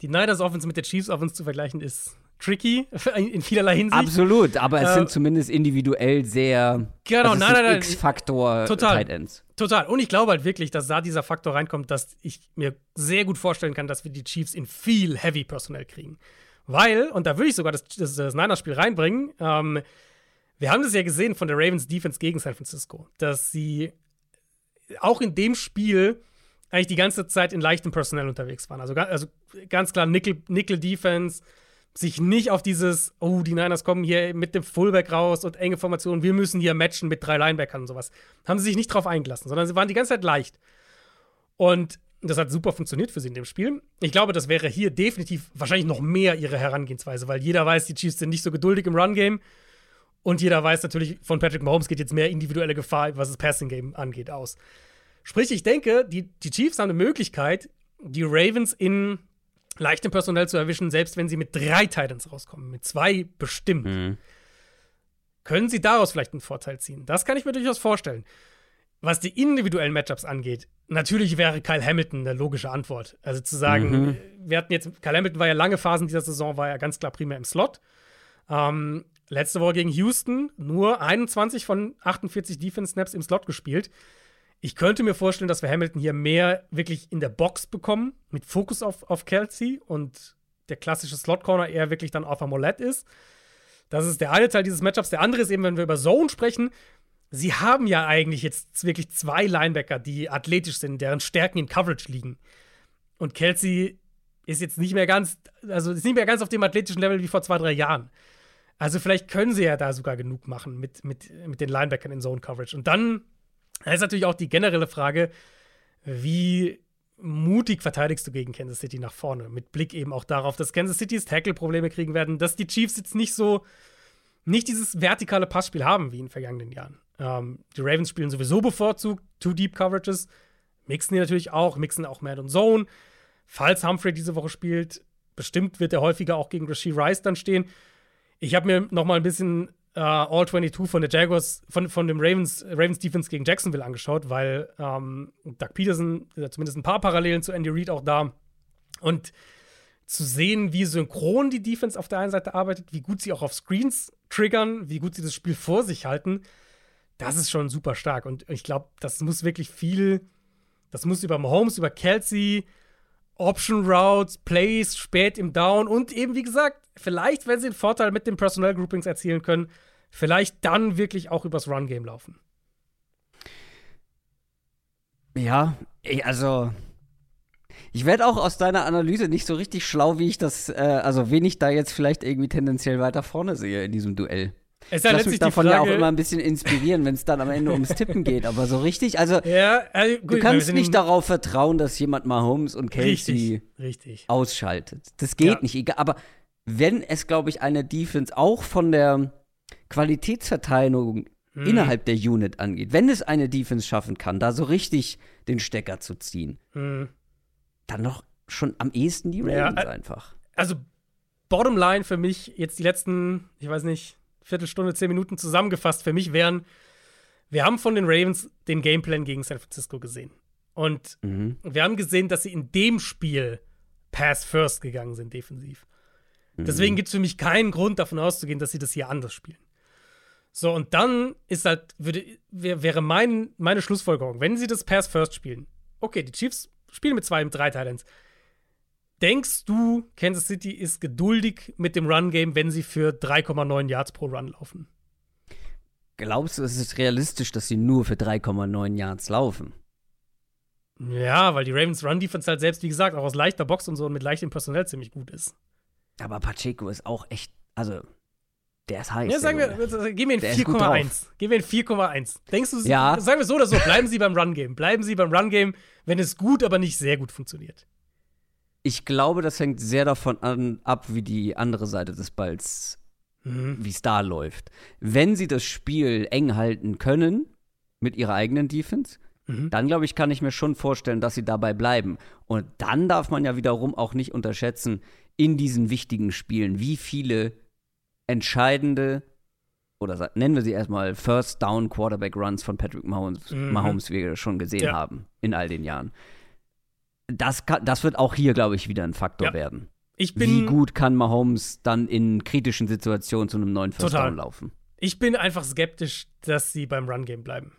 die Niners Offense mit der Chiefs Offense zu vergleichen ist tricky in vielerlei Hinsicht. Absolut, aber es äh, sind zumindest individuell sehr genau, also nein, nein, nein, X-Faktor total, Tight Ends. Total. Und ich glaube halt wirklich, dass da dieser Faktor reinkommt, dass ich mir sehr gut vorstellen kann, dass wir die Chiefs in viel Heavy Personell kriegen. Weil, und da würde ich sogar das, das, das Niners-Spiel reinbringen, ähm, wir haben das ja gesehen von der Ravens Defense gegen San Francisco, dass sie auch in dem Spiel eigentlich die ganze Zeit in leichtem Personell unterwegs waren. Also, also ganz klar Nickel, Nickel Defense, sich nicht auf dieses, oh, die Niners kommen hier mit dem Fullback raus und enge Formationen, wir müssen hier matchen mit drei Linebackern und sowas. Haben sie sich nicht drauf eingelassen, sondern sie waren die ganze Zeit leicht. Und das hat super funktioniert für sie in dem Spiel. Ich glaube, das wäre hier definitiv wahrscheinlich noch mehr ihre Herangehensweise, weil jeder weiß, die Chiefs sind nicht so geduldig im Run-Game. Und jeder weiß natürlich, von Patrick Mahomes geht jetzt mehr individuelle Gefahr, was das Passing-Game angeht, aus. Sprich, ich denke, die, die Chiefs haben eine Möglichkeit, die Ravens in leichtem Personell zu erwischen, selbst wenn sie mit drei Titans rauskommen, mit zwei bestimmt. Mhm. Können sie daraus vielleicht einen Vorteil ziehen? Das kann ich mir durchaus vorstellen. Was die individuellen Matchups angeht, natürlich wäre Kyle Hamilton eine logische Antwort. Also zu sagen, mhm. wir hatten jetzt, Kyle Hamilton war ja lange Phasen dieser Saison, war ja ganz klar primär im Slot. Ähm, letzte Woche gegen Houston nur 21 von 48 Defense-Snaps im Slot gespielt. Ich könnte mir vorstellen, dass wir Hamilton hier mehr wirklich in der Box bekommen, mit Fokus auf, auf Kelsey und der klassische Slot-Corner eher wirklich dann auf Amolette ist. Das ist der eine Teil dieses Matchups. Der andere ist eben, wenn wir über Zone sprechen, sie haben ja eigentlich jetzt wirklich zwei Linebacker, die athletisch sind, deren Stärken in Coverage liegen. Und Kelsey ist jetzt nicht mehr ganz, also ist nicht mehr ganz auf dem athletischen Level wie vor zwei, drei Jahren. Also vielleicht können sie ja da sogar genug machen mit, mit, mit den Linebackern in Zone Coverage. Und dann da ist natürlich auch die generelle Frage, wie mutig verteidigst du gegen Kansas City nach vorne? Mit Blick eben auch darauf, dass Kansas Citys Tackle-Probleme kriegen werden, dass die Chiefs jetzt nicht so, nicht dieses vertikale Passspiel haben wie in den vergangenen Jahren. Ähm, die Ravens spielen sowieso bevorzugt Two Deep Coverages, mixen die natürlich auch, mixen auch Mad und Zone. Falls Humphrey diese Woche spielt, bestimmt wird er häufiger auch gegen Rasheed Rice dann stehen. Ich habe mir noch mal ein bisschen uh, All 22 von der Jaguars, von, von dem Ravens, Ravens Defense gegen Jacksonville angeschaut, weil ähm, Doug Peterson, ja zumindest ein paar Parallelen zu Andy Reid auch da. Und zu sehen, wie synchron die Defense auf der einen Seite arbeitet, wie gut sie auch auf Screens triggern, wie gut sie das Spiel vor sich halten, das ist schon super stark. Und ich glaube, das muss wirklich viel, das muss über Mahomes, über Kelsey, Option Routes, Plays spät im Down und eben, wie gesagt, vielleicht, wenn sie einen Vorteil mit den Personal Groupings erzielen können, vielleicht dann wirklich auch übers Run-Game laufen. Ja, also ich werde auch aus deiner Analyse nicht so richtig schlau, wie ich das, äh, also wen ich da jetzt vielleicht irgendwie tendenziell weiter vorne sehe in diesem Duell. Es ich lasse mich davon Frage, ja auch immer ein bisschen inspirieren, wenn es dann am Ende ums Tippen geht. Aber so richtig, also, ja, also gut, du kannst nicht darauf vertrauen, dass jemand mal Holmes und Casey richtig, richtig. ausschaltet. Das geht ja. nicht. Egal. Aber wenn es, glaube ich, eine Defense auch von der Qualitätsverteilung hm. innerhalb der Unit angeht, wenn es eine Defense schaffen kann, da so richtig den Stecker zu ziehen, hm. dann noch schon am ehesten die Ravens ja, einfach. Also Bottomline für mich jetzt die letzten, ich weiß nicht, Viertelstunde, zehn Minuten zusammengefasst für mich wären, wir haben von den Ravens den Gameplan gegen San Francisco gesehen. Und mhm. wir haben gesehen, dass sie in dem Spiel Pass First gegangen sind, defensiv. Mhm. Deswegen gibt es für mich keinen Grund davon auszugehen, dass sie das hier anders spielen. So, und dann ist halt, würde, wäre mein, meine Schlussfolgerung, wenn sie das Pass First spielen, okay, die Chiefs spielen mit zwei, mit drei Titans. Denkst du, Kansas City ist geduldig mit dem Run-Game, wenn sie für 3,9 Yards pro Run laufen? Glaubst du, es ist realistisch, dass sie nur für 3,9 Yards laufen? Ja, weil die Ravens Run-Defense halt selbst, wie gesagt, auch aus leichter Box und so und mit leichtem Personell ziemlich gut ist. Aber Pacheco ist auch echt, also, der ist heiß. Ja, sagen wir, gehen wir in 4,1. Gehen wir in 4,1. Denkst du, ja. sagen wir so oder so, bleiben Sie beim Run-Game. Bleiben Sie beim Run-Game, wenn es gut, aber nicht sehr gut funktioniert. Ich glaube, das hängt sehr davon an, ab, wie die andere Seite des Balls, mhm. wie es da läuft. Wenn sie das Spiel eng halten können mit ihrer eigenen Defense, mhm. dann glaube ich, kann ich mir schon vorstellen, dass sie dabei bleiben. Und dann darf man ja wiederum auch nicht unterschätzen, in diesen wichtigen Spielen, wie viele entscheidende oder nennen wir sie erstmal First Down Quarterback Runs von Patrick Mahomes, mhm. Mahomes wir schon gesehen ja. haben in all den Jahren das, kann, das wird auch hier, glaube ich, wieder ein Faktor ja. werden. Wie gut kann Mahomes dann in kritischen Situationen zu einem neuen First Down laufen? Ich bin einfach skeptisch, dass sie beim Run-Game bleiben.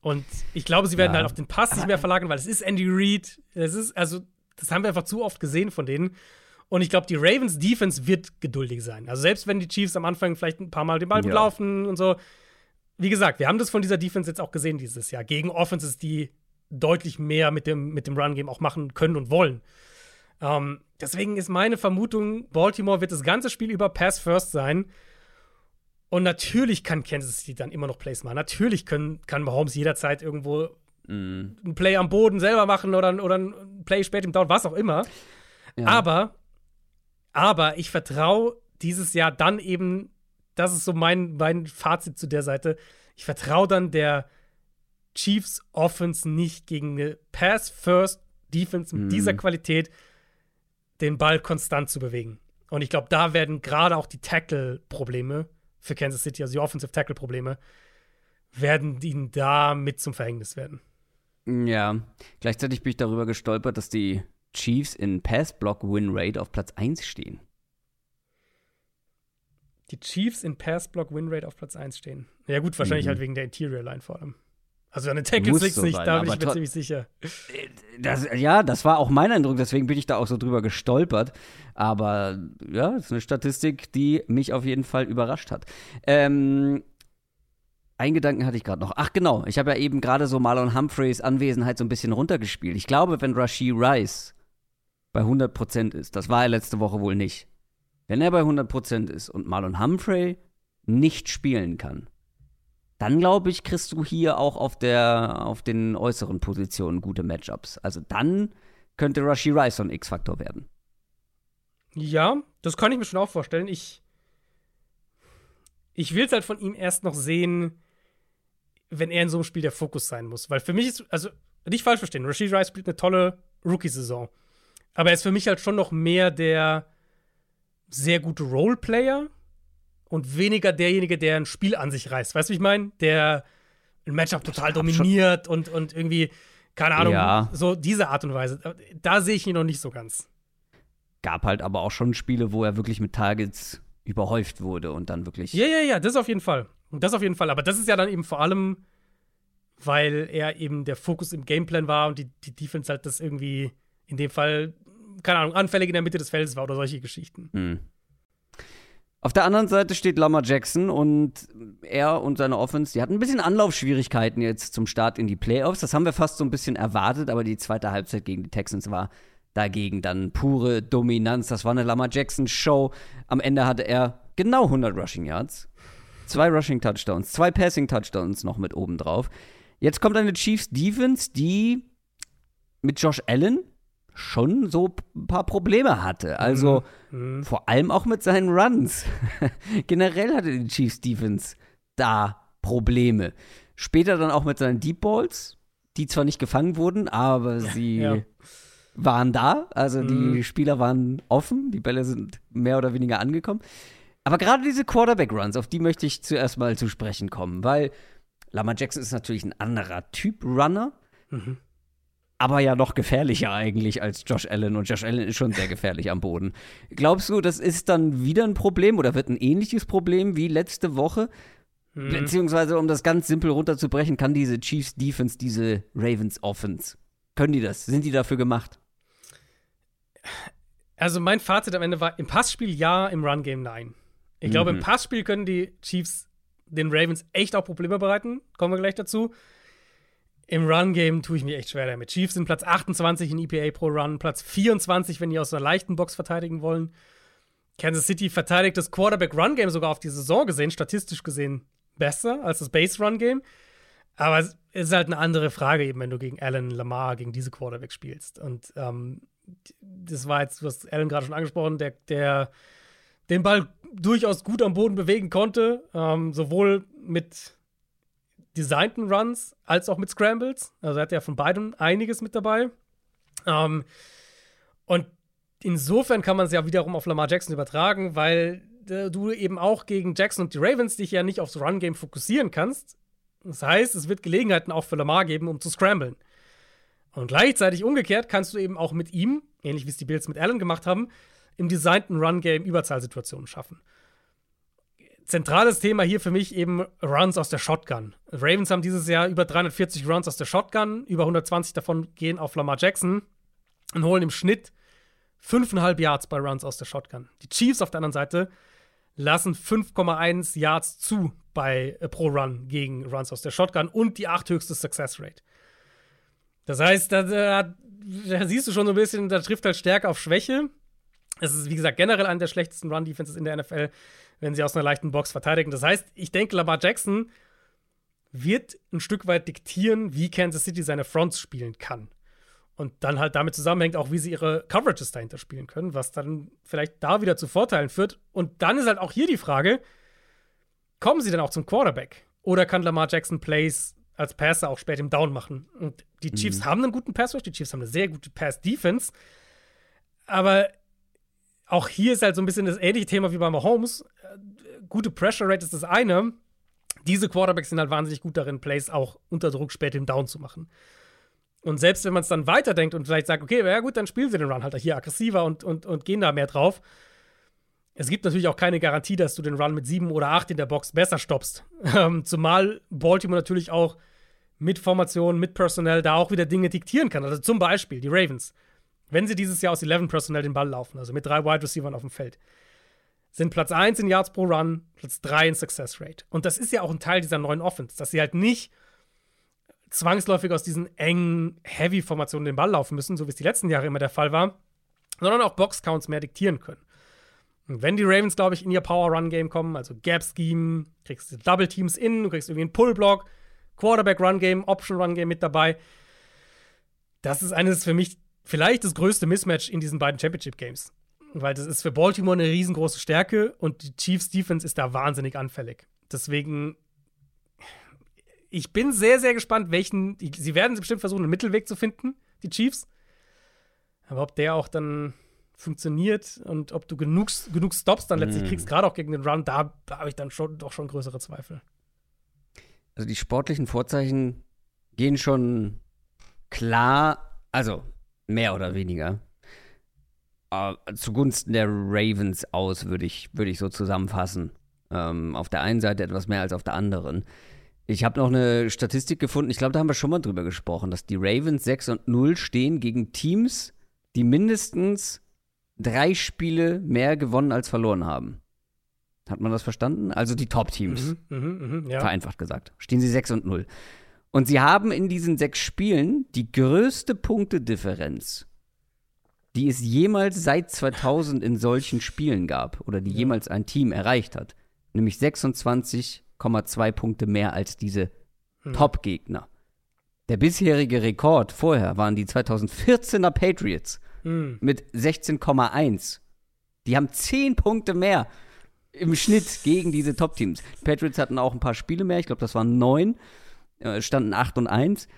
Und ich glaube, sie werden ja. halt auf den Pass nicht mehr verlagern, weil es ist Andy Reid. Es ist, also, das haben wir einfach zu oft gesehen von denen. Und ich glaube, die Ravens Defense wird geduldig sein. Also selbst wenn die Chiefs am Anfang vielleicht ein paar Mal den Ball ja. laufen und so. Wie gesagt, wir haben das von dieser Defense jetzt auch gesehen dieses Jahr. Gegen Offenses, die deutlich mehr mit dem, mit dem Run-Game auch machen können und wollen. Ähm, deswegen ist meine Vermutung, Baltimore wird das ganze Spiel über Pass First sein. Und natürlich kann Kansas City dann immer noch Plays machen. Natürlich können, kann Mahomes jederzeit irgendwo mm. ein Play am Boden selber machen oder, oder ein Play spät im Down, was auch immer. Ja. Aber, aber ich vertraue dieses Jahr dann eben, das ist so mein, mein Fazit zu der Seite, ich vertraue dann der Chiefs Offense nicht gegen eine Pass-First-Defense mit mhm. dieser Qualität den Ball konstant zu bewegen. Und ich glaube, da werden gerade auch die Tackle-Probleme für Kansas City, also die Offensive Tackle-Probleme, werden ihnen da mit zum Verhängnis werden. Ja, gleichzeitig bin ich darüber gestolpert, dass die Chiefs in Pass-Block-Win-Rate auf Platz 1 stehen. Die Chiefs in Pass-Block-Win-Rate auf Platz 1 stehen. Ja, gut, wahrscheinlich mhm. halt wegen der Interior-Line vor allem. Also an den Tackles liegt so nicht, sein, da bin ich mir ziemlich sicher. Das, ja, das war auch mein Eindruck, deswegen bin ich da auch so drüber gestolpert. Aber ja, das ist eine Statistik, die mich auf jeden Fall überrascht hat. Ähm, einen Gedanken hatte ich gerade noch. Ach genau, ich habe ja eben gerade so Marlon Humphreys Anwesenheit so ein bisschen runtergespielt. Ich glaube, wenn Rashi Rice bei 100% ist, das war er letzte Woche wohl nicht. Wenn er bei 100% ist und Marlon Humphrey nicht spielen kann, dann glaube ich, kriegst du hier auch auf, der, auf den äußeren Positionen gute Matchups. Also dann könnte Rashi Rice so ein X-Faktor werden. Ja, das kann ich mir schon auch vorstellen. Ich, ich will es halt von ihm erst noch sehen, wenn er in so einem Spiel der Fokus sein muss. Weil für mich ist, also nicht falsch verstehen, Rashid Rice spielt eine tolle Rookie-Saison. Aber er ist für mich halt schon noch mehr der sehr gute Roleplayer und weniger derjenige, der ein Spiel an sich reißt. Weißt du, wie ich meine? Der ein Matchup total dominiert und, und irgendwie, keine Ahnung, ja. so diese Art und Weise. Da sehe ich ihn noch nicht so ganz. Gab halt aber auch schon Spiele, wo er wirklich mit Targets überhäuft wurde und dann wirklich. Ja, ja, ja, das auf jeden Fall. Das auf jeden Fall. Aber das ist ja dann eben vor allem, weil er eben der Fokus im Gameplan war und die, die Defense halt das irgendwie in dem Fall, keine Ahnung, anfällig in der Mitte des Feldes war oder solche Geschichten. Mhm. Auf der anderen Seite steht Lamar Jackson und er und seine Offense, die hatten ein bisschen Anlaufschwierigkeiten jetzt zum Start in die Playoffs. Das haben wir fast so ein bisschen erwartet, aber die zweite Halbzeit gegen die Texans war dagegen dann pure Dominanz. Das war eine Lamar Jackson Show. Am Ende hatte er genau 100 Rushing Yards, zwei Rushing Touchdowns, zwei Passing Touchdowns noch mit oben drauf. Jetzt kommt eine Chiefs Defense, die mit Josh Allen schon so ein paar Probleme hatte. Also mhm. mhm. vor allem auch mit seinen Runs. Generell hatte die Chiefs Defense da Probleme. Später dann auch mit seinen Deep Balls, die zwar nicht gefangen wurden, aber sie ja. waren da. Also mhm. die Spieler waren offen, die Bälle sind mehr oder weniger angekommen. Aber gerade diese Quarterback-Runs, auf die möchte ich zuerst mal zu sprechen kommen, weil Lamar Jackson ist natürlich ein anderer Typ Runner. Mhm aber ja noch gefährlicher eigentlich als Josh Allen und Josh Allen ist schon sehr gefährlich am Boden. Glaubst du, das ist dann wieder ein Problem oder wird ein ähnliches Problem wie letzte Woche? Hm. Beziehungsweise, um das ganz simpel runterzubrechen, kann diese Chiefs Defense, diese Ravens Offense, können die das? Sind die dafür gemacht? Also mein Fazit am Ende war, im Passspiel ja, im Run-Game nein. Ich mhm. glaube, im mhm. Passspiel können die Chiefs den Ravens echt auch Probleme bereiten. Kommen wir gleich dazu. Im Run-Game tue ich mich echt schwer damit. Chiefs sind Platz 28 in EPA pro Run, Platz 24, wenn die aus einer leichten Box verteidigen wollen. Kansas City verteidigt das Quarterback-Run-Game sogar auf die Saison gesehen, statistisch gesehen besser als das Base-Run-Game. Aber es ist halt eine andere Frage, eben wenn du gegen Allen, Lamar, gegen diese Quarterbacks spielst. Und ähm, das war jetzt, was Alan gerade schon angesprochen, der, der den Ball durchaus gut am Boden bewegen konnte, ähm, sowohl mit designten Runs als auch mit Scrambles. Also er hat ja von beiden einiges mit dabei. Ähm, und insofern kann man es ja wiederum auf Lamar Jackson übertragen, weil äh, du eben auch gegen Jackson und die Ravens dich ja nicht aufs Run-Game fokussieren kannst. Das heißt, es wird Gelegenheiten auch für Lamar geben, um zu scramblen. Und gleichzeitig umgekehrt kannst du eben auch mit ihm, ähnlich wie es die Bills mit Allen gemacht haben, im designten Run-Game Überzahlsituationen schaffen. Zentrales Thema hier für mich eben Runs aus der Shotgun. Ravens haben dieses Jahr über 340 Runs aus der Shotgun, über 120 davon gehen auf Lamar Jackson und holen im Schnitt 5,5 Yards bei Runs aus der Shotgun. Die Chiefs auf der anderen Seite lassen 5,1 Yards zu bei äh, pro Run gegen Runs aus der Shotgun und die achthöchste Success Rate. Das heißt, da, da, da, siehst du schon so ein bisschen, da trifft halt Stärke auf Schwäche. Es ist, wie gesagt, generell eine der schlechtesten Run-Defenses in der NFL, wenn sie aus einer leichten Box verteidigen. Das heißt, ich denke, Lamar Jackson wird ein Stück weit diktieren, wie Kansas City seine Fronts spielen kann. Und dann halt damit zusammenhängt auch, wie sie ihre Coverages dahinter spielen können, was dann vielleicht da wieder zu Vorteilen führt. Und dann ist halt auch hier die Frage, kommen sie denn auch zum Quarterback? Oder kann Lamar Jackson Plays als Passer auch spät im Down machen? Und die. Chiefs mhm. haben einen guten Pass Rush, die Chiefs haben eine sehr gute Pass-Defense. Aber auch hier ist halt so ein bisschen das ähnliche Thema wie bei Mahomes. Gute Pressure Rate ist das eine. Diese Quarterbacks sind halt wahnsinnig gut darin, Plays auch unter Druck spät im Down zu machen. Und selbst wenn man es dann weiterdenkt und vielleicht sagt, okay, ja gut, dann spielen sie den Run halt hier aggressiver und, und, und gehen da mehr drauf. Es gibt natürlich auch keine Garantie, dass du den Run mit sieben oder acht in der Box besser stoppst. Ähm, zumal Baltimore natürlich auch mit Formation, mit Personell da auch wieder Dinge diktieren kann. Also zum Beispiel die Ravens. Wenn sie dieses Jahr aus 11 Personell den Ball laufen, also mit drei Wide Receivers auf dem Feld, sind Platz 1 in Yards pro Run, Platz 3 in Success Rate. Und das ist ja auch ein Teil dieser neuen Offense, dass sie halt nicht zwangsläufig aus diesen engen Heavy-Formationen den Ball laufen müssen, so wie es die letzten Jahre immer der Fall war, sondern auch Box-Counts mehr diktieren können. Und wenn die Ravens, glaube ich, in ihr Power-Run-Game kommen, also Gap-Scheme, kriegst du Double-Teams in, du kriegst irgendwie einen Pull-Block, Quarterback-Run-Game, Option-Run-Game mit dabei. Das ist eines für mich vielleicht das größte Mismatch in diesen beiden Championship-Games. Weil das ist für Baltimore eine riesengroße Stärke und die Chiefs Defense ist da wahnsinnig anfällig. Deswegen ich bin sehr, sehr gespannt, welchen. Sie werden bestimmt versuchen, einen Mittelweg zu finden, die Chiefs. Aber ob der auch dann funktioniert und ob du genug, genug Stops dann letztlich mm. kriegst, gerade auch gegen den Run, da habe ich dann schon doch schon größere Zweifel. Also die sportlichen Vorzeichen gehen schon klar, also mehr oder weniger, äh, zugunsten der Ravens aus, würde ich, würd ich so zusammenfassen. Ähm, auf der einen Seite etwas mehr als auf der anderen. Ich habe noch eine Statistik gefunden, ich glaube, da haben wir schon mal drüber gesprochen, dass die Ravens 6 und 0 stehen gegen Teams, die mindestens drei Spiele mehr gewonnen als verloren haben. Hat man das verstanden? Also die Top-Teams. Mhm, mh, mh, ja. Vereinfacht gesagt. Stehen sie 6 und 0. Und sie haben in diesen sechs Spielen die größte Punktedifferenz, die es jemals seit 2000 in solchen Spielen gab oder die ja. jemals ein Team erreicht hat. Nämlich 26 6,2 Punkte mehr als diese hm. Top-Gegner. Der bisherige Rekord vorher waren die 2014er Patriots hm. mit 16,1. Die haben 10 Punkte mehr im Schnitt gegen diese Top-Teams. Die Patriots hatten auch ein paar Spiele mehr, ich glaube, das waren neun, standen 8 und 1.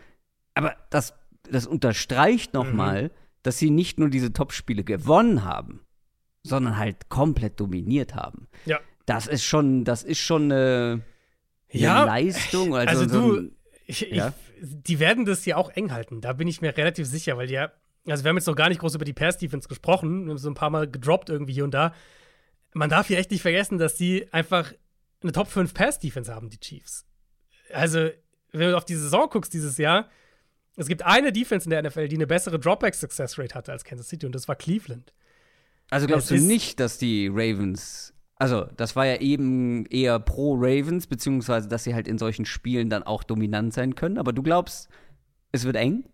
Aber das, das unterstreicht nochmal, mhm. dass sie nicht nur diese Top-Spiele gewonnen haben, sondern halt komplett dominiert haben. Ja. Das ist schon, das ist schon eine, eine ja, Leistung. Also, also so du, ich, ja? ich, die werden das ja auch eng halten. Da bin ich mir relativ sicher, weil die ja, also wir haben jetzt noch gar nicht groß über die Pass-Defense gesprochen. Wir haben so ein paar Mal gedroppt irgendwie hier und da. Man darf hier echt nicht vergessen, dass die einfach eine Top 5 Pass-Defense haben, die Chiefs. Also, wenn du auf die Saison guckst dieses Jahr, es gibt eine Defense in der NFL, die eine bessere Dropback-Success-Rate hatte als Kansas City und das war Cleveland. Also glaubst das du nicht, dass die Ravens also, das war ja eben eher pro Ravens, beziehungsweise, dass sie halt in solchen Spielen dann auch dominant sein können. Aber du glaubst, es wird eng?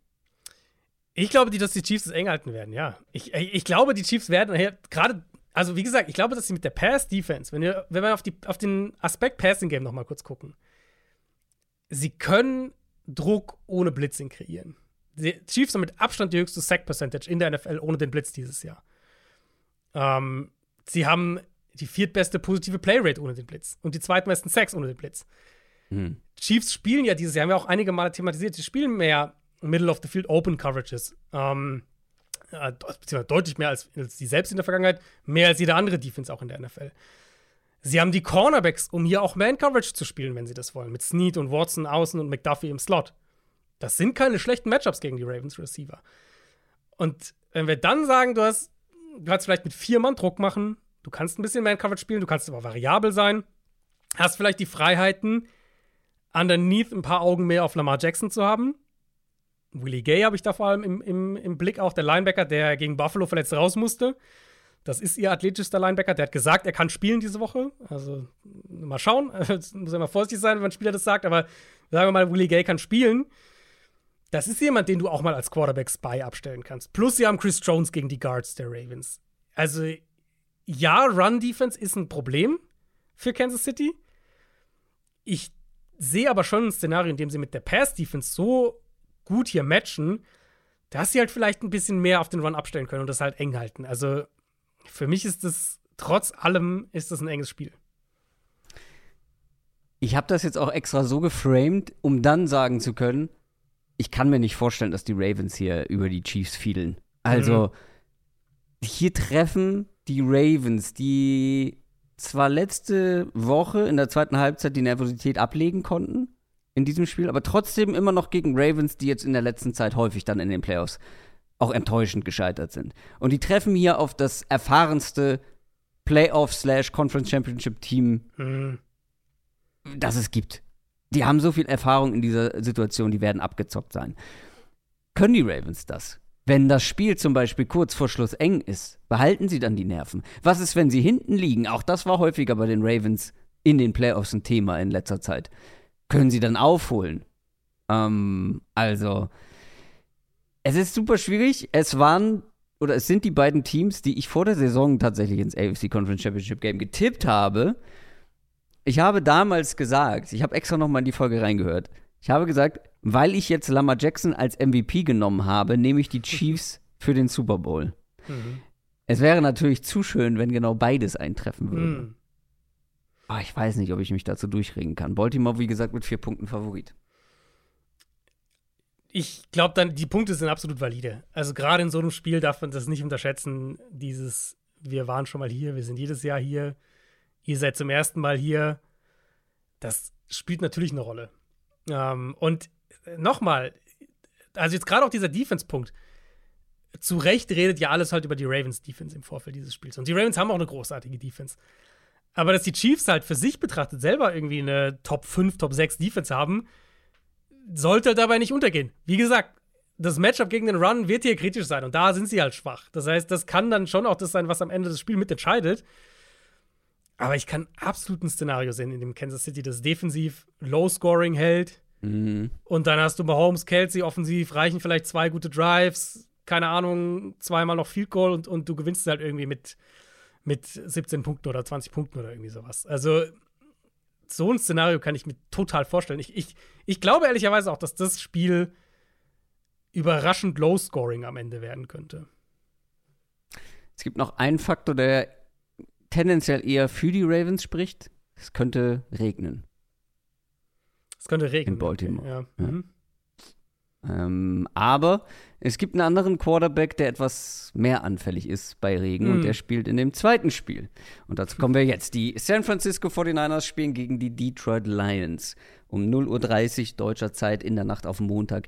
Ich glaube, dass die Chiefs es eng halten werden, ja. Ich, ich glaube, die Chiefs werden gerade, also wie gesagt, ich glaube, dass sie mit der Pass-Defense, wenn wir, wenn wir auf, die, auf den Aspekt Passing-Game noch mal kurz gucken, sie können Druck ohne Blitzing kreieren. Die Chiefs haben mit Abstand die höchste Sack-Percentage in der NFL ohne den Blitz dieses Jahr. Ähm, sie haben die viertbeste positive Playrate ohne den Blitz und die zweitmeisten Sacks ohne den Blitz. Mhm. Chiefs spielen ja dieses Jahr, haben wir auch einige Male thematisiert, sie spielen mehr Middle of the Field Open Coverages. Ähm, äh, beziehungsweise deutlich mehr als, als die selbst in der Vergangenheit, mehr als jede andere Defense auch in der NFL. Sie haben die Cornerbacks, um hier auch Man-Coverage zu spielen, wenn sie das wollen. Mit Snead und Watson außen und McDuffie im Slot. Das sind keine schlechten Matchups gegen die Ravens Receiver. Und wenn wir dann sagen, du hast, du kannst vielleicht mit vier Mann Druck machen, du kannst ein bisschen Man-Coverage spielen, du kannst aber variabel sein, hast vielleicht die Freiheiten, underneath ein paar Augen mehr auf Lamar Jackson zu haben. Willie Gay habe ich da vor allem im, im, im Blick auch, der Linebacker, der gegen Buffalo verletzt raus musste. Das ist ihr athletischster Linebacker. Der hat gesagt, er kann spielen diese Woche. Also mal schauen. muss ja mal vorsichtig sein, wenn ein Spieler das sagt. Aber sagen wir mal, Willie Gay kann spielen. Das ist jemand, den du auch mal als Quarterback-Spy abstellen kannst. Plus, sie haben Chris Jones gegen die Guards der Ravens. Also, ja, Run-Defense ist ein Problem für Kansas City. Ich sehe aber schon ein Szenario, in dem sie mit der Pass-Defense so gut hier matchen, dass sie halt vielleicht ein bisschen mehr auf den Run abstellen können und das halt eng halten. Also, für mich ist das, trotz allem, ist das ein enges Spiel. Ich habe das jetzt auch extra so geframed, um dann sagen zu können, ich kann mir nicht vorstellen, dass die Ravens hier über die Chiefs fielen. Also, mhm. hier treffen die Ravens, die zwar letzte Woche in der zweiten Halbzeit die Nervosität ablegen konnten in diesem Spiel, aber trotzdem immer noch gegen Ravens, die jetzt in der letzten Zeit häufig dann in den Playoffs auch enttäuschend gescheitert sind. Und die treffen hier auf das erfahrenste Playoff-Conference Championship-Team, mhm. das es gibt. Die haben so viel Erfahrung in dieser Situation, die werden abgezockt sein. Können die Ravens das? Wenn das Spiel zum Beispiel kurz vor Schluss eng ist, behalten sie dann die Nerven. Was ist, wenn sie hinten liegen? Auch das war häufiger bei den Ravens in den Playoffs ein Thema in letzter Zeit. Können sie dann aufholen? Ähm, also, es ist super schwierig. Es waren oder es sind die beiden Teams, die ich vor der Saison tatsächlich ins AFC Conference Championship Game getippt habe. Ich habe damals gesagt, ich habe extra noch mal in die Folge reingehört. Ich habe gesagt, weil ich jetzt Lamar Jackson als MVP genommen habe, nehme ich die Chiefs für den Super Bowl. Mhm. Es wäre natürlich zu schön, wenn genau beides eintreffen würde. Mhm. Aber ich weiß nicht, ob ich mich dazu durchregen kann. Baltimore, wie gesagt, mit vier Punkten Favorit ich glaube dann, die Punkte sind absolut valide. Also gerade in so einem Spiel darf man das nicht unterschätzen, dieses, wir waren schon mal hier, wir sind jedes Jahr hier, ihr seid zum ersten Mal hier. Das spielt natürlich eine Rolle. Ähm, und nochmal, also jetzt gerade auch dieser Defense-Punkt. Zu Recht redet ja alles halt über die Ravens-Defense im Vorfeld dieses Spiels. Und die Ravens haben auch eine großartige Defense. Aber dass die Chiefs halt für sich betrachtet selber irgendwie eine Top 5, Top 6 Defense haben, sollte dabei nicht untergehen. Wie gesagt, das Matchup gegen den Run wird hier kritisch sein und da sind sie halt schwach. Das heißt, das kann dann schon auch das sein, was am Ende das Spiel mitentscheidet. Aber ich kann absolut ein Szenario sehen, in dem Kansas City das defensiv Low-Scoring hält. Mhm. Und dann hast du Mahomes, Kelsey offensiv, reichen vielleicht zwei gute Drives, keine Ahnung, zweimal noch Field Goal und, und du gewinnst halt irgendwie mit, mit 17 Punkten oder 20 Punkten oder irgendwie sowas. Also so ein Szenario kann ich mir total vorstellen. Ich, ich, ich glaube ehrlicherweise auch, dass das Spiel überraschend low-scoring am Ende werden könnte. Es gibt noch einen Faktor, der tendenziell eher für die Ravens spricht. Es könnte regnen. Es könnte regnen. In Baltimore. Ja. ja. Mhm. Ähm, aber es gibt einen anderen Quarterback, der etwas mehr anfällig ist bei Regen mhm. und der spielt in dem zweiten Spiel. Und dazu kommen wir jetzt. Die San Francisco 49ers spielen gegen die Detroit Lions um 0.30 Uhr deutscher Zeit in der Nacht auf Montag.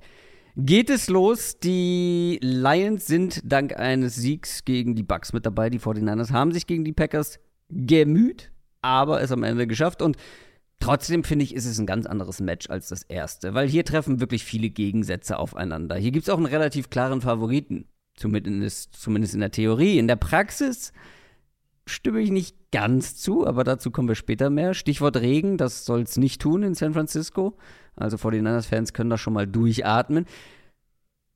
Geht es los? Die Lions sind dank eines Siegs gegen die Bucks mit dabei. Die 49ers haben sich gegen die Packers gemüht, aber es am Ende geschafft. Und Trotzdem finde ich, ist es ein ganz anderes Match als das erste, weil hier treffen wirklich viele Gegensätze aufeinander. Hier gibt es auch einen relativ klaren Favoriten, zumindest, zumindest in der Theorie. In der Praxis stimme ich nicht ganz zu, aber dazu kommen wir später mehr. Stichwort Regen, das soll es nicht tun in San Francisco. Also 49ers-Fans können da schon mal durchatmen.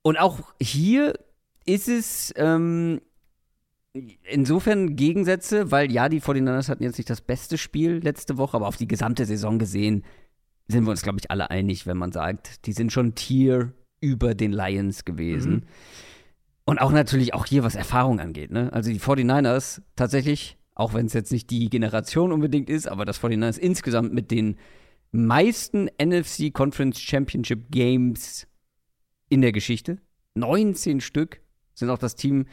Und auch hier ist es ähm, insofern Gegensätze, weil ja, die 49ers hatten jetzt nicht das beste Spiel letzte Woche, aber auf die gesamte Saison gesehen sind wir uns, glaube ich, alle einig, wenn man sagt, die sind schon Tier über den Lions gewesen. Mhm. Und auch natürlich auch hier, was Erfahrung angeht. Ne? Also die 49ers tatsächlich, auch wenn es jetzt nicht die Generation unbedingt ist, aber das 49ers insgesamt mit den meisten NFC Conference Championship Games in der Geschichte. 19 Stück sind auch das Team,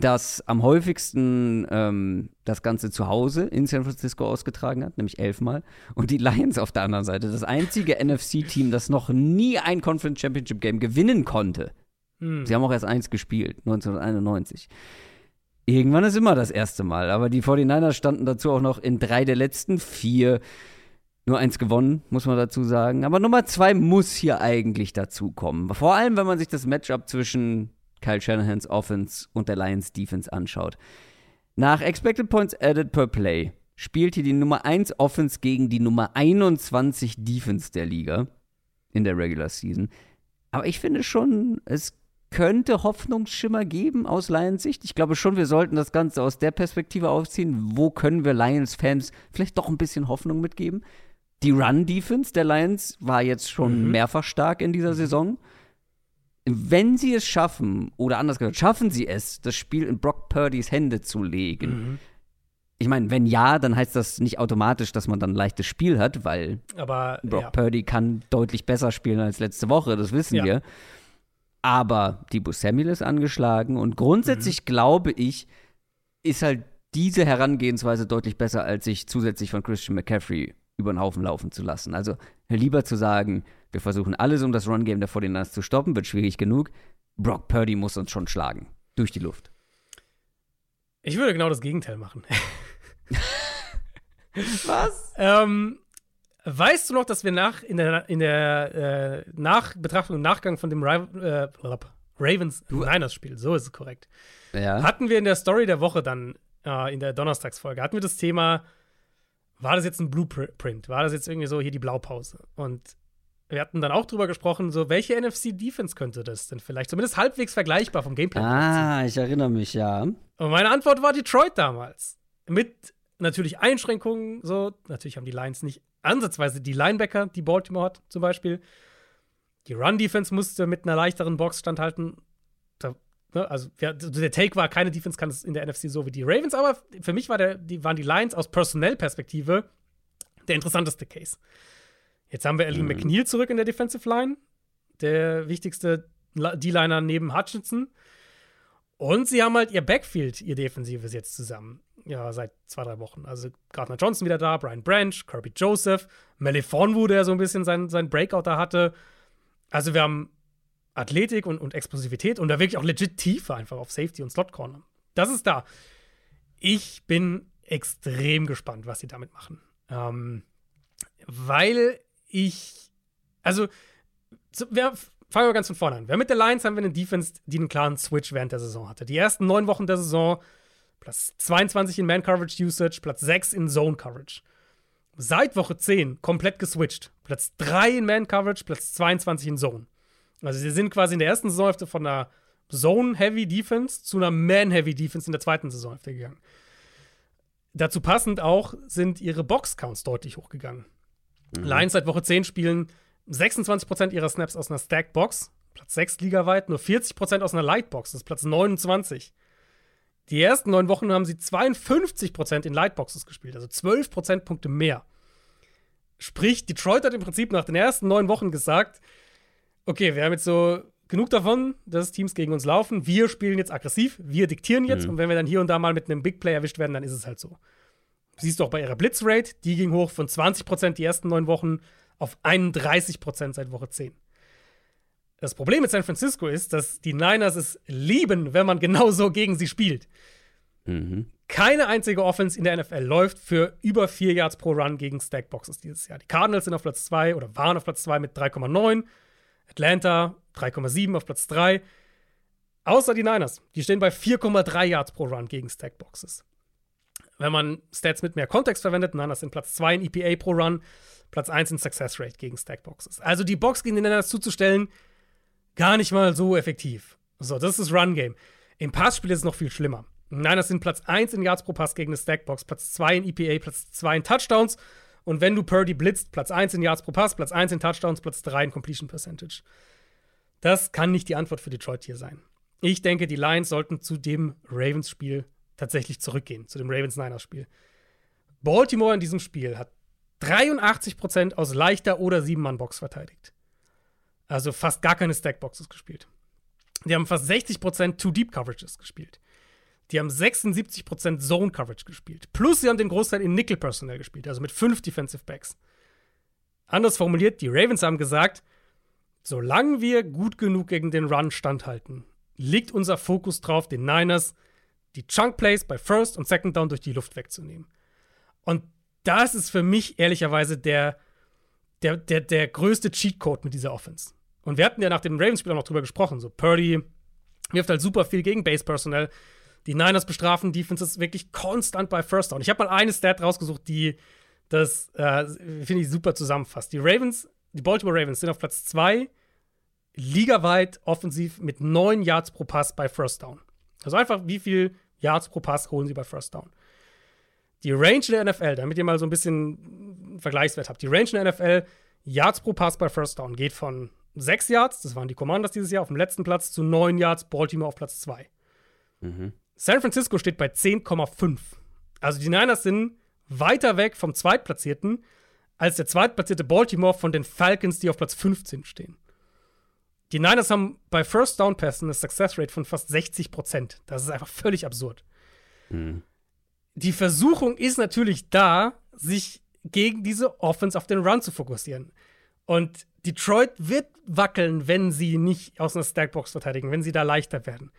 das am häufigsten ähm, das Ganze zu Hause in San Francisco ausgetragen hat, nämlich elfmal. Und die Lions auf der anderen Seite, das einzige NFC-Team, das noch nie ein Conference Championship Game gewinnen konnte. Hm. Sie haben auch erst eins gespielt, 1991. Irgendwann ist immer das erste Mal, aber die 49ers standen dazu auch noch in drei der letzten vier. Nur eins gewonnen, muss man dazu sagen. Aber Nummer zwei muss hier eigentlich dazu kommen. Vor allem, wenn man sich das Matchup zwischen Kyle Shanahans Offense und der Lions Defense anschaut. Nach Expected Points Added per Play spielt hier die Nummer 1 Offense gegen die Nummer 21 Defense der Liga in der Regular Season. Aber ich finde schon, es könnte Hoffnungsschimmer geben aus Lions Sicht. Ich glaube schon, wir sollten das Ganze aus der Perspektive aufziehen. Wo können wir Lions-Fans vielleicht doch ein bisschen Hoffnung mitgeben? Die Run-Defense der Lions war jetzt schon mhm. mehrfach stark in dieser Saison wenn sie es schaffen, oder anders gesagt, schaffen sie es, das Spiel in Brock Purdys Hände zu legen. Mhm. Ich meine, wenn ja, dann heißt das nicht automatisch, dass man dann ein leichtes Spiel hat, weil Aber, Brock ja. Purdy kann deutlich besser spielen als letzte Woche, das wissen ja. wir. Aber Debo Samuel ist angeschlagen und grundsätzlich mhm. glaube ich, ist halt diese Herangehensweise deutlich besser, als sich zusätzlich von Christian McCaffrey über den Haufen laufen zu lassen. Also lieber zu sagen, wir versuchen alles, um das Run-Game der 49ers zu stoppen, wird schwierig genug. Brock Purdy muss uns schon schlagen. Durch die Luft. Ich würde genau das Gegenteil machen. Was? Ähm, weißt du noch, dass wir nach in der, in der äh, Nachbetrachtung und Nachgang von dem Ra äh, Ravens Niners Spiel, so ist es korrekt, ja. hatten wir in der Story der Woche dann äh, in der Donnerstagsfolge hatten wir das Thema war das jetzt ein Blueprint? War das jetzt irgendwie so hier die Blaupause? Und wir hatten dann auch drüber gesprochen, so welche NFC-Defense könnte das denn vielleicht? Zumindest halbwegs vergleichbar vom Gameplay. Ah, ich erinnere mich, ja. Und meine Antwort war Detroit damals. Mit natürlich Einschränkungen, so. Natürlich haben die Lions nicht ansatzweise die Linebacker, die Baltimore hat, zum Beispiel. Die Run-Defense musste mit einer leichteren Box standhalten. Da Ne, also ja, der Take war, keine Defense kann es in der NFC so wie die Ravens, aber für mich war der, die, waren die Lions aus Personell-Perspektive der interessanteste Case. Jetzt haben wir Ellie mhm. McNeil zurück in der Defensive Line, der wichtigste D-Liner neben Hutchinson. Und sie haben halt ihr Backfield, ihr Defensives jetzt zusammen. Ja, seit zwei, drei Wochen. Also Gardner Johnson wieder da, Brian Branch, Kirby Joseph, Melifonwu, der so ein bisschen seinen sein Breakout da hatte. Also wir haben Athletik und, und Explosivität und da wirklich auch legit Tiefe einfach auf Safety und Slot Corner. Das ist da. Ich bin extrem gespannt, was sie damit machen. Ähm, weil ich, also, so, wir, fangen wir ganz von vorne an. Wir mit der Lions haben wir eine Defense, die einen klaren Switch während der Saison hatte. Die ersten neun Wochen der Saison, Platz 22 in Man-Coverage-Usage, Platz 6 in Zone-Coverage. Seit Woche 10 komplett geswitcht. Platz 3 in Man-Coverage, Platz 22 in Zone. Also sie sind quasi in der ersten Saisonhälfte von einer Zone-Heavy Defense zu einer Man-Heavy Defense in der zweiten Saisonhälfte gegangen. Dazu passend auch sind ihre Box-Counts deutlich hochgegangen. Mhm. Lions seit Woche 10 spielen 26% ihrer Snaps aus einer Stacked Box, Platz 6 ligaweit, nur 40% aus einer Lightbox, das ist Platz 29. Die ersten neun Wochen haben sie 52% in Lightboxes gespielt, also 12 Prozentpunkte mehr. Sprich, Detroit hat im Prinzip nach den ersten neun Wochen gesagt, okay, wir haben jetzt so genug davon, dass Teams gegen uns laufen. Wir spielen jetzt aggressiv, wir diktieren jetzt. Mhm. Und wenn wir dann hier und da mal mit einem Big Play erwischt werden, dann ist es halt so. Siehst du auch bei ihrer Blitzrate, die ging hoch von 20% die ersten neun Wochen auf 31% seit Woche 10. Das Problem mit San Francisco ist, dass die Niners es lieben, wenn man genau so gegen sie spielt. Mhm. Keine einzige Offense in der NFL läuft für über 4 Yards pro Run gegen Stackboxes dieses Jahr. Die Cardinals sind auf Platz 2 oder waren auf Platz 2 mit 3,9. Atlanta 3,7 auf Platz 3. Außer die Niners. Die stehen bei 4,3 Yards pro Run gegen Stackboxes. Wenn man Stats mit mehr Kontext verwendet, Niners sind Platz 2 in EPA pro Run, Platz 1 in Success Rate gegen Stackboxes. Also die Box gegen die Niners zuzustellen, gar nicht mal so effektiv. So, das ist das Run-Game. Im Passspiel ist es noch viel schlimmer. Niners sind Platz 1 in Yards pro Pass gegen eine Stackbox, Platz 2 in EPA, Platz 2 in Touchdowns und wenn du Purdy blitzt, Platz 1 in Yards pro Pass, Platz 1 in Touchdowns, Platz 3 in Completion Percentage. Das kann nicht die Antwort für Detroit hier sein. Ich denke, die Lions sollten zu dem Ravens-Spiel tatsächlich zurückgehen, zu dem Ravens-Niners-Spiel. Baltimore in diesem Spiel hat 83% aus leichter oder Sieben-Mann-Box verteidigt. Also fast gar keine Stack-Boxes gespielt. Die haben fast 60% Two-Deep-Coverages gespielt. Die haben 76% Zone-Coverage gespielt. Plus sie haben den Großteil in Nickel-Personal gespielt, also mit fünf Defensive Backs. Anders formuliert, die Ravens haben gesagt, solange wir gut genug gegen den Run standhalten, liegt unser Fokus drauf, den Niners die Chunk Plays bei First und Second Down durch die Luft wegzunehmen. Und das ist für mich ehrlicherweise der, der, der, der größte Cheatcode mit dieser Offense. Und wir hatten ja nach dem Ravens-Spiel auch noch drüber gesprochen. So, Purdy wirft halt super viel gegen Base-Personnel. Die Niners bestrafen Defenses wirklich konstant bei First Down. Ich habe mal eine Stat rausgesucht, die das, äh, finde ich, super zusammenfasst. Die Ravens, die Baltimore Ravens sind auf Platz 2 ligaweit offensiv mit 9 Yards pro Pass bei First Down. Also einfach, wie viel Yards pro Pass holen sie bei First Down. Die Range der NFL, damit ihr mal so ein bisschen Vergleichswert habt, die Range der NFL, Yards pro Pass bei First Down geht von 6 Yards, das waren die Commanders dieses Jahr auf dem letzten Platz, zu 9 Yards, Baltimore auf Platz 2. Mhm. San Francisco steht bei 10,5. Also die Niners sind weiter weg vom Zweitplatzierten als der zweitplatzierte Baltimore von den Falcons, die auf Platz 15 stehen. Die Niners haben bei First Down Pässen eine Success Rate von fast 60 Prozent. Das ist einfach völlig absurd. Mhm. Die Versuchung ist natürlich da, sich gegen diese Offense auf den Run zu fokussieren. Und Detroit wird wackeln, wenn sie nicht aus einer Stackbox verteidigen, wenn sie da leichter werden.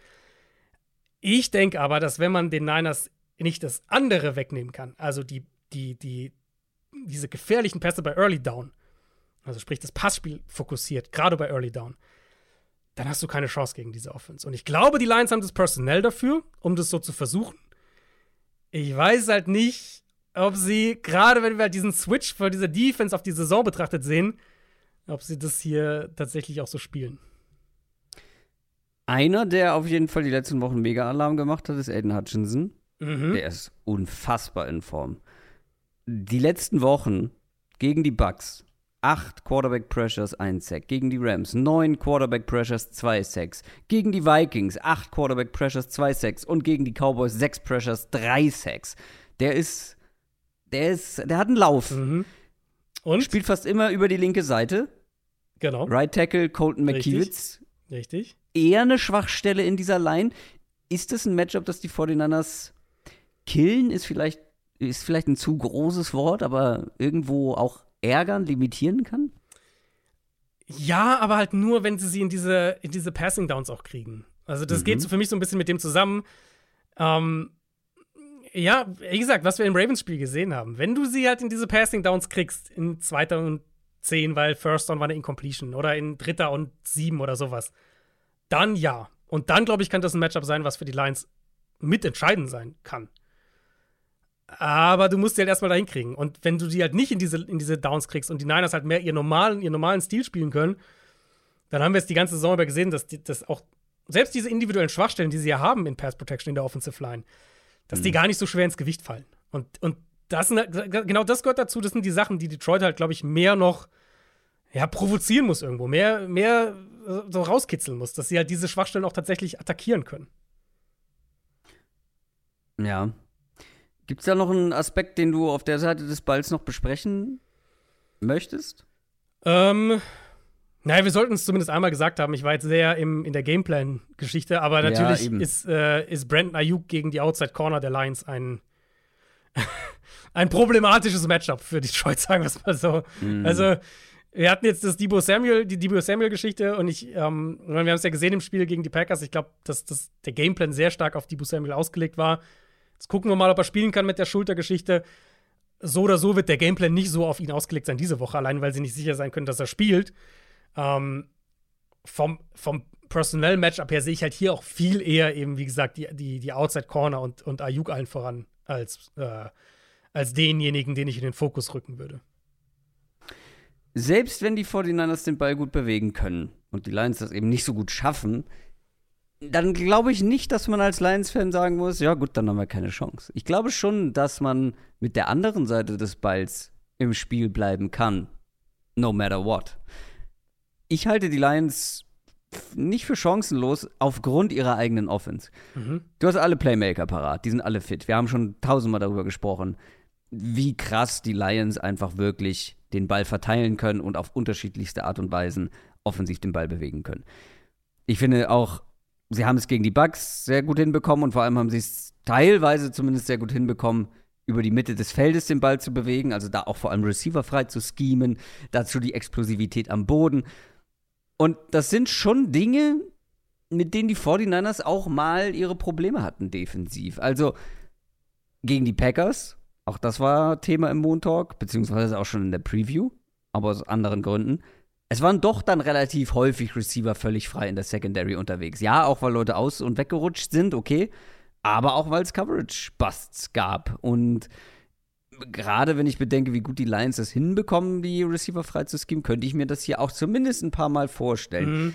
Ich denke aber, dass wenn man den Niners nicht das andere wegnehmen kann, also die, die, die, diese gefährlichen Pässe bei Early Down, also sprich das Passspiel fokussiert, gerade bei Early Down, dann hast du keine Chance gegen diese Offense. Und ich glaube, die Lions haben das Personell dafür, um das so zu versuchen. Ich weiß halt nicht, ob sie, gerade wenn wir halt diesen Switch für diese Defense auf die Saison betrachtet sehen, ob sie das hier tatsächlich auch so spielen. Einer, der auf jeden Fall die letzten Wochen Mega-Alarm gemacht hat, ist Aiden Hutchinson. Mhm. Der ist unfassbar in Form. Die letzten Wochen gegen die Bucks acht Quarterback Pressures, ein Sack. Gegen die Rams neun Quarterback Pressures, zwei Sacks. Gegen die Vikings acht Quarterback Pressures, zwei Sacks. Und gegen die Cowboys sechs Pressures, drei Sacks. Der ist, der ist, der hat einen Lauf. Mhm. Und? Spielt fast immer über die linke Seite. Genau. Right Tackle Colton McKiewicz. Richtig. Eher eine Schwachstelle in dieser Line. Ist das ein Matchup, das die 49ers killen? Ist vielleicht, ist vielleicht ein zu großes Wort, aber irgendwo auch ärgern, limitieren kann? Ja, aber halt nur, wenn sie sie in diese, in diese Passing Downs auch kriegen. Also, das mhm. geht so für mich so ein bisschen mit dem zusammen. Ähm, ja, wie gesagt, was wir im Ravens-Spiel gesehen haben. Wenn du sie halt in diese Passing Downs kriegst, in zweiter und zehn, weil First Down war eine Incompletion oder in dritter und sieben oder sowas, dann ja. Und dann, glaube ich, kann das ein Matchup sein, was für die Lions mitentscheidend sein kann. Aber du musst die halt erstmal dahin kriegen. Und wenn du die halt nicht in diese, in diese Downs kriegst und die Niners halt mehr ihren normalen, ihren normalen Stil spielen können, dann haben wir es die ganze Saison über gesehen, dass, die, dass auch selbst diese individuellen Schwachstellen, die sie ja haben in Pass Protection in der Offensive Line, dass mhm. die gar nicht so schwer ins Gewicht fallen. Und, und das, genau das gehört dazu. Das sind die Sachen, die Detroit halt, glaube ich, mehr noch ja, provozieren muss irgendwo, mehr, mehr so rauskitzeln muss, dass sie halt diese Schwachstellen auch tatsächlich attackieren können. Ja, Gibt es da noch einen Aspekt, den du auf der Seite des Balls noch besprechen möchtest? Ähm, naja, wir sollten es zumindest einmal gesagt haben. Ich war jetzt sehr im, in der Gameplan-Geschichte, aber natürlich ja, ist, äh, ist Brandon Ayuk gegen die Outside Corner der Lions ein, ein problematisches Matchup für Detroit, sagen wir es mal so. Mm. Also, wir hatten jetzt das Debo Samuel, die Debo Samuel-Geschichte und ich, ähm, wir haben es ja gesehen im Spiel gegen die Packers. Ich glaube, dass, dass der Gameplan sehr stark auf Debo Samuel ausgelegt war. Jetzt gucken wir mal, ob er spielen kann mit der Schultergeschichte. So oder so wird der Gameplan nicht so auf ihn ausgelegt sein diese Woche, allein weil sie nicht sicher sein können, dass er spielt. Ähm, vom, vom Personell-Matchup her sehe ich halt hier auch viel eher eben, wie gesagt, die, die, die Outside Corner und, und Ayuk allen voran als, äh, als denjenigen, den ich in den Fokus rücken würde. Selbst wenn die 49ers den Ball gut bewegen können und die Lions das eben nicht so gut schaffen, dann glaube ich nicht, dass man als Lions-Fan sagen muss, ja gut, dann haben wir keine Chance. Ich glaube schon, dass man mit der anderen Seite des Balls im Spiel bleiben kann. No matter what. Ich halte die Lions nicht für chancenlos aufgrund ihrer eigenen Offense. Mhm. Du hast alle Playmaker parat, die sind alle fit. Wir haben schon tausendmal darüber gesprochen, wie krass die Lions einfach wirklich den Ball verteilen können und auf unterschiedlichste Art und Weisen offensiv den Ball bewegen können. Ich finde auch, sie haben es gegen die Bucks sehr gut hinbekommen und vor allem haben sie es teilweise zumindest sehr gut hinbekommen, über die Mitte des Feldes den Ball zu bewegen, also da auch vor allem Receiver frei zu schemen, dazu die Explosivität am Boden. Und das sind schon Dinge, mit denen die 49ers auch mal ihre Probleme hatten defensiv. Also gegen die Packers, auch das war Thema im Moon Talk, beziehungsweise auch schon in der Preview, aber aus anderen Gründen. Es waren doch dann relativ häufig Receiver völlig frei in der Secondary unterwegs. Ja, auch weil Leute aus- und weggerutscht sind, okay aber auch weil es Coverage-Busts gab. Und gerade wenn ich bedenke, wie gut die Lions das hinbekommen, die Receiver frei zu schemen, könnte ich mir das hier auch zumindest ein paar Mal vorstellen. Mhm.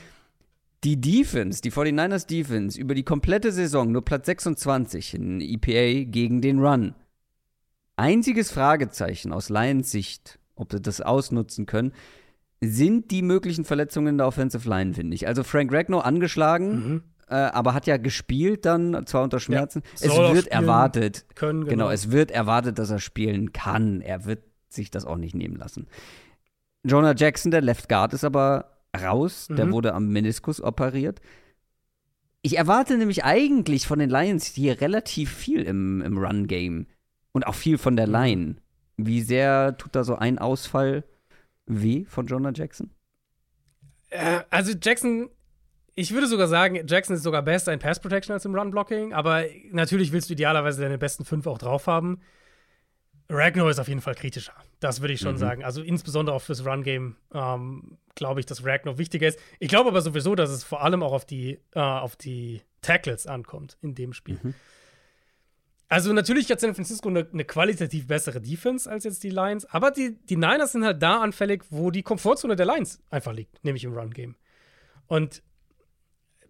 Die Defense, die 49ers Defense, über die komplette Saison nur Platz 26 in EPA gegen den Run. Einziges Fragezeichen aus Lions Sicht, ob sie das ausnutzen können, sind die möglichen Verletzungen in der Offensive Line, finde ich. Also Frank Ragnow angeschlagen, mhm äh, aber hat ja gespielt dann, zwar unter Schmerzen. Ja, es wird erwartet. Können, genau. genau, es wird erwartet, dass er spielen kann. Er wird sich das auch nicht nehmen lassen. Jonah Jackson, der Left Guard, ist aber raus. Mhm. Der wurde am Meniskus operiert. Ich erwarte nämlich eigentlich von den Lions hier relativ viel im, im Run-Game. Und auch viel von der mhm. Line. Wie sehr tut da so ein Ausfall weh von Jonah Jackson? Äh, also Jackson ich würde sogar sagen, Jackson ist sogar besser in Pass Protection als im Run Blocking, aber natürlich willst du idealerweise deine besten fünf auch drauf haben. Ragnar ist auf jeden Fall kritischer. Das würde ich schon mhm. sagen. Also insbesondere auch fürs Run-Game ähm, glaube ich, dass Ragnar wichtiger ist. Ich glaube aber sowieso, dass es vor allem auch auf die, äh, auf die Tackles ankommt in dem Spiel. Mhm. Also natürlich hat San Francisco eine, eine, qualitativ bessere Defense als jetzt die Lions, aber die, die Niners sind halt da anfällig, wo die Komfortzone der Lions einfach liegt, nämlich im Run-Game. Und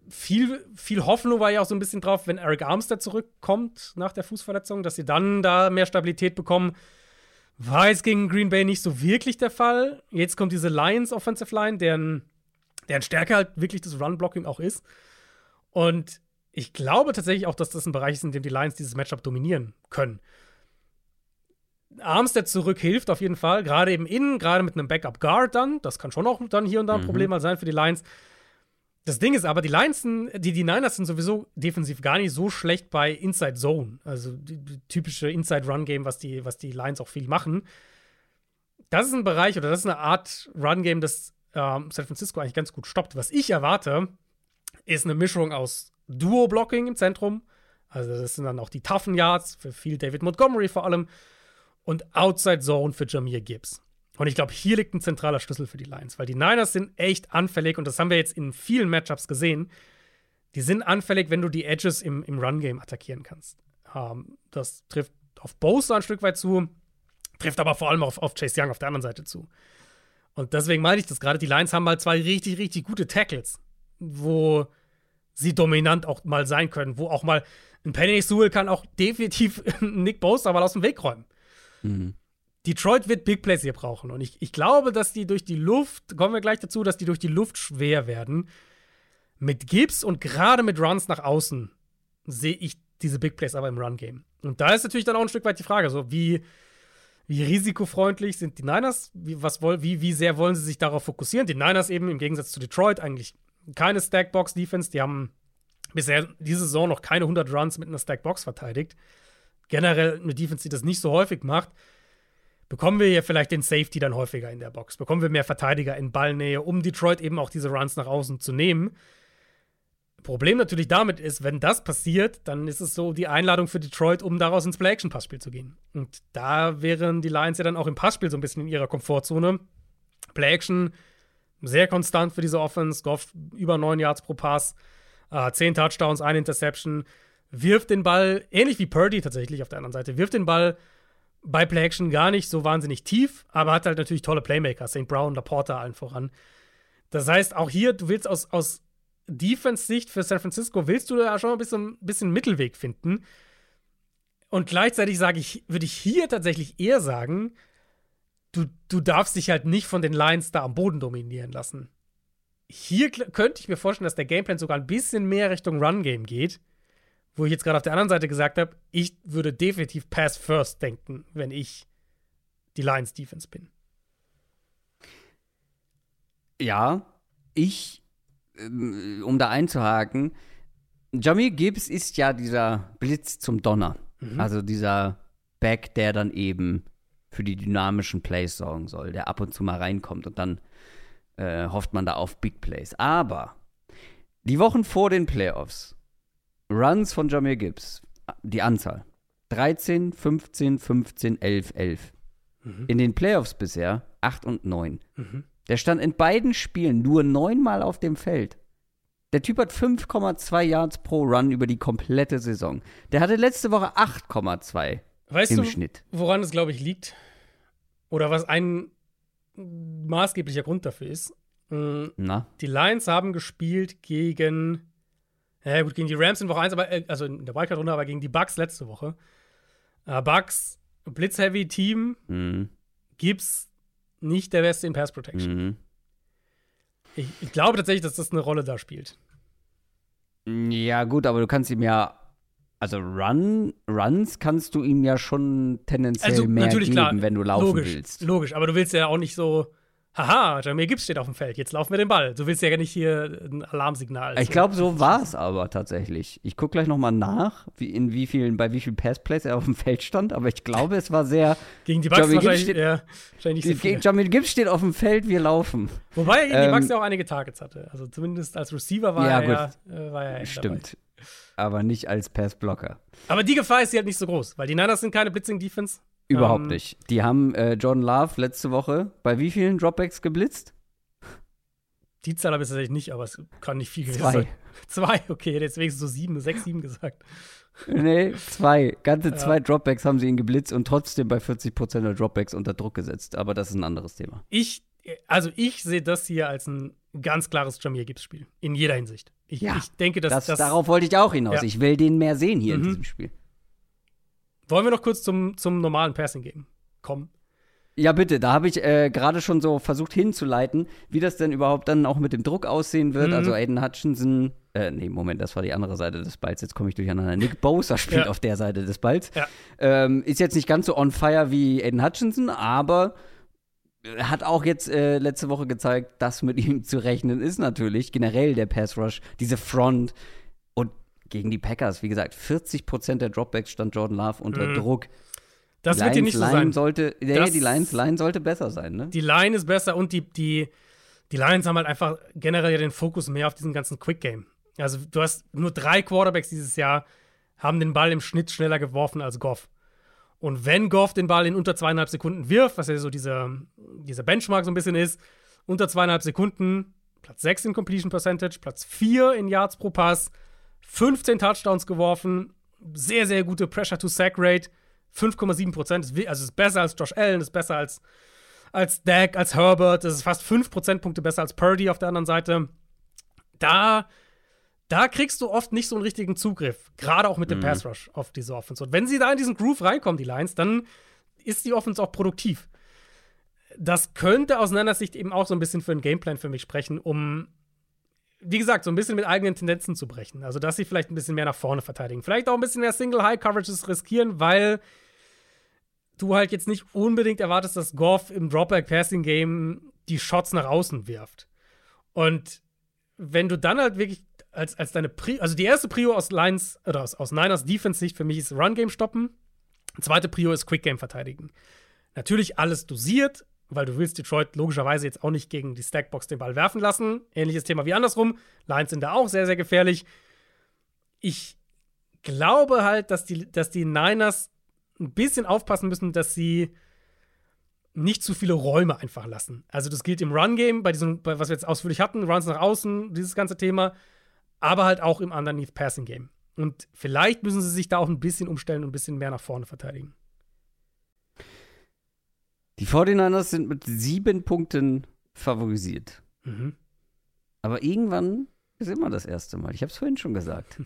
viel, viel Hoffnung war ja auch so ein bisschen drauf, wenn Eric Armstead zurückkommt nach der Fußverletzung, dass sie dann da mehr Stabilität bekommen. War jetzt gegen Green Bay nicht so wirklich der Fall. Jetzt kommt diese Lions Offensive Line, deren, deren Stärke halt wirklich das Run-Blocking auch ist. Und ich glaube tatsächlich auch, dass das ein Bereich ist, in dem die Lions dieses Matchup dominieren können. Armstead zurück hilft auf jeden Fall, gerade eben innen, gerade mit einem Backup Guard dann. Das kann schon auch dann hier und da ein mhm. Problem mal sein für die Lions. Das Ding ist aber, die Lions, die, die Niners sind sowieso defensiv gar nicht so schlecht bei Inside Zone. Also die, die typische Inside Run Game, was die, was die Lions auch viel machen. Das ist ein Bereich oder das ist eine Art Run Game, das ähm, San Francisco eigentlich ganz gut stoppt. Was ich erwarte, ist eine Mischung aus Duo-Blocking im Zentrum. Also das sind dann auch die toughen Yards für viel David Montgomery vor allem und Outside Zone für Jameer Gibbs. Und ich glaube, hier liegt ein zentraler Schlüssel für die Lions, weil die Niners sind echt anfällig und das haben wir jetzt in vielen Matchups gesehen. Die sind anfällig, wenn du die Edges im, im Run-Game attackieren kannst. Ähm, das trifft auf Bosa ein Stück weit zu, trifft aber vor allem auf, auf Chase Young auf der anderen Seite zu. Und deswegen meine ich das gerade. Die Lions haben mal zwei richtig, richtig gute Tackles, wo sie dominant auch mal sein können, wo auch mal ein Penny Sewell kann auch definitiv Nick Bosa mal aus dem Weg räumen. Mhm. Detroit wird Big Plays hier brauchen. Und ich, ich glaube, dass die durch die Luft, kommen wir gleich dazu, dass die durch die Luft schwer werden. Mit Gibbs und gerade mit Runs nach außen sehe ich diese Big Plays aber im Run-Game. Und da ist natürlich dann auch ein Stück weit die Frage, so wie, wie risikofreundlich sind die Niners? Wie, was wie, wie sehr wollen sie sich darauf fokussieren? Die Niners eben im Gegensatz zu Detroit eigentlich keine Stackbox-Defense. Die haben bisher diese Saison noch keine 100 Runs mit einer Stackbox verteidigt. Generell eine Defense, die das nicht so häufig macht bekommen wir hier vielleicht den Safety dann häufiger in der Box, bekommen wir mehr Verteidiger in Ballnähe, um Detroit eben auch diese Runs nach außen zu nehmen. Problem natürlich damit ist, wenn das passiert, dann ist es so die Einladung für Detroit, um daraus ins Play-Action-Passspiel zu gehen. Und da wären die Lions ja dann auch im Passspiel so ein bisschen in ihrer Komfortzone. Play-Action sehr konstant für diese Offense, Goff über neun Yards pro Pass, äh, zehn Touchdowns, eine Interception, wirft den Ball, ähnlich wie Purdy tatsächlich auf der anderen Seite, wirft den Ball bei Play Action gar nicht so wahnsinnig tief, aber hat halt natürlich tolle Playmaker, St. Brown, Laporta allen voran. Das heißt, auch hier, du willst aus, aus Defense-Sicht für San Francisco, willst du da schon ein bisschen, bisschen Mittelweg finden. Und gleichzeitig sage ich, würde ich hier tatsächlich eher sagen, du, du darfst dich halt nicht von den Lions da am Boden dominieren lassen. hier könnte ich mir vorstellen, dass der Gameplan sogar ein bisschen mehr Richtung Run-Game geht. Wo ich jetzt gerade auf der anderen Seite gesagt habe, ich würde definitiv Pass First denken, wenn ich die Lions Defense bin. Ja, ich, ähm, um da einzuhaken, Jamie Gibbs ist ja dieser Blitz zum Donner. Mhm. Also dieser Back, der dann eben für die dynamischen Plays sorgen soll, der ab und zu mal reinkommt und dann äh, hofft man da auf Big Plays. Aber die Wochen vor den Playoffs, Runs von Jamir Gibbs, die Anzahl 13, 15, 15, 11, 11. Mhm. In den Playoffs bisher 8 und 9. Mhm. Der stand in beiden Spielen nur neunmal auf dem Feld. Der Typ hat 5,2 Yards pro Run über die komplette Saison. Der hatte letzte Woche 8,2 weißt im du, Schnitt. Woran es, glaube ich, liegt? Oder was ein maßgeblicher Grund dafür ist. Mhm. Na? Die Lions haben gespielt gegen, ja gut, gegen die Rams in Woche 1, aber, äh, also in der Wildcard-Runde, aber gegen die Bucks letzte Woche. Äh, Bucks, Blitz-Heavy-Team, mhm. Gibbs nicht der Beste in Pass Protection. Mhm. Ich, ich, glaube tatsächlich, dass das eine Rolle da spielt. Ja, gut, aber du kannst ihm ja, also Run, Runs kannst du ihm ja schon tendenziell also, mehr geben, klar, wenn du laufen logisch, willst. Logisch, aber du willst ja auch nicht so haha, Jamir Gibbs steht auf dem Feld, jetzt laufen wir den Ball. Du willst ja gar nicht hier ein Alarmsignal. Ich glaube, so war es aber tatsächlich. Ich gucke gleich noch mal nach, wie, in wie vielen, bei wie vielen Passplays er auf dem Feld stand, aber ich glaube, es war sehr Gegen die Bucks Jamir wahrscheinlich, steht, ja, wahrscheinlich nicht so viel. Jamir Gibbs steht auf dem Feld, wir laufen. Wobei er gegen ähm, die Bucks ja auch einige Targets hatte. Also zumindest als Receiver war ja, er, gut. Äh, war er Stimmt. Dabei. Aber nicht als Passblocker. Aber die Gefahr ist halt nicht so groß, weil die Niners sind keine Blitzing-Defense. Überhaupt ähm, nicht. Die haben äh, Jordan Love letzte Woche bei wie vielen Dropbacks geblitzt? Die Zahl habe ich tatsächlich nicht, aber es kann nicht viel gewesen zwei. sein. Zwei, okay, deswegen so sieben, sechs, sieben gesagt. Nee, zwei. Ganze ja. zwei Dropbacks haben sie ihn geblitzt und trotzdem bei 40% der Dropbacks unter Druck gesetzt. Aber das ist ein anderes Thema. Ich, also ich sehe das hier als ein ganz klares Jamir Gibbs-Spiel. In jeder Hinsicht. Ich, ja, ich denke, dass das, das Darauf wollte ich auch hinaus. Ja. Ich will den mehr sehen hier mhm. in diesem Spiel. Wollen wir noch kurz zum, zum normalen Passing-Game kommen? Ja, bitte. Da habe ich äh, gerade schon so versucht hinzuleiten, wie das denn überhaupt dann auch mit dem Druck aussehen wird. Mhm. Also Aiden Hutchinson, äh, nee, Moment, das war die andere Seite des Balls. Jetzt komme ich durcheinander. Nick Bosa spielt ja. auf der Seite des Balls. Ja. Ähm, ist jetzt nicht ganz so on fire wie Aiden Hutchinson, aber hat auch jetzt äh, letzte Woche gezeigt, dass mit ihm zu rechnen ist natürlich. Generell der Pass Rush, diese Front und gegen die Packers, wie gesagt, 40% der Dropbacks stand Jordan Love unter mhm. Druck. Das wird hier nicht so sein. Sollte, ja, die Lions Line sollte besser sein, ne? Die Line ist besser und die, die, die Lions haben halt einfach generell den Fokus mehr auf diesen ganzen Quick Game. Also du hast nur drei Quarterbacks dieses Jahr, haben den Ball im Schnitt schneller geworfen als Goff. Und wenn Goff den Ball in unter zweieinhalb Sekunden wirft, was ja so dieser, dieser Benchmark so ein bisschen ist, unter zweieinhalb Sekunden, Platz 6 in Completion Percentage, Platz 4 in Yards pro Pass, 15 Touchdowns geworfen, sehr, sehr gute Pressure-to-Sack-Rate, 5,7 Prozent. Also ist besser als Josh Allen, ist besser als, als Dak, als Herbert. Das ist fast 5 Prozentpunkte besser als Purdy auf der anderen Seite. Da, da kriegst du oft nicht so einen richtigen Zugriff. Gerade auch mit dem mhm. Pass Rush auf diese Offense. Und wenn sie da in diesen Groove reinkommen, die Lions, dann ist die Offense auch produktiv. Das könnte aus meiner Sicht eben auch so ein bisschen für einen Gameplan für mich sprechen, um wie gesagt, so ein bisschen mit eigenen Tendenzen zu brechen. Also, dass sie vielleicht ein bisschen mehr nach vorne verteidigen. Vielleicht auch ein bisschen mehr Single-High-Coverages riskieren, weil du halt jetzt nicht unbedingt erwartest, dass Goff im Dropback-Passing-Game die Shots nach außen wirft. Und wenn du dann halt wirklich als, als deine Pri also die erste Prio aus Lines oder aus, aus Niners Defense-Sicht für mich ist Run-Game stoppen. Zweite Prio ist Quick-Game verteidigen. Natürlich alles dosiert, weil du willst Detroit logischerweise jetzt auch nicht gegen die Stackbox den Ball werfen lassen. Ähnliches Thema wie andersrum. Lions sind da auch sehr, sehr gefährlich. Ich glaube halt, dass die, dass die Niners ein bisschen aufpassen müssen, dass sie nicht zu viele Räume einfach lassen. Also das gilt im Run-Game, bei diesem, bei, was wir jetzt ausführlich hatten, Runs nach außen, dieses ganze Thema, aber halt auch im Underneath-Passing-Game. Und vielleicht müssen sie sich da auch ein bisschen umstellen und ein bisschen mehr nach vorne verteidigen. Die 49ers sind mit sieben Punkten favorisiert. Mhm. Aber irgendwann ist immer das erste Mal. Ich habe es vorhin schon gesagt.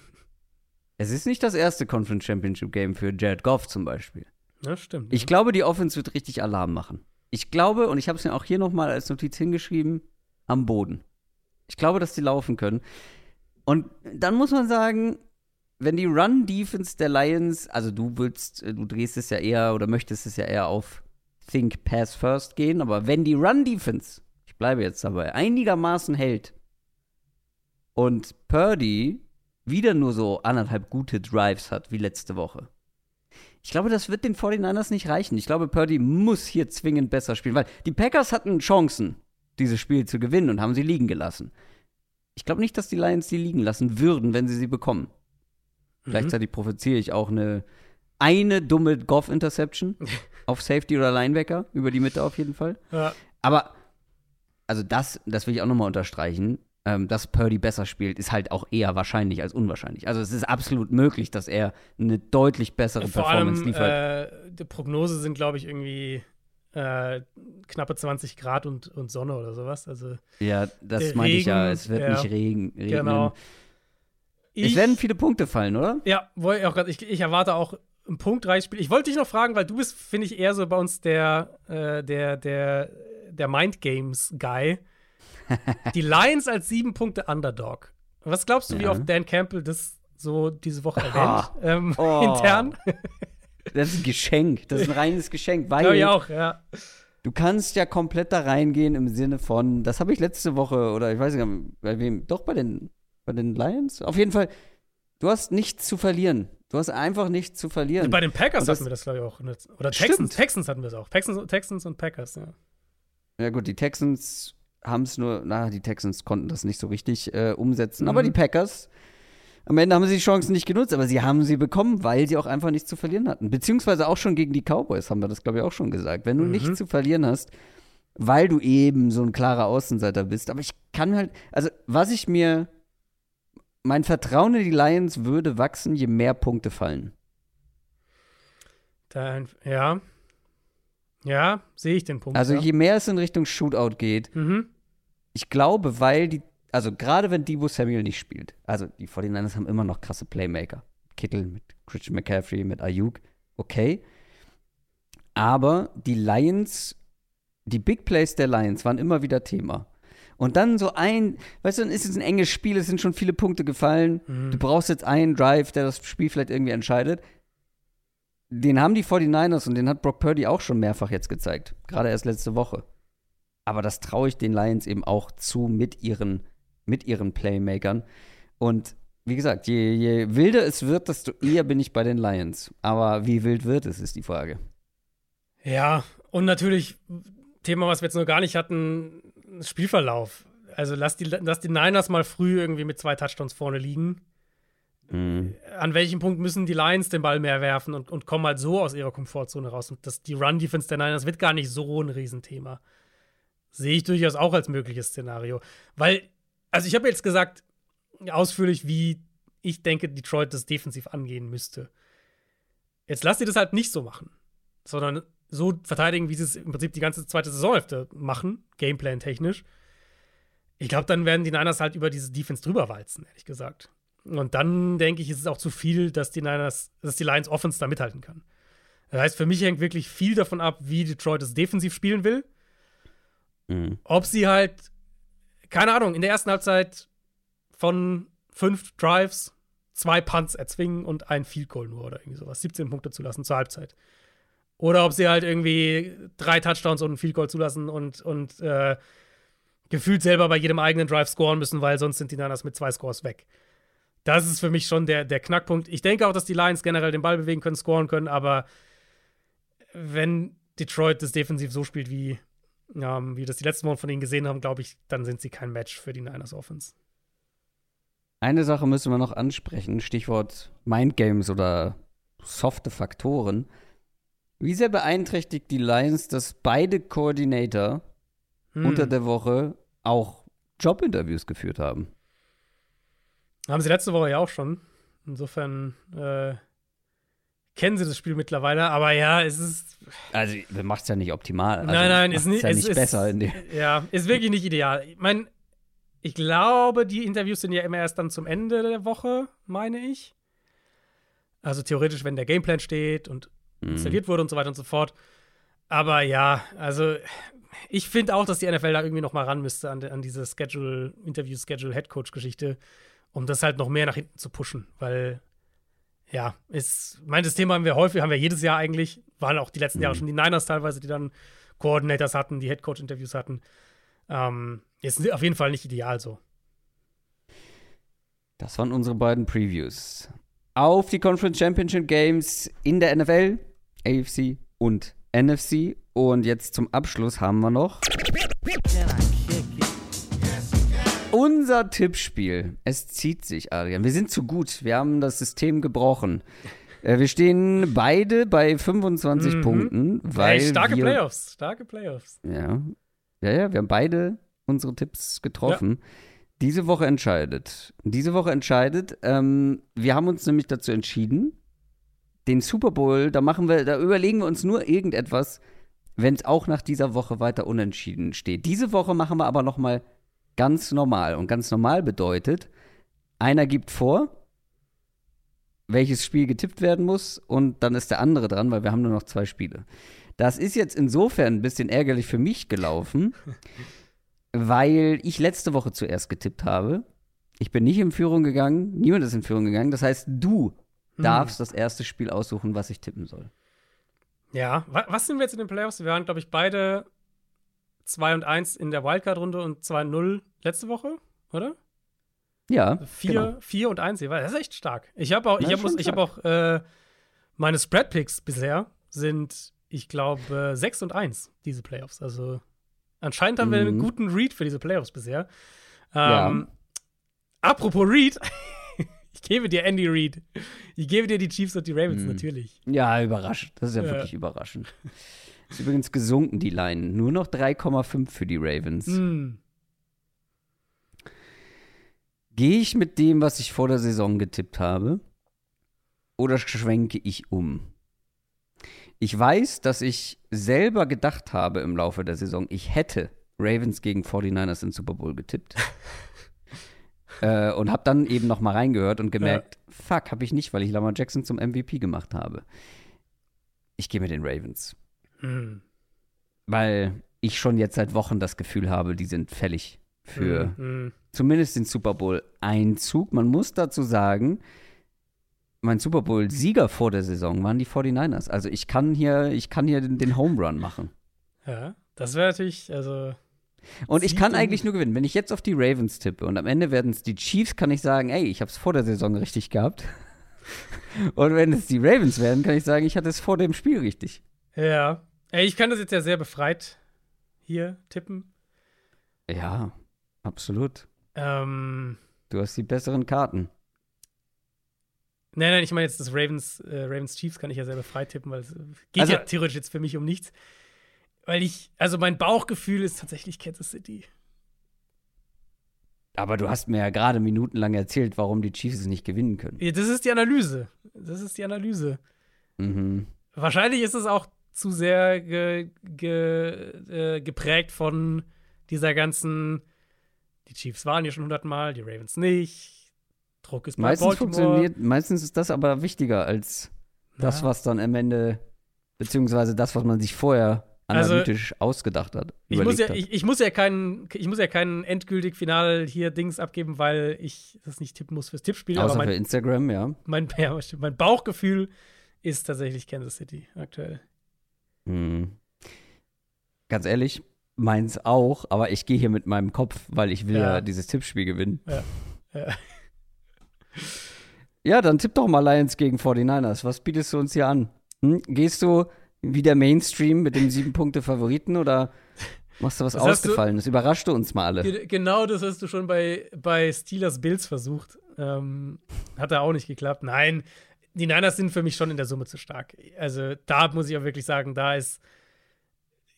es ist nicht das erste Conference Championship Game für Jared Goff zum Beispiel. Ja, stimmt. Ich ja. glaube, die Offense wird richtig Alarm machen. Ich glaube, und ich habe es mir auch hier nochmal als Notiz hingeschrieben, am Boden. Ich glaube, dass die laufen können. Und dann muss man sagen, wenn die Run-Defense der Lions, also du willst, du drehst es ja eher oder möchtest es ja eher auf Think Pass First gehen, aber wenn die Run-Defense, ich bleibe jetzt dabei, einigermaßen hält und Purdy wieder nur so anderthalb gute Drives hat wie letzte Woche. Ich glaube, das wird den 49ers nicht reichen. Ich glaube, Purdy muss hier zwingend besser spielen, weil die Packers hatten Chancen, dieses Spiel zu gewinnen und haben sie liegen gelassen. Ich glaube nicht, dass die Lions sie liegen lassen würden, wenn sie sie bekommen. Mhm. Gleichzeitig provoziere ich auch eine, eine dumme Goff-Interception auf Safety oder Linebacker, über die Mitte auf jeden Fall. Ja. Aber, also das, das will ich auch nochmal unterstreichen ähm, dass Purdy besser spielt, ist halt auch eher wahrscheinlich als unwahrscheinlich. Also es ist absolut möglich, dass er eine deutlich bessere Vor Performance allem, liefert. Äh, die Prognose sind, glaube ich, irgendwie äh, knappe 20 Grad und, und Sonne oder sowas. Also ja, das meine ich ja. Es wird ja, nicht regen, regnen. Genau. es Ich- werden viele Punkte fallen, oder? Ja, auch grad, ich, ich erwarte auch ein punktreiches Spiel. Ich wollte dich noch fragen, weil du bist, finde ich, eher so bei uns der, äh, der, der, der Mind Games Guy. Die Lions als sieben Punkte Underdog. Was glaubst du, wie Ja. oft Dan Campbell das so diese Woche erwähnt? Ah. Ähm, Oh. Intern? Das ist ein Geschenk. Das ist ein reines Geschenk, weil Glaube ich auch, ja. du kannst ja komplett da reingehen im Sinne von, das habe ich letzte Woche oder ich weiß nicht, bei wem, doch bei den, bei den Lions? Auf jeden Fall, du hast nichts zu verlieren. Du hast einfach nichts zu verlieren. Bei den Packers das- hatten wir das, glaube ich, auch. Oder Stimmt. Texans, Texans hatten wir es auch. Texans, Texans und Packers, ja. Ja, gut, die Texans haben es nur, na, die Texans konnten das nicht so richtig äh, umsetzen. Mhm. Aber die Packers, am Ende haben sie die Chancen nicht genutzt, aber sie haben sie bekommen, weil sie auch einfach nichts zu verlieren hatten. Beziehungsweise auch schon gegen die Cowboys haben wir das, glaube ich, auch schon gesagt. Wenn du Mhm. nichts zu verlieren hast, weil du eben so ein klarer Außenseiter bist. Aber ich kann halt, also was ich mir, mein Vertrauen in die Lions würde wachsen, je mehr Punkte fallen. Dann, ja. Ja, sehe ich den Punkt. Also ja. je mehr es in Richtung Shootout geht, Mhm. Ich glaube, weil die, also gerade wenn Debo Samuel nicht spielt, also die 49ers haben immer noch krasse Playmaker. Kittel mit Christian McCaffrey, mit Ayuk, okay. Aber die Lions, die Big Plays der Lions waren immer wieder Thema. Und dann so ein, weißt du, dann ist es ein enges Spiel, es sind schon viele Punkte gefallen. Mhm. Du brauchst jetzt einen Drive, der das Spiel vielleicht irgendwie entscheidet. Den haben die 49ers und den hat Brock Purdy auch schon mehrfach jetzt gezeigt. Gerade erst letzte Woche. Aber das traue ich den Lions eben auch zu mit ihren, mit ihren Playmakern. Und wie gesagt, je, je wilder es wird, desto eher bin ich bei den Lions. Aber wie wild wird es, ist die Frage. Ja, und natürlich, Thema, was wir jetzt noch gar nicht hatten, Spielverlauf. Also lass die, lass die Niners mal früh irgendwie mit zwei Touchdowns vorne liegen. Mhm. An welchem Punkt müssen die Lions den Ball mehr werfen und, und kommen halt so aus ihrer Komfortzone raus? Und das, die Run-Defense der Niners wird gar nicht so ein Riesenthema. Sehe ich durchaus auch als mögliches Szenario. Weil, also ich habe jetzt gesagt, ausführlich, wie ich denke, Detroit das defensiv angehen müsste. Jetzt lass sie das halt nicht so machen, sondern so verteidigen, wie sie es im Prinzip die ganze zweite Saisonhälfte machen, Gameplan-technisch. Ich glaube, dann werden die Niners halt über diese Defense drüber walzen, ehrlich gesagt. Und dann denke ich, ist es auch zu viel, dass die Niners, dass die Lions Offense da mithalten kann. Das heißt, für mich hängt wirklich viel davon ab, wie Detroit es defensiv spielen will. Mhm. Ob sie halt, keine Ahnung, in der ersten Halbzeit von fünf Drives zwei Punts erzwingen und ein Field Goal nur oder irgendwie sowas, 17 Punkte zulassen zur Halbzeit. Oder ob sie halt irgendwie drei Touchdowns und ein Field Goal zulassen und, und äh, gefühlt selber bei jedem eigenen Drive scoren müssen, weil sonst sind die Niners mit zwei Scores weg. Das ist für mich schon der, der Knackpunkt. Ich denke auch, dass die Lions generell den Ball bewegen können, scoren können, aber wenn Detroit das defensiv so spielt, wie, ähm, wie das die letzten Wochen von ihnen gesehen haben, glaube ich, dann sind sie kein Match für die Niners Offense. Eine Sache müssen wir noch ansprechen, Stichwort Mindgames oder softe Faktoren. Wie sehr beeinträchtigt die Lions, dass beide Koordinator Hm. unter der Woche auch Jobinterviews geführt haben? Haben sie letzte Woche ja auch schon. Insofern äh, kennen sie das Spiel mittlerweile, aber ja, es ist. Also, macht es ja nicht optimal. Also, nein, nein, ist nicht, ja nicht ist, besser. In dem. Ja, ist wirklich nicht ideal. Ich meine, ich glaube, die Interviews sind ja immer erst dann zum Ende der Woche, meine ich. Also theoretisch, wenn der Gameplan steht und Mhm. installiert wurde und so weiter und so fort. Aber ja, also ich finde auch, dass die NFL da irgendwie noch mal ran müsste an, an diese Schedule, Interview-Schedule, Headcoach-Geschichte, um das halt noch mehr nach hinten zu pushen, weil ja, ist, mein, das Thema haben wir häufig, haben wir jedes Jahr eigentlich, waren auch die letzten mhm. Jahre schon die Niners teilweise, die dann Coordinators hatten, die Headcoach-Interviews hatten. Ähm, ist auf jeden Fall nicht ideal so. Das waren unsere beiden Previews. Auf die Conference Championship Games in der NFL, AFC und NFC. Und jetzt zum Abschluss haben wir noch unser Tippspiel. Es zieht sich, Adrian. Wir sind zu gut. Wir haben das System gebrochen. Äh, wir stehen beide bei 25 mhm. Punkten, weil hey, starke wir, Playoffs, starke Playoffs. Ja. Ja, ja, wir haben beide unsere Tipps getroffen. Ja. Diese Woche entscheidet. Diese Woche entscheidet. Ähm, wir haben uns nämlich dazu entschieden, den Super Bowl, da machen wir, da überlegen wir uns nur irgendetwas, wenn es auch nach dieser Woche weiter unentschieden steht. Diese Woche machen wir aber noch mal ganz normal und ganz normal bedeutet, einer gibt vor, welches Spiel getippt werden muss und dann ist der andere dran, weil wir haben nur noch zwei Spiele. Das ist jetzt insofern ein bisschen ärgerlich für mich gelaufen, weil ich letzte Woche zuerst getippt habe. Ich bin nicht in Führung gegangen, niemand ist in Führung gegangen. Das heißt, du hm. darfst das erste Spiel aussuchen, was ich tippen soll. Ja, was sind wir jetzt in den Playoffs? Wir waren, glaube ich, beide 2 und 1 in der Wildcard-Runde und 2 und 0 letzte Woche, oder? Ja. 4 genau. Vier und 1 Das ist echt stark. Ich habe auch, ich hab, ich hab auch äh, meine Spread-Picks bisher sind, ich glaube, 6 und 1, diese Playoffs. Also anscheinend haben mhm. wir einen mhm. guten Read für diese Playoffs bisher. Ähm, ja. Apropos Read. Ich gebe dir Andy Reid. Ich gebe dir die Chiefs und die Ravens hm. natürlich. Ja, überraschend. Das ist ja, ja. wirklich überraschend. Ist übrigens gesunken, die Line. Nur noch 3,5 für die Ravens. Hm. Gehe ich mit dem, was ich vor der Saison getippt habe? Oder schwenke ich um? Ich weiß, dass ich selber gedacht habe im Laufe der Saison, ich hätte Ravens gegen 49ers in Super Bowl getippt. Äh, und habe dann eben noch mal reingehört und gemerkt, ja. fuck, habe ich nicht, weil ich Lamar Jackson zum MVP gemacht habe. Ich gehe mit den Ravens. Mhm. Weil ich schon jetzt seit Wochen das Gefühl habe, die sind fällig für mhm. zumindest den Super Bowl-Einzug. Man muss dazu sagen, mein Super Bowl-Sieger vor der Saison waren die 49ers. Also ich kann hier, ich kann hier den, den Home Run machen. Ja, das wäre natürlich, also und ich kann eigentlich nur gewinnen. Wenn ich jetzt auf die Ravens tippe und am Ende werden es die Chiefs, kann ich sagen, ey, ich habe es vor der Saison richtig gehabt. und wenn es die Ravens werden, kann ich sagen, ich hatte es vor dem Spiel richtig. Ja. Ich kann das jetzt ja sehr befreit hier tippen. Ja, absolut. Ähm, du hast die besseren Karten. Nein, nein, ich meine jetzt das Ravens, äh, Ravens Chiefs kann ich ja sehr befreit tippen, weil es geht also, ja theoretisch jetzt für mich um nichts. Weil ich, also mein Bauchgefühl ist tatsächlich Kansas City. Aber du hast mir ja gerade minutenlang erzählt, warum die Chiefs es nicht gewinnen können. Ja, das ist die Analyse. Das ist die Analyse. Mhm. Wahrscheinlich ist es auch zu sehr ge, ge, äh, geprägt von dieser ganzen. Die Chiefs waren ja schon hundertmal, die Ravens nicht. Druck ist bei meistens Baltimore. funktioniert. Meistens ist das aber wichtiger als das, was dann am Ende, beziehungsweise das, was man sich vorher analytisch also, ausgedacht hat. Ich muss, ja, ich, ich, muss ja keinen, ich muss ja keinen endgültig final hier Dings abgeben, weil ich das nicht tippen muss fürs Tippspiel. Außer mein, für Instagram, ja. Mein, ja, mein Bauchgefühl ist tatsächlich Kansas City aktuell. Hm. Ganz ehrlich, meins auch, aber ich gehe hier mit meinem Kopf, weil ich will ja, ja dieses Tippspiel gewinnen. Ja. ja. ja, dann tipp doch mal Lions gegen 49ers. Was bietest du uns hier an? Hm? Gehst du wie der Mainstream mit dem sieben Punkte Favoriten oder machst du was das Ausgefallenes? Du, Überraschte uns mal alle. Genau das hast du schon bei, bei Steelers Bills versucht. Ähm, hat da auch nicht geklappt. Nein, die Niners sind für mich schon in der Summe zu stark. Also da muss ich auch wirklich sagen, da ist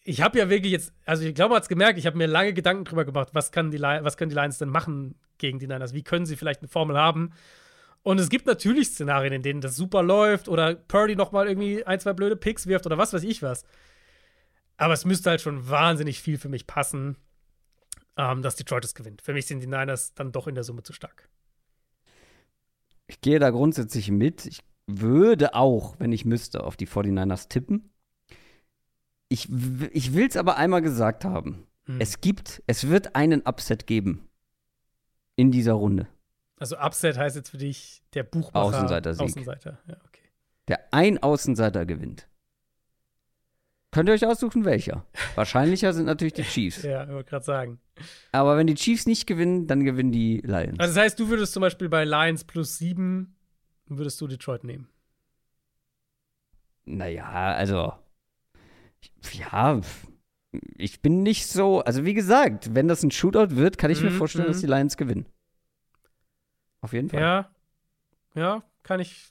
ich habe ja wirklich jetzt, also ich glaube, man hat es gemerkt, ich habe mir lange Gedanken drüber gemacht, was, kann die, was können die Lions denn machen gegen die Niners? Wie können sie vielleicht eine Formel haben? Und es gibt natürlich Szenarien, in denen das super läuft oder Purdy noch mal irgendwie ein, zwei blöde Picks wirft oder was weiß ich was. Aber es müsste halt schon wahnsinnig viel für mich passen, ähm, dass Detroit es gewinnt. Für mich sind die Niners dann doch in der Summe zu stark. Ich gehe da grundsätzlich mit. Ich würde auch, wenn ich müsste, auf die 49ers tippen. ich, ich will es aber einmal gesagt haben. Hm. Es gibt, es wird einen Upset geben in dieser Runde. Also Upset heißt jetzt für dich der Buchmacher. Außenseiter-Sieg. Außenseiter, ja, okay. Der ein Außenseiter gewinnt. Könnt ihr euch aussuchen, welcher? Wahrscheinlicher sind natürlich die Chiefs. Ja, ich wollte gerade sagen. Aber wenn die Chiefs nicht gewinnen, dann gewinnen die Lions. Also das heißt, du würdest zum Beispiel bei Lions plus sieben, würdest du Detroit nehmen. Naja, also. Ja, ich bin nicht so. Also, wie gesagt, wenn das ein Shootout wird, kann ich mir Mhm, vorstellen, dass mhm. die Lions gewinnen. Auf jeden Fall. Ja. Ja, kann ich.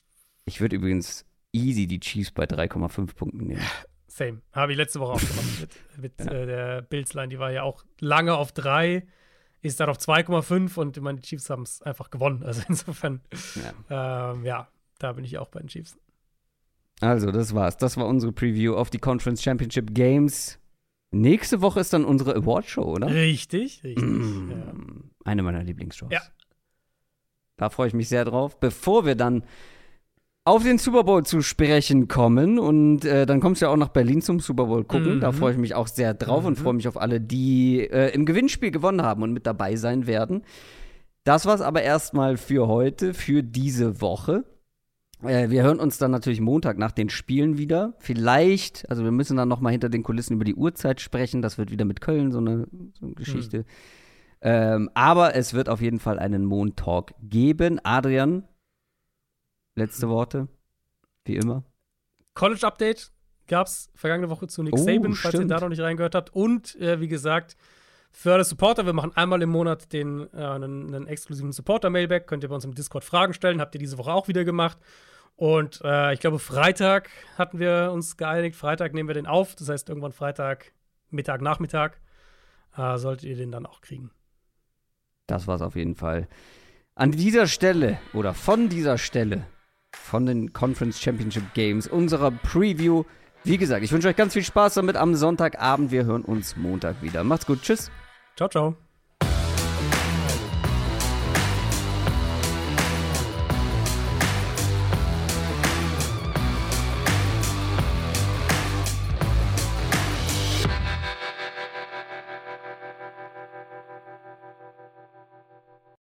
Ich würde übrigens easy die Chiefs bei 3,5 Punkten nehmen. Same. Habe ich letzte Woche auch gemacht mit, mit Ja. äh, der Bills-Line. Die war ja auch lange auf drei, ist dann auf 2,5 und ich meine, die Chiefs haben es einfach gewonnen. Also insofern, Ja. ähm, ja, da bin ich auch bei den Chiefs. Also, das war's. Das war unsere Preview auf die Conference Championship Games. Nächste Woche ist dann unsere Award-Show, oder? Richtig, richtig. Mm, ja. Eine meiner Lieblingsshows. Ja. Da freue ich mich sehr drauf. Bevor wir dann auf den Super Bowl zu sprechen kommen und äh, dann kommst du ja auch nach Berlin zum Super Bowl gucken. Mhm. Da freue ich mich auch sehr drauf und Mhm. freue mich auf alle, die äh, im Gewinnspiel gewonnen haben und mit dabei sein werden. Das war's aber erstmal für heute, für diese Woche. Äh, wir hören uns dann natürlich Montag nach den Spielen wieder. Vielleicht, also wir müssen dann noch mal hinter den Kulissen über die Uhrzeit sprechen. Das wird wieder mit Köln so eine, so eine Geschichte. Ähm, aber es wird auf jeden Fall einen Moon-Talk geben. Adrian, letzte Worte, wie immer. College Update gab es vergangene Woche zu Nick Oh, Saban, falls ihr stimmt. da noch nicht reingehört habt. Und äh, wie gesagt, für alle Supporter, wir machen einmal im Monat den, äh, einen, einen exklusiven Supporter-Mailback. Könnt ihr bei uns im Discord Fragen stellen. Habt ihr diese Woche auch wieder gemacht. Und äh, ich glaube, Freitag hatten wir uns geeinigt. Freitag nehmen wir den auf. Das heißt, irgendwann Freitag, Mittag, Nachmittag, äh, solltet ihr den dann auch kriegen. Das war's auf jeden Fall. An dieser Stelle oder von dieser Stelle von den Conference Championship Games unserer Preview. Wie gesagt, ich wünsche euch ganz viel Spaß damit am Sonntagabend. Wir hören uns Montag wieder. Macht's gut. Tschüss. Ciao, ciao.